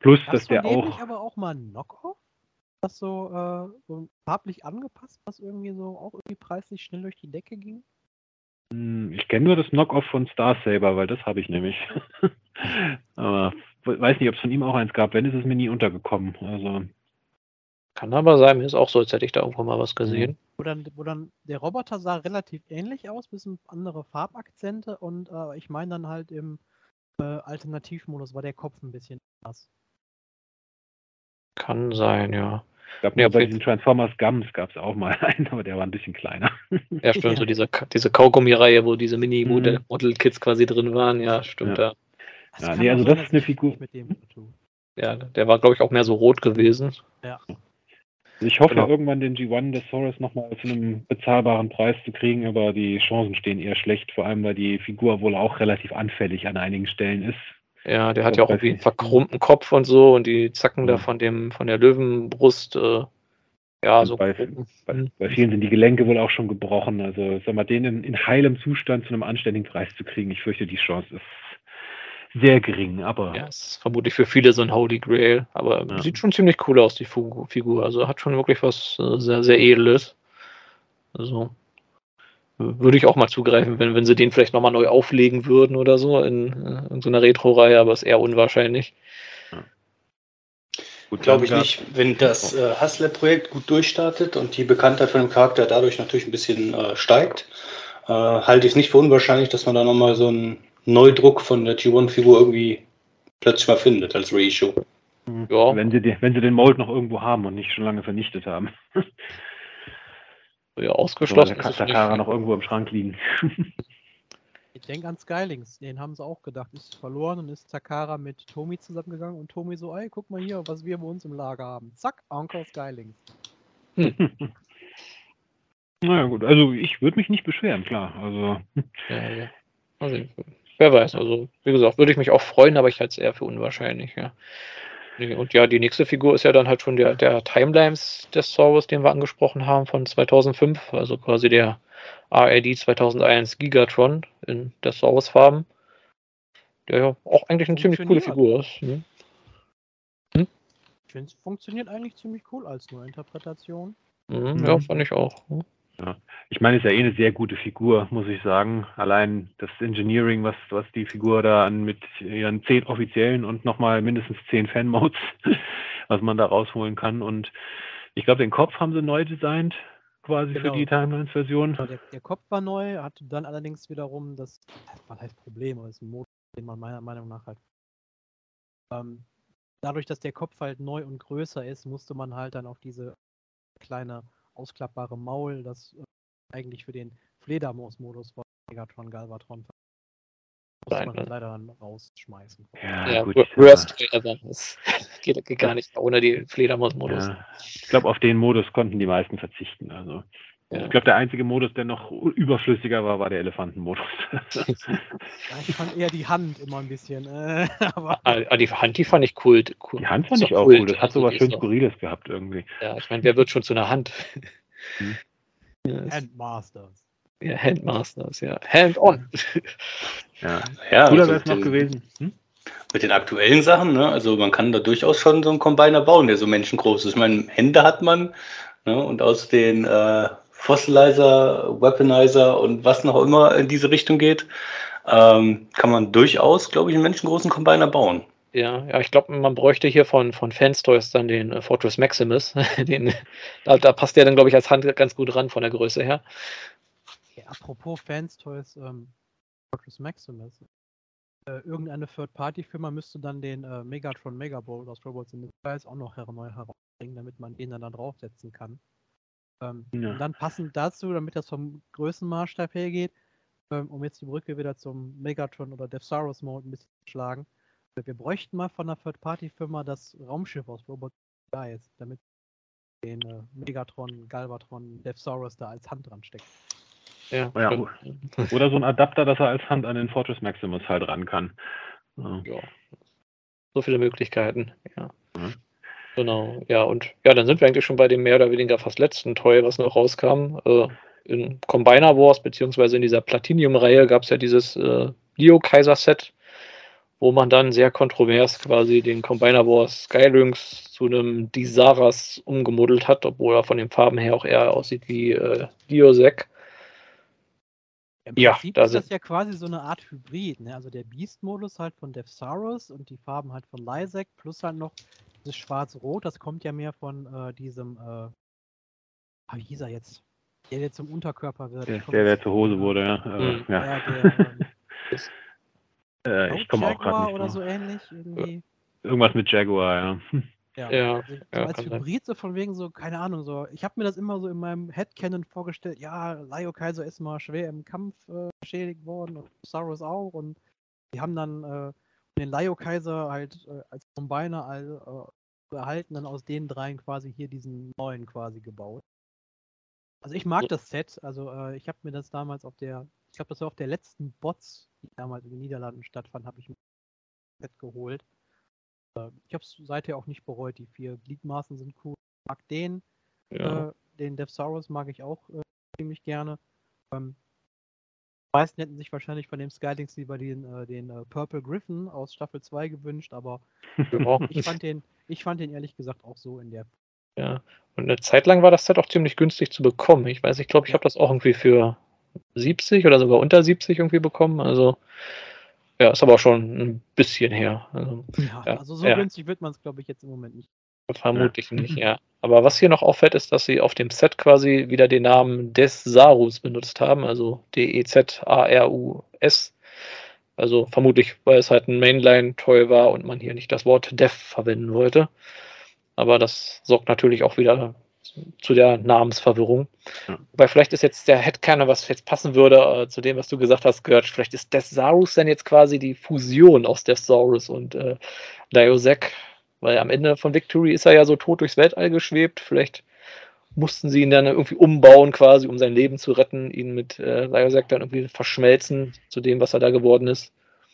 Plus, dass Hast du der auch, nicht aber auch mal Knockoff? Das so, äh, so farblich angepasst, was irgendwie so auch irgendwie preislich schnell durch die Decke ging? Hm, Ich kenne nur das Knockoff von Star Saber, weil das habe ich nämlich. Aber weiß nicht, ob es von ihm auch eins gab. Wenn, ist es mir nie untergekommen. Also, kann aber sein. Mir ist auch so, als hätte ich da irgendwo mal was gesehen. Wo dann, wo dann der Roboter sah relativ ähnlich aus, bisschen andere Farbakzente und äh, ich meine dann halt im äh, Alternativmodus war der Kopf ein bisschen anders. Kann sein, ja. Ich glaube, Nee, bei diesen Transformers Gums gab es auch mal einen, aber der war ein bisschen kleiner. Ja, stimmt, so Ja. diese, Ka- diese Kaugummi-Reihe, wo diese Mhm. Mini-Model-Kits quasi drin waren. Ja, stimmt. Ja. Ja, Es Ja, nee, also das ist eine Figur- ja der war, glaube ich, auch mehr so rot gewesen. Also ich hoffe Genau. irgendwann den G1 des Saurus nochmal zu einem bezahlbaren Preis zu kriegen, aber die Chancen stehen eher schlecht, vor allem weil die Figur wohl auch relativ anfällig an einigen Stellen ist. Ja, der hat ja auch irgendwie einen verkrummten Kopf und so und die Zacken da Mhm. von dem, von der Löwenbrust, äh, ja, Und so. bei-. Bei, Mhm. bei vielen sind die Gelenke wohl auch schon gebrochen. Also sag mal, den in, in heilem Zustand zu einem anständigen Preis zu kriegen, ich fürchte, die Chance ist sehr gering. Aber Ja, ist vermutlich für viele so ein Holy Grail, aber Ja. sieht schon ziemlich cool aus, die Figu- Figur. Also hat schon wirklich was äh, sehr, sehr Edles. Also würde ich auch mal zugreifen, wenn, wenn sie den vielleicht nochmal neu auflegen würden oder so in, äh, in so einer Retro-Reihe, aber ist eher unwahrscheinlich. gut, Glaube ich nicht. Wenn das äh, Hustler-Projekt gut durchstartet und die Bekanntheit von dem Charakter dadurch natürlich ein bisschen äh, steigt, äh, halte ich es nicht für unwahrscheinlich, dass man da nochmal so einen Neudruck von der G1-Figur irgendwie plötzlich mal findet als Reissue. Mhm. Ja. Wenn, sie, die- wenn sie den Mold noch irgendwo haben und nicht schon lange vernichtet haben. Ja, ausgeschlossen der ist es Takara noch irgendwo im Schrank liegen. Ich denke an Skylings, den haben sie auch gedacht, ist verloren und ist Takara mit Tomi zusammengegangen und Tomi so, ey, guck mal hier, was wir bei uns im Lager haben. Zack, Onkel Skylings. naja gut, also ich würde mich nicht beschweren, klar. Also Ja, ja. Also, wer weiß, also wie gesagt, würde ich mich auch freuen, aber ich halte es eher für unwahrscheinlich, ja. Und ja, die nächste Figur ist ja dann halt schon der, der Timelines des Saurus, den wir angesprochen haben, von 2005, also quasi der RAD 2001 Gigatron in der Saurus-Farben, der ja auch eigentlich eine ziemlich coole. Figur ist. Ne? Ich finde, es funktioniert eigentlich ziemlich cool als Neuinterpretation. Mhm, Ja, Mhm. fand ich auch. ne? Ich meine, es ist ja eh eine sehr gute Figur, muss ich sagen. Allein das Engineering, was, was die Figur da an mit ihren zehn offiziellen und nochmal mindestens zehn Fan-Modes, was man da rausholen kann. Und ich glaube, den Kopf haben sie neu designt, quasi Genau. für die Timelines-Version. Ja, Der, der Kopf war neu, hatte dann allerdings wiederum das, was heißt Problem, aber das ist ein Modus, den man meiner Meinung nach halt. Ähm, dadurch, dass der Kopf halt neu und größer ist, musste man halt dann auf diese kleine ausklappbare Maul, das äh, eigentlich für den Fledermaus-Modus von Megatron Galvatron muss man leider dann rausschmeißen. Ja, Ja, gut. wor- worst ever. Das geht, geht gar nicht ohne die Fledermaus-Modus. Ja. Ich glaube, auf den Modus konnten die meisten verzichten. Also Ja. ich glaube, der einzige Modus, der noch überflüssiger war, war der Elefantenmodus. Ja, ich fand eher die Hand immer ein bisschen, äh, aber Ah, ah, die Hand, die fand ich cool. cool. Die Hand fand ich doch auch cool. Das hat sowas die schön Skurriles gehabt irgendwie. Ja, ich meine, wer wird schon zu einer Hand? Hm. Ja, ist- Handmasters. ja, Handmasters, ja. Hand on. Ja. Ja, Cooler also wäre es noch gewesen. Hm? Mit den aktuellen Sachen, ne? Also man kann da durchaus schon so einen Combiner bauen, der so menschengroß ist. Ich meine, Hände hat man, ne? Und aus den äh, Fossilizer, Weaponizer und was noch immer in diese Richtung geht, ähm, kann man durchaus, glaube ich, einen menschengroßen Combiner bauen. Ja, ja, ich glaube, man bräuchte hier von, von Fanstoys dann den äh, Fortress Maximus. den, da, da passt der dann, glaube ich, als Hand ganz gut ran von der Größe her. Ja, apropos Fans Toys, ähm, Fortress Maximus. Äh, irgendeine Third-Party-Firma müsste dann den äh, Megatron Megabolt aus Robots in Disguise auch noch neu herausbringen, damit man den dann da draufsetzen kann. Ähm, Ja. Dann passend dazu, damit das vom Größenmaßstab hergeht, ähm, um jetzt die Brücke wieder zum Megatron oder Death Saurus Mode ein bisschen zu schlagen. äh, Wir bräuchten mal von einer Third-Party-Firma das Raumschiff aus Robots in Disguise, damit den äh, Megatron, Galvatron, Death Saurus da als Hand dran steckt. Ja, Ja. Oder so ein Adapter, dass er als Hand an den Fortress Maximus halt ran kann. Ja. ja. So viele Möglichkeiten, ja. Mhm. Genau, ja, und ja, dann sind wir eigentlich schon bei dem mehr oder weniger fast letzten Toy, was noch rauskam. Äh, in Combiner Wars, beziehungsweise in dieser Platinum-Reihe gab es ja dieses äh, Leo-Kaiser-Set, wo man dann sehr kontrovers quasi den Combiner Wars Skylynx zu einem Disaras umgemodelt hat, obwohl er von den Farben her auch eher aussieht wie äh, Diosek. Im Ja, Prinzip da ist das ja quasi so eine Art Hybrid, ne? Also der Beast-Modus halt von Death Saurus und die Farben halt von Lysek plus halt noch das Schwarz-Rot, das kommt ja mehr von äh, diesem, äh, ah, wie hieß er jetzt? Der, der zum Unterkörper wird. Der, der, der zur Hose wurde, ja. Äh, Mhm. ja. Ja, der, Äh, ich komme auch Jaguar gerade nicht oder so ähnlich irgendwie. Irgendwas mit Jaguar, ja. Ja, Ja, also ich, so ja, als. Hybrid so von wegen so, keine Ahnung, so, ich habe mir das immer so in meinem Headcanon vorgestellt, ja, Laio Kaiser ist mal schwer im Kampf äh, beschädigt worden und Saurus auch und die haben dann äh, den Laio Kaiser halt äh, als Combiner all, äh, erhalten, dann aus den dreien quasi hier diesen neuen quasi gebaut. Also ich mag So. das Set, also äh, ich habe mir das damals auf der, ich glaube, das war auf der letzten Bots, die damals in den Niederlanden stattfand, habe ich mir das Set geholt. Äh, ich habe es seither auch nicht bereut. Die vier Gliedmaßen sind cool. Ich mag den. Ja. Äh, den Devsaurus mag ich auch äh, ziemlich gerne. Ähm, meisten hätten sich wahrscheinlich von dem Skylings lieber den, äh, den äh, Purple Griffin aus Staffel 2 gewünscht, aber ich fand den, ich fand den ehrlich gesagt auch so in der. Ja. Und eine Zeit lang war das Set auch ziemlich günstig zu bekommen. Ich weiß, ich glaube, ich habe das auch irgendwie für 70 oder sogar unter 70 irgendwie bekommen. Also, ja, ist aber auch schon ein bisschen her. Also, Ja, Ja, also so ja. günstig wird man es, glaube ich, jetzt im Moment nicht. Vermutlich nicht, ja. Aber was hier noch auffällt, ist, dass sie auf dem Set quasi wieder den Namen Des Sarus benutzt haben, also D-E-Z-A-R-U-S. Also vermutlich, weil es halt ein Mainline-Toy war und man hier nicht das Wort Dev verwenden wollte. Aber das sorgt natürlich auch wieder zu der Namensverwirrung. Ja. Weil vielleicht ist jetzt der Headcanon, was jetzt passen würde äh, zu dem, was du gesagt hast, gehört. Vielleicht ist Deathsaurus dann jetzt quasi die Fusion aus Deathsaurus und äh, Diosec. Weil am Ende von Victory ist er ja so tot durchs Weltall geschwebt. Vielleicht mussten sie ihn dann irgendwie umbauen, quasi, um sein Leben zu retten, ihn mit äh, Diosec dann irgendwie verschmelzen zu dem, was er da geworden ist.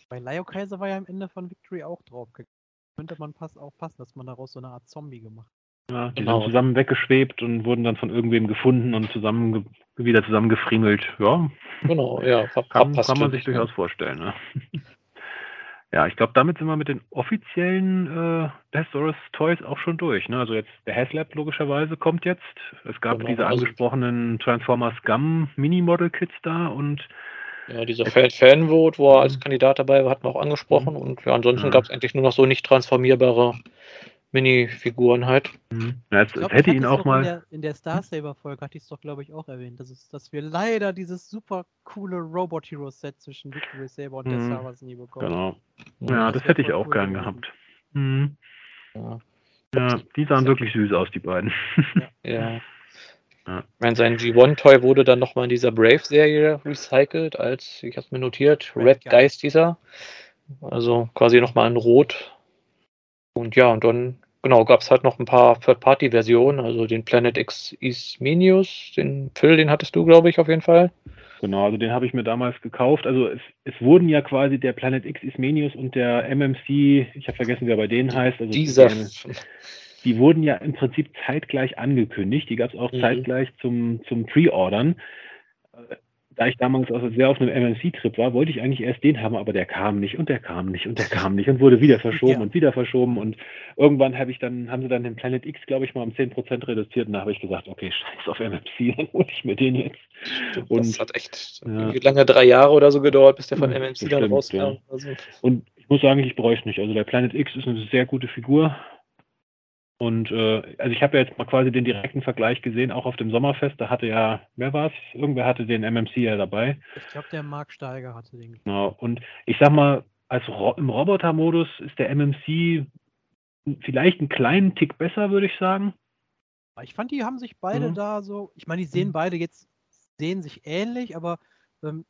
Bei Laio Kaiser war ja am Ende von Victory auch drauf. Könnte man pass auch passen, dass man daraus so eine Art Zombie gemacht hat. Ja, die Genau. sind zusammen weggeschwebt und wurden dann von irgendwem gefunden und zusammen wieder zusammengefriemelt. Ja, Genau, ja, ver kann, verpasst kann man sich ne? durchaus vorstellen. Ne? ja, ich glaube, damit sind wir mit den offiziellen äh, Deathsaurus Toys auch schon durch. Ne? Also jetzt der Haslab logischerweise kommt jetzt. Es gab Genau, diese also- angesprochenen Transformers Gum Mini-Model Kits da und Ja, dieser Fan Fanvote, wo er als Mhm. Kandidat dabei war, hatten wir auch angesprochen. Mhm. Und ja, ansonsten gab es eigentlich nur noch so nicht transformierbare Minifiguren halt. ja, es, Ich glaub, es hätte ich ihn es auch mal. In der, in der Star Saber-Folge hatte ich es doch, glaube ich, auch erwähnt. Das ist, dass wir leider dieses super coole Robot Hero Set zwischen Victory Saber und der Mhm. Star Wars nie bekommen. Genau. Ja, Ja, das das hätte ich auch cool gern gehabt. Mhm. Ja. Ja, die sahen wirklich süß aus, die beiden. Ja. Ja. Ich meine, sein G1-Toy wurde dann nochmal in dieser Brave-Serie recycelt, als, ich habe es mir notiert, Red. Geist dieser. Also quasi nochmal in Rot. Und ja, und dann, genau, gab es halt noch ein paar Third-Party-Versionen, also den Planet X Ismenius, den Phil, den hattest du, glaube ich, auf jeden Fall. Genau, also den habe ich mir damals gekauft. Also es, es wurden ja quasi der Planet X Ismenius und der MMC, ich habe vergessen, wer bei denen heißt. Also Dieser. Die, die wurden ja im Prinzip zeitgleich angekündigt. Die gab es auch Mhm. zeitgleich zum, zum Pre-Ordern. Da ich damals also sehr auf einem MMC-Trip war, wollte ich eigentlich erst den haben, aber der kam nicht und der kam nicht und der kam nicht und wurde wieder verschoben Ja. und wieder verschoben. Und irgendwann habe ich dann, haben sie dann den Planet X, glaube ich, mal um 10% reduziert und da habe ich gesagt, okay, scheiß auf MMC, dann hole ich mir den jetzt. das Und- hat echt Ja. lange, drei Jahre oder so gedauert, bis der von MMC dann bestimmt, rauskam. ja. Also, Und ich muss sagen, ich es nicht. Also der Planet X ist eine sehr gute Figur. Und äh, also ich habe ja jetzt mal quasi den direkten Vergleich gesehen, auch auf dem Sommerfest. Da hatte ja, wer war es? Irgendwer hatte den MMC ja dabei. Ich glaube, der Mark Steiger hatte den. Genau. Und ich sag mal, als Ro im Roboter-Modus ist der MMC vielleicht einen kleinen Tick besser, würde ich sagen. Ich fand, die haben sich beide Mhm. da so. Ich meine, die sehen Mhm. beide jetzt, sehen sich ähnlich, aber ähm,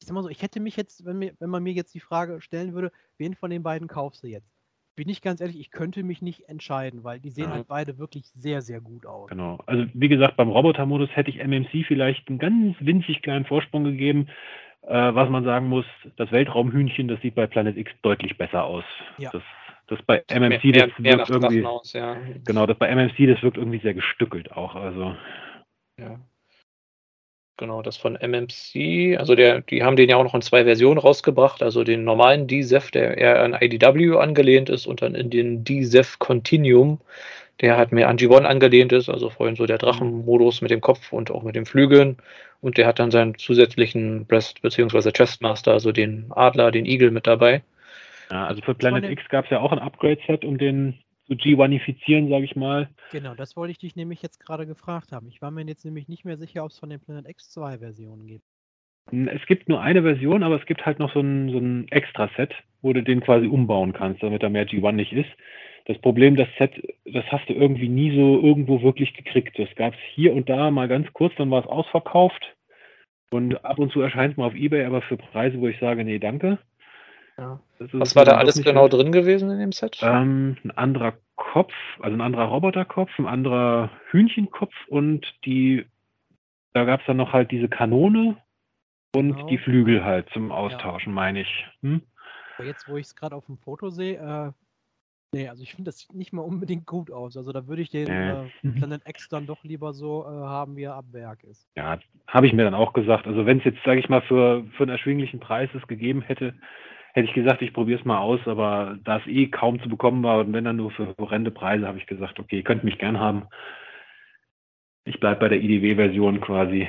ich sag mal so, ich hätte mich jetzt, wenn, mir, wenn man mir jetzt die Frage stellen würde, wen von den beiden kaufst du jetzt? Bin ich ganz ehrlich, ich könnte mich nicht entscheiden, weil die sehen Ja. halt beide wirklich sehr, sehr gut aus. Genau. Also wie gesagt, beim Roboter-Modus hätte ich MMC vielleicht einen ganz winzig kleinen Vorsprung gegeben. Äh, was man sagen muss, das Weltraumhühnchen, das sieht bei Planet X deutlich besser aus. Ja. Das, das bei mehr, MMC, mehr, das mehr wirkt nach irgendwie. Aus, ja. Genau, das bei MMC, das wirkt irgendwie sehr gestückelt auch. Also Ja. Genau, das von MMC, also der, die haben den ja auch noch in zwei Versionen rausgebracht, also den normalen DZEF, der eher an IDW angelehnt ist, und dann in den DZEF Continuum, der halt mehr an G1 angelehnt ist, also vorhin so der Drachenmodus mit dem Kopf und auch mit den Flügeln. Und der hat dann seinen zusätzlichen Breast- bzw. Chestmaster, also den Adler, den Igel mit dabei. Ja, also für Planet X gab es ja auch ein Upgrade-Set, um den zu G1ifizieren, sage ich mal. Genau, das wollte ich dich nämlich jetzt gerade gefragt haben. Ich war mir jetzt nämlich nicht mehr sicher, ob es von den Planet X2 Versionen gibt. Es gibt nur eine Version, aber es gibt halt noch so ein, so ein Extra-Set, wo du den quasi umbauen kannst, damit er mehr G1 nicht ist. Das Problem, das Set, das hast du irgendwie nie so irgendwo wirklich gekriegt. Das gab es hier und da mal ganz kurz, dann war es ausverkauft. Und ab und zu erscheint es mal auf Ebay, aber für Preise, wo ich sage, nee, danke. Ja. Was war da alles genau wert. drin gewesen in dem Set? Ähm, ein anderer Kopf, also ein anderer Roboterkopf, ein anderer Hühnchenkopf und die, da gab es dann noch halt diese Kanone und genau. die Flügel halt zum Austauschen, ja. meine ich. Hm? Jetzt, wo ich es gerade auf dem Foto sehe, äh, nee, also ich finde, das sieht nicht mal unbedingt gut aus. Also da würde ich den äh. äh, Planet X dann doch lieber so äh, haben, wie er ab Werk ist. Ja, habe ich mir dann auch gesagt. Also wenn es jetzt, sage ich mal, für, für einen erschwinglichen Preis es gegeben hätte, hätte ich gesagt, ich probiere es mal aus, aber da es eh kaum zu bekommen war und wenn dann nur für horrende Preise, habe ich gesagt, okay, ihr könnt mich gern haben. Ich bleibe bei der IDW-Version quasi.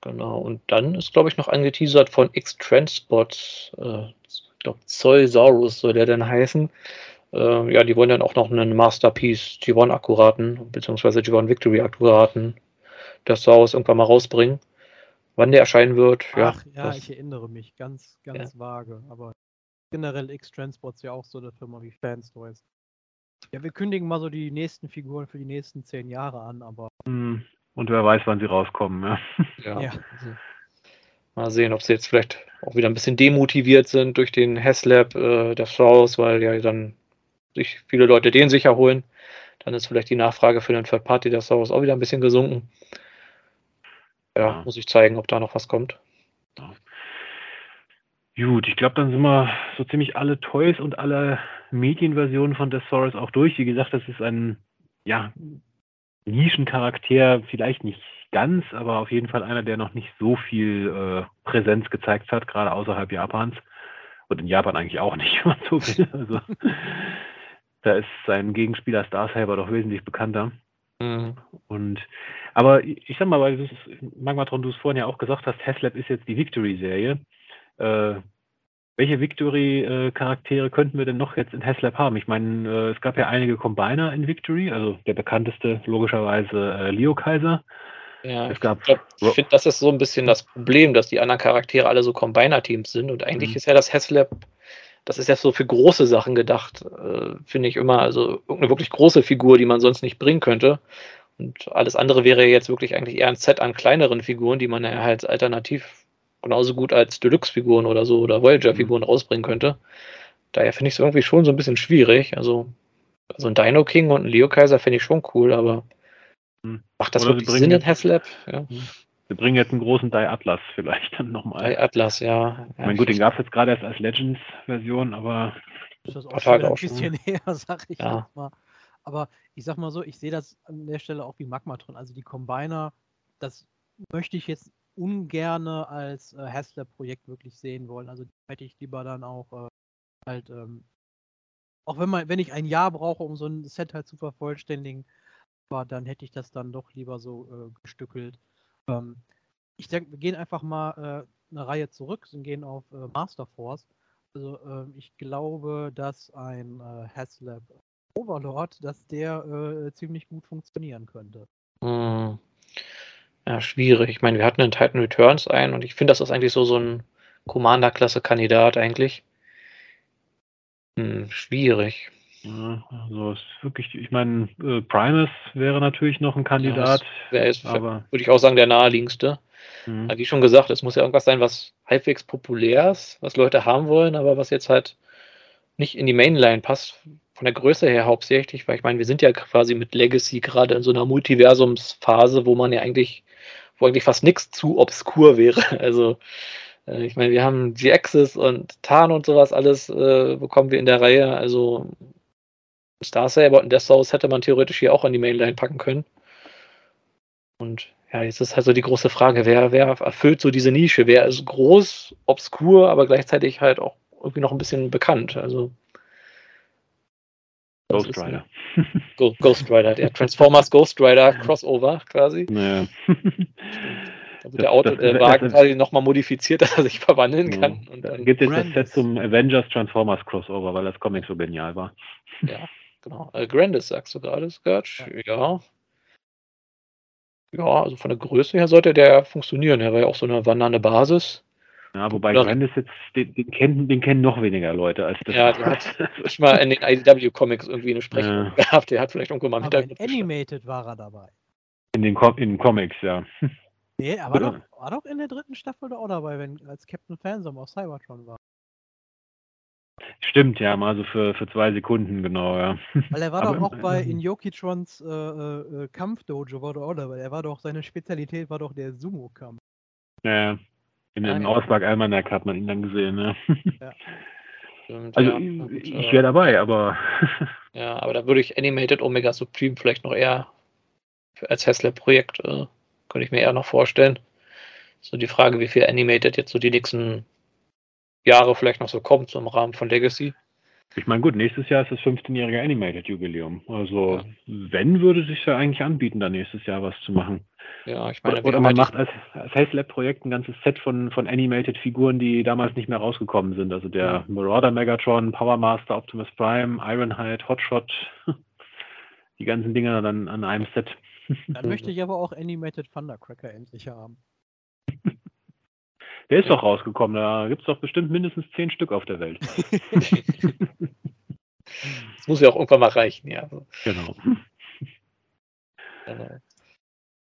Genau, und dann ist, glaube ich, noch angeteasert von X-Transport, äh, ich glaube, Zoisaurus soll der denn heißen. Äh, ja, die wollen dann auch noch einen Masterpiece G1-Akkuraten, beziehungsweise G1 Victory-Akkuraten des Saurus irgendwann mal rausbringen. Wann der erscheinen wird, ja. Ach, ja, ich erinnere mich, ganz, ganz ja. vage. Aber generell X-Transport ist ja auch so eine Firma wie Fanstoys. Ja, wir kündigen mal so die nächsten Figuren für die nächsten zehn Jahre an, aber. Hm, und wer weiß, wann sie rauskommen, ja. Ja. ja. Also, mal sehen, ob sie jetzt vielleicht auch wieder ein bisschen demotiviert sind durch den Haslab äh, der Strauss, weil ja dann sich viele Leute den sicher holen. Dann ist vielleicht die Nachfrage für den Third Party der Strauss auch wieder ein bisschen gesunken ja, muss ich zeigen, ob da noch was kommt. Gut, ich glaube, dann sind wir so ziemlich alle Toys und alle Medienversionen von Thesaurus auch durch. Wie gesagt, das ist ein ja, Nischencharakter, vielleicht nicht ganz, aber auf jeden Fall einer, der noch nicht so viel äh, Präsenz gezeigt hat, gerade außerhalb Japans. Und in Japan eigentlich auch nicht, wenn man so will. Also, da ist sein Gegenspieler Star Saber doch wesentlich bekannter. Mhm. Und aber ich sag mal, weil du Magmatron, du es vorhin ja auch gesagt hast, Haslab ist jetzt die Victory-Serie. Äh, welche Victory-Charaktere könnten wir denn noch jetzt in Haslab haben? Ich meine, äh, es gab ja einige Combiner in Victory, also der bekannteste logischerweise äh, Leo Kaiser. Ja, es gab ich, ich finde, das ist so ein bisschen das Problem, dass die anderen Charaktere alle so Combiner-Teams sind und eigentlich mhm. ist ja das Haslab das ist ja so für große Sachen gedacht, äh, finde ich immer. Also irgendeine wirklich große Figur, die man sonst nicht bringen könnte. Und alles andere wäre jetzt wirklich eigentlich eher ein Set an kleineren Figuren, die man ja halt alternativ genauso gut als Deluxe-Figuren oder so oder Voyager-Figuren mhm. rausbringen könnte. Daher finde ich es irgendwie schon so ein bisschen schwierig. Also, also ein Dino King und ein Leo Kaiser finde ich schon cool, aber mhm. macht das oder wirklich Sinn in Haslab? Ja. Mhm. Wir bringen jetzt einen großen Die Atlas vielleicht dann nochmal. Die Atlas, ja. ich meine, gut, den gab es jetzt gerade erst als Legends-Version, aber. Ist das auch schon ein bisschen her, sag ich ja. mal. Aber ich sag mal so, ich sehe das an der Stelle auch wie Magmatron. Also die Combiner, das möchte ich jetzt ungerne als äh, Haslab-Projekt wirklich sehen wollen. Also hätte ich lieber dann auch äh, halt, ähm, auch wenn man, wenn ich ein Jahr brauche, um so ein Set halt zu vervollständigen, aber dann hätte ich das dann doch lieber so äh, gestückelt. Ähm, ich denke, wir gehen einfach mal äh, eine Reihe zurück und gehen auf äh, Master Force. Also äh, ich glaube, dass ein äh, Haslab Overlord, dass der äh, ziemlich gut funktionieren könnte. Hm. Ja, schwierig. Ich meine, wir hatten in Titan Returns ein und ich finde, das ist eigentlich so, so ein Commander-Klasse-Kandidat eigentlich. Hm, schwierig. Ja, also es ist wirklich, ich meine, äh, Primus wäre natürlich noch ein Kandidat. Ja, wäre aber würde ich auch sagen, der naheliegendste. Mhm. Wie schon gesagt, es muss ja irgendwas sein, was halbwegs populär ist, was Leute haben wollen, aber was jetzt halt nicht in die Mainline passt, von der Größe her hauptsächlich, weil ich meine, wir sind ja quasi mit Legacy gerade in so einer Multiversumsphase, wo man ja eigentlich, wo eigentlich fast nichts zu obskur wäre. Also äh, ich meine, wir haben G-Axis und Tarn und sowas alles äh, bekommen wir in der Reihe. Also Star Saber und Death Souls hätte man theoretisch hier auch an die Mainline packen können. Und ja, jetzt ist halt so die große Frage, wer, wer erfüllt so diese Nische? Wer ist groß, obskur, aber gleichzeitig halt auch irgendwie noch ein bisschen bekannt? Also. Ghost Rider. Ghost Rider, der Transformers Ghost Rider Crossover quasi. Naja. Wird der, Auto, das, der Wagen quasi nochmal modifiziert, dass er sich verwandeln ja. kann. Und dann gibt es das Set zum Avengers Transformers Crossover, weil das Comic so genial war. Ja, Genau. Äh, Grandis sagst du gerade, Scourge? Ja. ja. Ja, also von der Größe her sollte der funktionieren. Er war ja auch so eine wandernde Basis. Ja, wobei Oder- Grandis jetzt, den, den, kennen, den kennen noch weniger Leute als das. Ja, der hat nicht mal in den IDW-Comics irgendwie eine Sprechung Ja. gehabt. Der hat vielleicht irgendwo mal Aber Hintergrund. gestanden. Animated war er dabei. in, den Com in den Comics, ja. Nee, er war Ja. doch, war doch in der dritten Staffel da auch dabei, wenn als Captain Phantom auf Cybertron war. Stimmt, ja, mal so für, für zwei Sekunden, genau, ja. Weil er war Aber doch auch bei in Yokitrons äh, äh, äh, Kampfdojo war der auch dabei. Er war doch, seine Spezialität war doch der Sumo-Kampf. ja. In dem ja. Ausblag Almanac hat man ihn dann gesehen, ne? Stimmt, Also ja. Und, ich, äh, ich wäre dabei, aber Ja, aber da würde ich Animated Omega Supreme vielleicht noch eher als Haslab-Projekt, äh, könnte ich mir eher noch vorstellen. So die Frage, wie viel Animated jetzt so die nächsten Jahre vielleicht noch so kommt, so im Rahmen von Legacy. ich meine, gut, nächstes Jahr ist das 15-jährige Animated-Jubiläum. Also, Ja. wenn, würde sich ja eigentlich anbieten, da nächstes Jahr was zu machen. Ja, ich meine, Oder, oder man macht als, als Hazelab-Projekt ein ganzes Set von, von Animated-Figuren, die damals nicht mehr rausgekommen sind. Also der Ja. Marauder Megatron, Power Master, Optimus Prime, Ironhide, Hotshot, die ganzen Dinger dann an einem Set. Dann möchte ich aber auch Animated Thundercracker endlich haben. Der ist doch rausgekommen, da gibt es doch bestimmt mindestens zehn Stück auf der Welt. Das muss ja auch irgendwann mal reichen, ja. Genau. äh,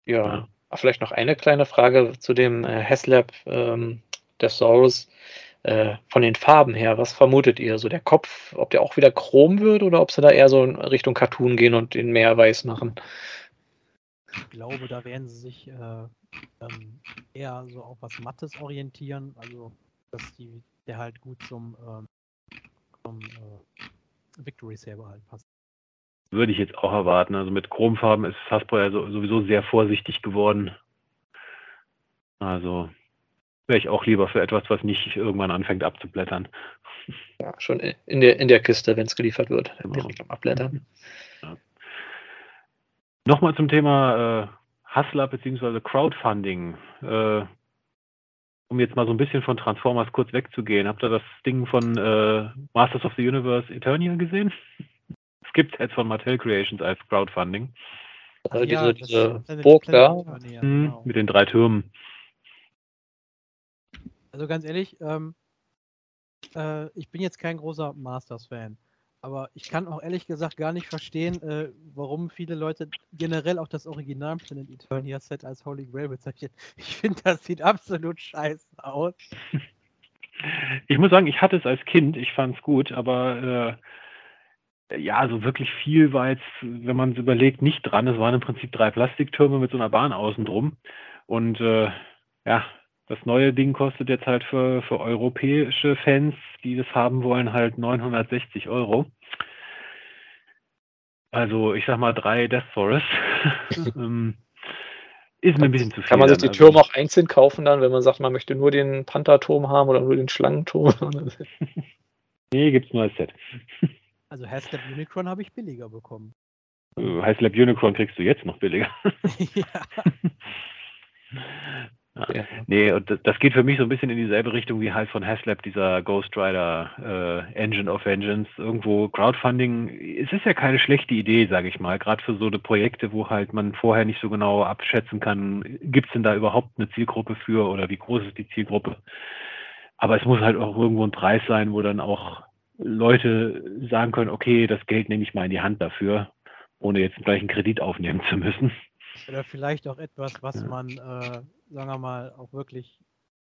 ja. Ja. Ah, Vielleicht noch eine kleine Frage zu dem äh, Haslab ähm, Thesaurus. Äh, von den Farben her, was vermutet ihr? So der Kopf, ob der auch wieder chrom wird oder ob sie da eher so in Richtung Cartoon gehen und den mehr weiß machen? Ich glaube, da werden sie sich äh, ähm, eher so auf was Mattes orientieren. Also, dass die, der halt gut zum, ähm, zum äh, Victory Saber halt passt. Würde ich jetzt auch erwarten. Also mit Chromfarben ist Hasbro ja so, sowieso sehr vorsichtig geworden. Also wäre ich auch lieber für etwas, was nicht irgendwann anfängt abzublättern. Ja, schon in der, in der Kiste, wenn es geliefert wird. Genau. Direkt am Abblättern. Nochmal zum Thema äh, Hustler bzw. Crowdfunding. Äh, um jetzt mal so ein bisschen von Transformers kurz wegzugehen. Habt ihr das Ding von äh, Masters of the Universe Eternia gesehen? Es gibt jetzt von Mattel Creations als Crowdfunding. Also diese, das diese Planet- Burg da. Eternia, Hm, genau. Mit den drei Türmen. Also ganz ehrlich, ähm, äh, ich bin jetzt kein großer Masters-Fan. Aber ich kann auch ehrlich gesagt gar nicht verstehen, äh, warum viele Leute generell auch das Original Planet Eternia Set als Holy Grail bezeichnen. Ich finde, das sieht absolut scheiße aus. Ich muss sagen, ich hatte es als Kind, ich fand es gut, aber äh, ja, so wirklich viel war jetzt, wenn man es überlegt, nicht dran. Es waren im Prinzip drei Plastiktürme mit so einer Bahn außen drum. Und äh, ja, das neue Ding kostet jetzt halt für, für europäische Fans, die das haben wollen, halt 960 Euro. Also ich sag mal drei Death Forests. ähm, ist mir ein bisschen zu viel. Kann man sich die dann, Türme auch einzeln kaufen dann, wenn man sagt, man möchte nur den Pantherturm haben oder nur den Schlangenturm? Nee, gibt's nur als Set. Also Hashtag Unicron habe ich billiger bekommen. Äh, Heißt Lab Unicorn kriegst du jetzt noch billiger. ja. Ja. Nee, und das, das geht für mich so ein bisschen in dieselbe Richtung wie halt von Haslab, dieser Ghost Rider äh, Engine of Vengeance. Irgendwo Crowdfunding, es ist ja keine schlechte Idee, sage ich mal, gerade für so eine Projekte, wo halt man vorher nicht so genau abschätzen kann, gibt es denn da überhaupt eine Zielgruppe für oder wie groß ist die Zielgruppe. Aber es muss halt auch irgendwo ein Preis sein, wo dann auch Leute sagen können, okay, das Geld nehme ich mal in die Hand dafür, ohne jetzt gleich einen Kredit aufnehmen zu müssen. Oder vielleicht auch etwas, was man, äh, sagen wir mal, auch wirklich,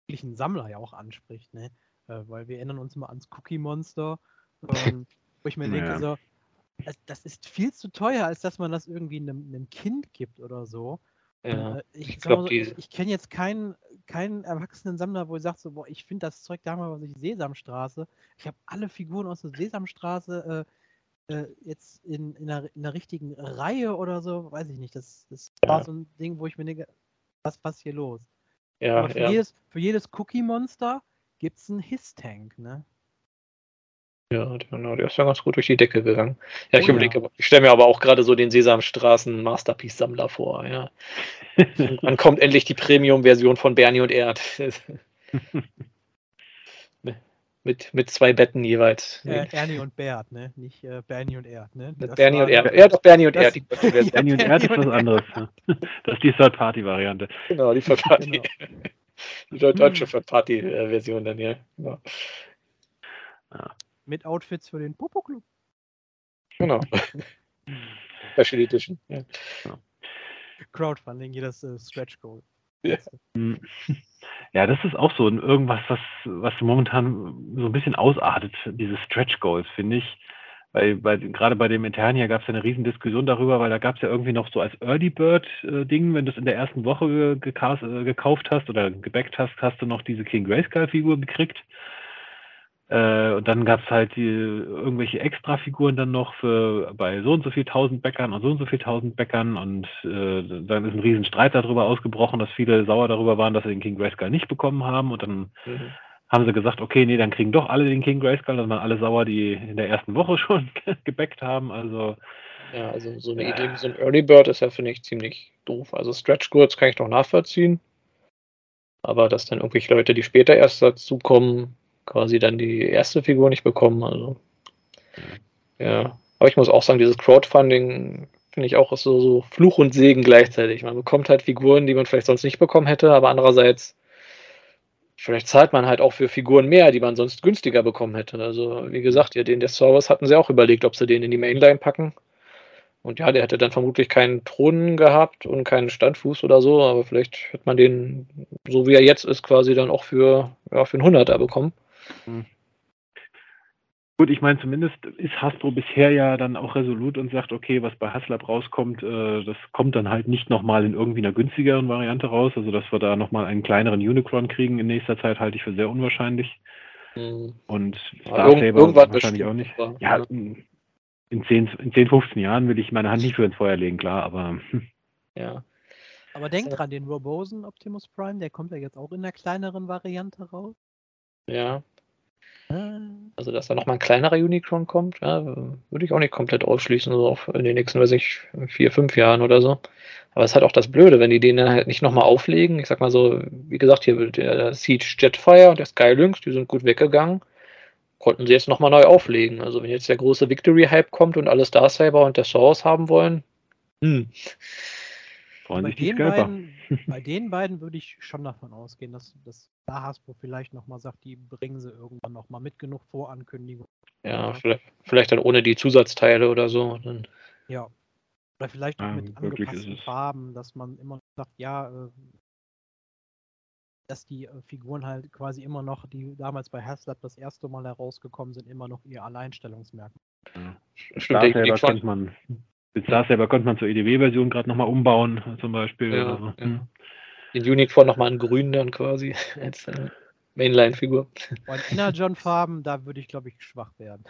wirklich einen Sammler ja auch anspricht, ne? Äh, weil wir erinnern uns mal ans Cookie Monster, ähm, wo ich mir denke, Ja. so, das, das ist viel zu teuer, als dass man das irgendwie einem, einem Kind gibt oder so. Ja. Äh, ich ich so, ich kenne jetzt keinen, keinen erwachsenen Sammler, wo ich sage, so, boah, ich finde das Zeug damals, was ich Sesamstraße, ich habe alle Figuren aus der Sesamstraße äh, äh, jetzt in, in, einer, in einer richtigen Reihe oder so, weiß ich nicht. Das, das war Ja. so ein Ding, wo ich mir denke, was, was hier los? Ja, Aber für, ja, jedes, für jedes Cookie-Monster gibt es einen Hiss-Tank, ne? ja, genau, der ist ja ganz gut durch die Decke gegangen. Ja, ich Oh ja. überlege, aber- ich stelle mir aber auch gerade so den Sesamstraßen Masterpiece-Sammler vor, ja. Dann kommt endlich die Premium-Version von Bernie und Erd. mit, mit zwei Betten jeweils. Äh, Ernie und Bert, ne? Nicht äh, Bernie und Erd, ne? Das Bernie und Erd. Ja, doch, Bernie und Erd. Danny und Erd ist Bernie was anderes. ne? Das ist die Third-Party-Variante. genau, die Version. Genau. Die deutsche Party-Version dann, ja. Genau. ja. Mit Outfits für den Popo-Club. Genau. Special Edition. Ja. Crowdfunding, jedes äh, Stretch Goal. Ja. Hm. ja, das ist auch so irgendwas, was, was momentan so ein bisschen ausartet, diese Stretch Goals, finde ich. Weil bei, gerade bei dem Eternia gab es ja eine riesen Diskussion darüber, weil da gab es ja irgendwie noch so als Early Bird äh, Ding, wenn du es in der ersten Woche äh, gekauft hast oder gebackt hast, hast du noch diese King Grayskull Figur gekriegt. Äh, und dann gab es halt die, irgendwelche Extra-Figuren dann noch für bei so und so viel tausend Bäckern und so und so viel tausend Bäckern und äh, dann ist ein riesen Streit darüber ausgebrochen, dass viele sauer darüber waren, dass sie den King Grayskull nicht bekommen haben und dann mhm. haben sie gesagt, okay, nee, dann kriegen doch alle den King Grayskull, dann waren alle sauer, die in der ersten Woche schon gebackt haben, also ja, also so eine ja. Idee wie so ein Early Bird ist ja, finde ich, ziemlich doof. Also Stretch Goods kann ich noch nachvollziehen. Aber dass dann irgendwelche Leute, die später erst dazukommen, quasi dann die erste Figur nicht bekommen. Also, ja. Aber ich muss auch sagen, dieses Crowdfunding finde ich auch ist so, so Fluch und Segen gleichzeitig. Man bekommt halt Figuren, die man vielleicht sonst nicht bekommen hätte, aber andererseits vielleicht zahlt man halt auch für Figuren mehr, die man sonst günstiger bekommen hätte. Also, wie gesagt, ja, den der Service hatten sie auch überlegt, ob sie den in die Mainline packen. Und ja, der hätte dann vermutlich keinen Thron gehabt und keinen Standfuß oder so, aber vielleicht hätte man den, so wie er jetzt ist, quasi dann auch für, ja, für einen Hunderter bekommen. Hm. Gut, ich meine, zumindest ist Hasbro bisher ja dann auch resolut und sagt, okay, was bei Haslab rauskommt, äh, das kommt dann halt nicht nochmal in irgendwie einer günstigeren Variante raus. Also, dass wir da nochmal einen kleineren Unicron kriegen in nächster Zeit, halte ich für sehr unwahrscheinlich. Mhm. Und Star Saber irgendwann wahrscheinlich auch nicht. Ja, in, in, 10, in 10, 15 Jahren will ich meine Hand nicht für ins Feuer legen, klar, aber. Ja. Aber denkt dran, den Robosen Optimus Prime, der kommt ja jetzt auch in der kleineren Variante raus. Ja. Also, dass da nochmal ein kleinerer Unicron kommt, ja, würde ich auch nicht komplett ausschließen, so in den nächsten, weiß ich, vier, fünf Jahren oder so. Aber es ist halt auch das Blöde, wenn die den dann halt nicht nochmal auflegen. Ich sag mal so, wie gesagt, hier der Siege Jetfire und der Skylynx, die sind gut weggegangen. Konnten sie jetzt nochmal neu auflegen. Also, wenn jetzt der große Victory-Hype kommt und alle Star Saber und der Source haben wollen, hm. Freuen sich die beiden, bei den beiden würde ich schon davon ausgehen, dass, dass da Hasbro vielleicht nochmal sagt, die bringen sie irgendwann nochmal mit genug Vorankündigung. Ja, vielleicht, vielleicht, dann ohne die Zusatzteile oder so. Dann. Ja. Oder vielleicht auch ja, mit angepassten Farben, dass man immer sagt, ja, äh, dass die äh, Figuren halt quasi immer noch, die damals bei Haslab das erste Mal herausgekommen sind, immer noch ihr Alleinstellungsmerkmal. Ja. Stimmt, Star kennt man. Mit Star Saber konnte man zur EDW-Version gerade nochmal umbauen, zum Beispiel. Ja, so. ja. Hm den Unicorn nochmal in grün dann quasi als äh, Mainline-Figur. Und Energon-Farben, da würde ich glaube ich schwach werden.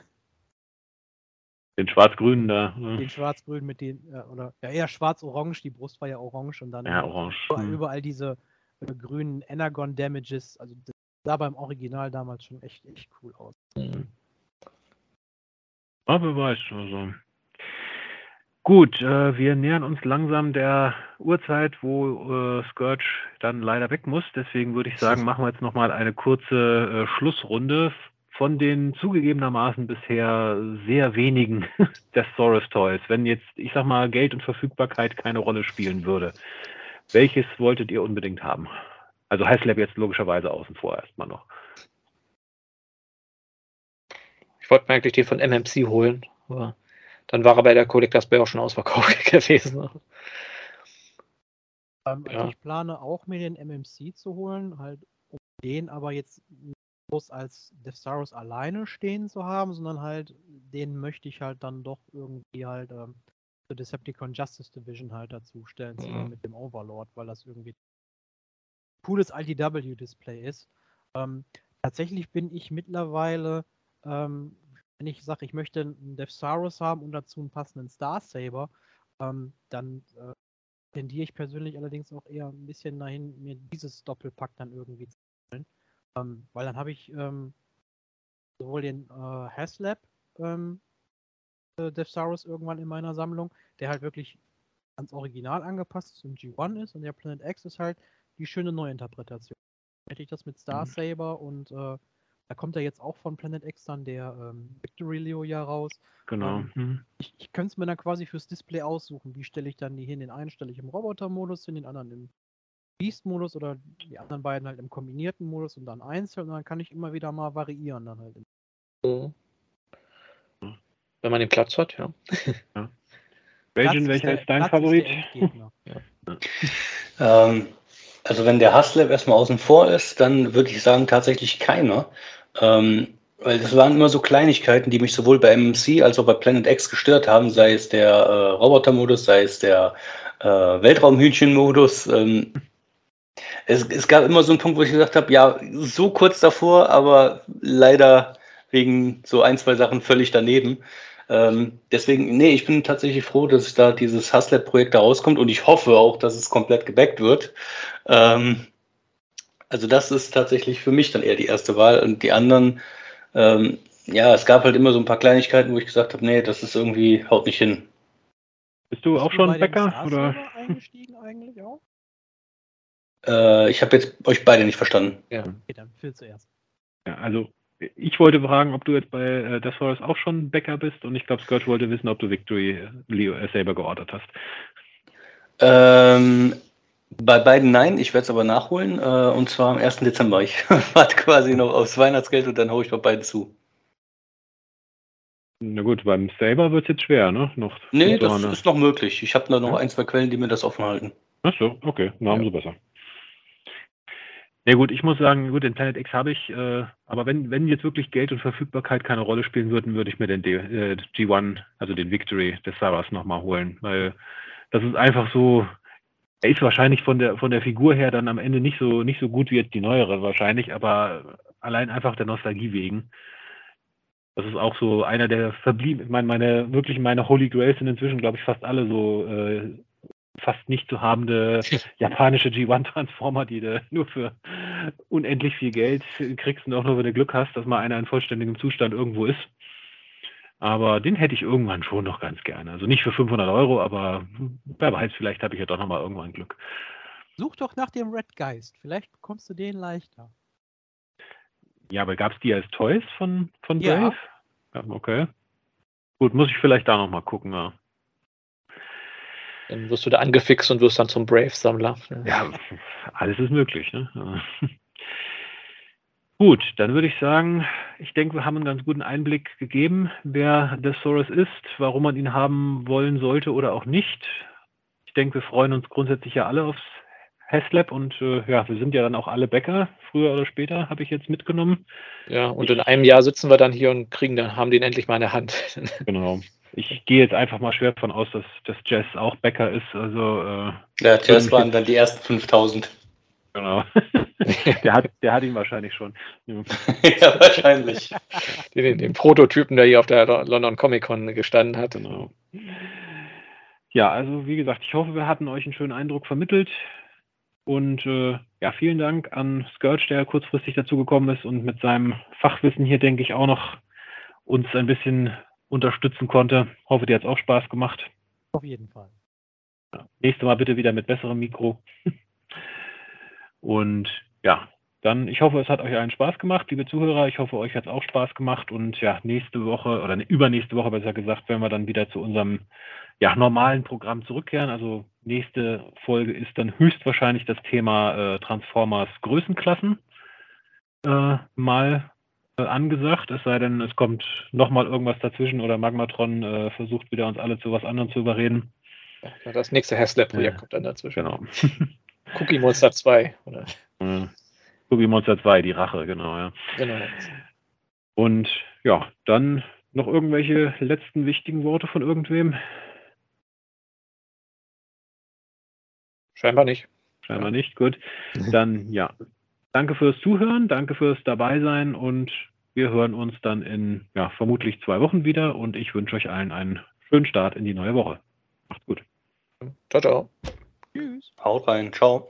Den schwarz-grünen da. Ne? Den schwarz-grün mit den, äh, oder ja eher schwarz-orange, die Brust war ja orange und dann ja, orange. überall, hm. überall diese äh, grünen Energon-Damages, also das sah beim Original damals schon echt, echt cool aus. Mhm. Aber weiß, also Gut, äh, wir nähern uns langsam der Uhrzeit, wo äh, Scourge dann leider weg muss. Deswegen würde ich sagen, machen wir jetzt nochmal eine kurze äh, Schlussrunde von den zugegebenermaßen bisher sehr wenigen Soros Toys. Wenn jetzt, ich sag mal, Geld und Verfügbarkeit keine Rolle spielen würde, welches wolltet ihr unbedingt haben? Also Heißlab jetzt logischerweise außen vor erstmal noch. Ich wollte mir eigentlich den von MMC holen, aber dann war er bei der Collectors Bay auch schon ausverkauft gewesen. Ähm, also ja. Ich plane auch mir den MMC zu holen, halt um den aber jetzt nicht bloß als Deathsaurus alleine stehen zu haben, sondern halt den möchte ich halt dann doch irgendwie halt ähm, zur Decepticon Justice Division halt dazu stellen, mhm. mit dem Overlord, weil das irgendwie ein cooles IDW-Display ist. Ähm, tatsächlich bin ich mittlerweile ähm, wenn ich sage, ich möchte einen Deathsaurus haben und dazu einen passenden Star Saber, ähm, dann äh, tendiere ich persönlich allerdings auch eher ein bisschen dahin, mir dieses Doppelpack dann irgendwie zu holen. Ähm, weil dann habe ich ähm, sowohl den äh, Haslab ähm, äh, Deathsaurus irgendwann in meiner Sammlung, der halt wirklich ans Original angepasst ist und G1 ist und der Planet X ist halt die schöne Neuinterpretation. Hätte ich das mit Star mhm. Saber und äh, da kommt ja jetzt auch von Planet X dann der ähm, Victory Leo ja raus. Genau. Ähm, mhm. Ich, ich könnte es mir dann quasi fürs Display aussuchen. Wie stelle ich dann die hin? Den einen stelle ich im Roboter-Modus hin, den anderen im Beast-Modus oder die anderen beiden halt im kombinierten Modus und dann einzeln und dann kann ich immer wieder mal variieren dann halt. So. Wenn man den Platz hat, ja. Raging, welcher ist dein Favorit? Ähm, also wenn der Haslab erstmal außen vor ist, dann würde ich sagen tatsächlich keiner. Ähm, weil das waren immer so Kleinigkeiten, die mich sowohl bei MMC als auch bei Planet X gestört haben, sei es der äh, Roboter-Modus, sei es der äh, Weltraumhühnchen-Modus. Ähm, es, es, gab immer so einen Punkt, wo ich gesagt habe, ja, so kurz davor, aber leider wegen so ein, zwei Sachen völlig daneben. Ähm, deswegen, nee, ich bin tatsächlich froh, dass da dieses Haslab-Projekt da rauskommt und ich hoffe auch, dass es komplett gebackt wird. Ähm, also das ist tatsächlich für mich dann eher die erste Wahl und die anderen, ähm, ja, es gab halt immer so ein paar Kleinigkeiten, wo ich gesagt habe, nee, das ist irgendwie, haut nicht hin. Bist du auch schon Bäcker? Oder? eingestiegen eigentlich auch? Äh, ich habe jetzt euch beide nicht verstanden. Ja. Okay, dann Phil zuerst. Ja, also ich wollte fragen, ob du jetzt bei äh, Death Forest auch schon Bäcker bist und ich glaube, Scott wollte wissen, ob du Victory Leo äh, selber geordert hast. Ähm, bei beiden nein, ich werde es aber nachholen äh, und zwar am 1. Dezember. Ich warte quasi noch aufs Weihnachtsgeld und dann haue ich bei beiden zu. Na gut, beim Saber wird es jetzt schwer, ne? Noch nee, das eine... ist noch möglich. Ich habe da noch ja. ein, zwei Quellen, die mir das offen halten. Ach so, okay, na, umso ja. besser. Ja gut, ich muss sagen, gut, den Planet X habe ich, äh, aber wenn, wenn jetzt wirklich Geld und Verfügbarkeit keine Rolle spielen würden, würde ich mir den D äh, G1, also den Victory des Saras nochmal holen, weil das ist einfach so, er ist wahrscheinlich von der von der Figur her dann am Ende nicht so nicht so gut wie jetzt die neuere wahrscheinlich, aber allein einfach der Nostalgie wegen. Das ist auch so einer der verblieben, meine, meine wirklich meine Holy Grails sind inzwischen, glaube ich, fast alle so äh, fast nicht zu habende japanische G1-Transformer, die du nur für unendlich viel Geld kriegst und auch nur, wenn du Glück hast, dass mal einer in vollständigem Zustand irgendwo ist. Aber den hätte ich irgendwann schon noch ganz gerne. Also nicht für 500 Euro, aber wer weiß, vielleicht habe ich ja doch noch mal irgendwann Glück. Such doch nach dem Red Geist. Vielleicht bekommst du den leichter. Ja, aber gab es die als Toys von, von Brave? Ja. Okay. Gut, muss ich vielleicht da noch mal gucken. Ja. Dann wirst du da angefixt und wirst dann zum Brave-Sammler. Ja, alles ist möglich. Ne? Gut, dann würde ich sagen, ich denke, wir haben einen ganz guten Einblick gegeben, wer der Soros ist, warum man ihn haben wollen sollte oder auch nicht. Ich denke, wir freuen uns grundsätzlich ja alle aufs Haslab und äh, ja, wir sind ja dann auch alle Bäcker, früher oder später, habe ich jetzt mitgenommen. Ja, und in einem Jahr sitzen wir dann hier und kriegen dann, haben den endlich mal in der Hand. Genau ich gehe jetzt einfach mal schwer davon aus, dass, dass Jazz auch Bäcker ist. Also, äh, ja, Jazz waren dann die ersten 5000. Genau. der, hat, der hat ihn wahrscheinlich schon. ja, wahrscheinlich. Den, den, Prototypen, der hier auf der London Comic Con gestanden hat. Genau. Ja, also wie gesagt, ich hoffe, wir hatten euch einen schönen Eindruck vermittelt. Und äh, ja, vielen Dank an Scourge, der kurzfristig dazugekommen ist und mit seinem Fachwissen hier, denke ich, auch noch uns ein bisschen unterstützen konnte. Hoffe, dir hat es auch Spaß gemacht. Auf jeden Fall. Ja, nächstes Mal bitte wieder mit besserem Mikro. Und ja, dann, ich hoffe, es hat euch allen Spaß gemacht, liebe Zuhörer. Ich hoffe, euch hat es auch Spaß gemacht. Und ja, nächste Woche oder übernächste Woche besser gesagt, wenn wir dann wieder zu unserem ja, normalen Programm zurückkehren. Also nächste Folge ist dann höchstwahrscheinlich das Thema äh, Transformers Größenklassen äh, mal äh, angesagt, es sei denn, es kommt nochmal irgendwas dazwischen oder Magmatron äh, versucht wieder uns alle zu was anderem zu überreden. Das nächste Haslab-Projekt ja. kommt dann dazwischen. Genau. Cookie Monster 2, oder? Cookie Monster 2, die Rache, genau, ja. Genau. Und ja, dann noch irgendwelche letzten wichtigen Worte von irgendwem? Scheinbar nicht. Scheinbar ja. nicht, gut. Dann ja, Danke fürs Zuhören, danke fürs Dabeisein und wir hören uns dann in ja, vermutlich zwei Wochen wieder und ich wünsche euch allen einen schönen Start in die neue Woche. Macht's gut. Ciao, ciao. Tschüss. Haut rein. Ciao.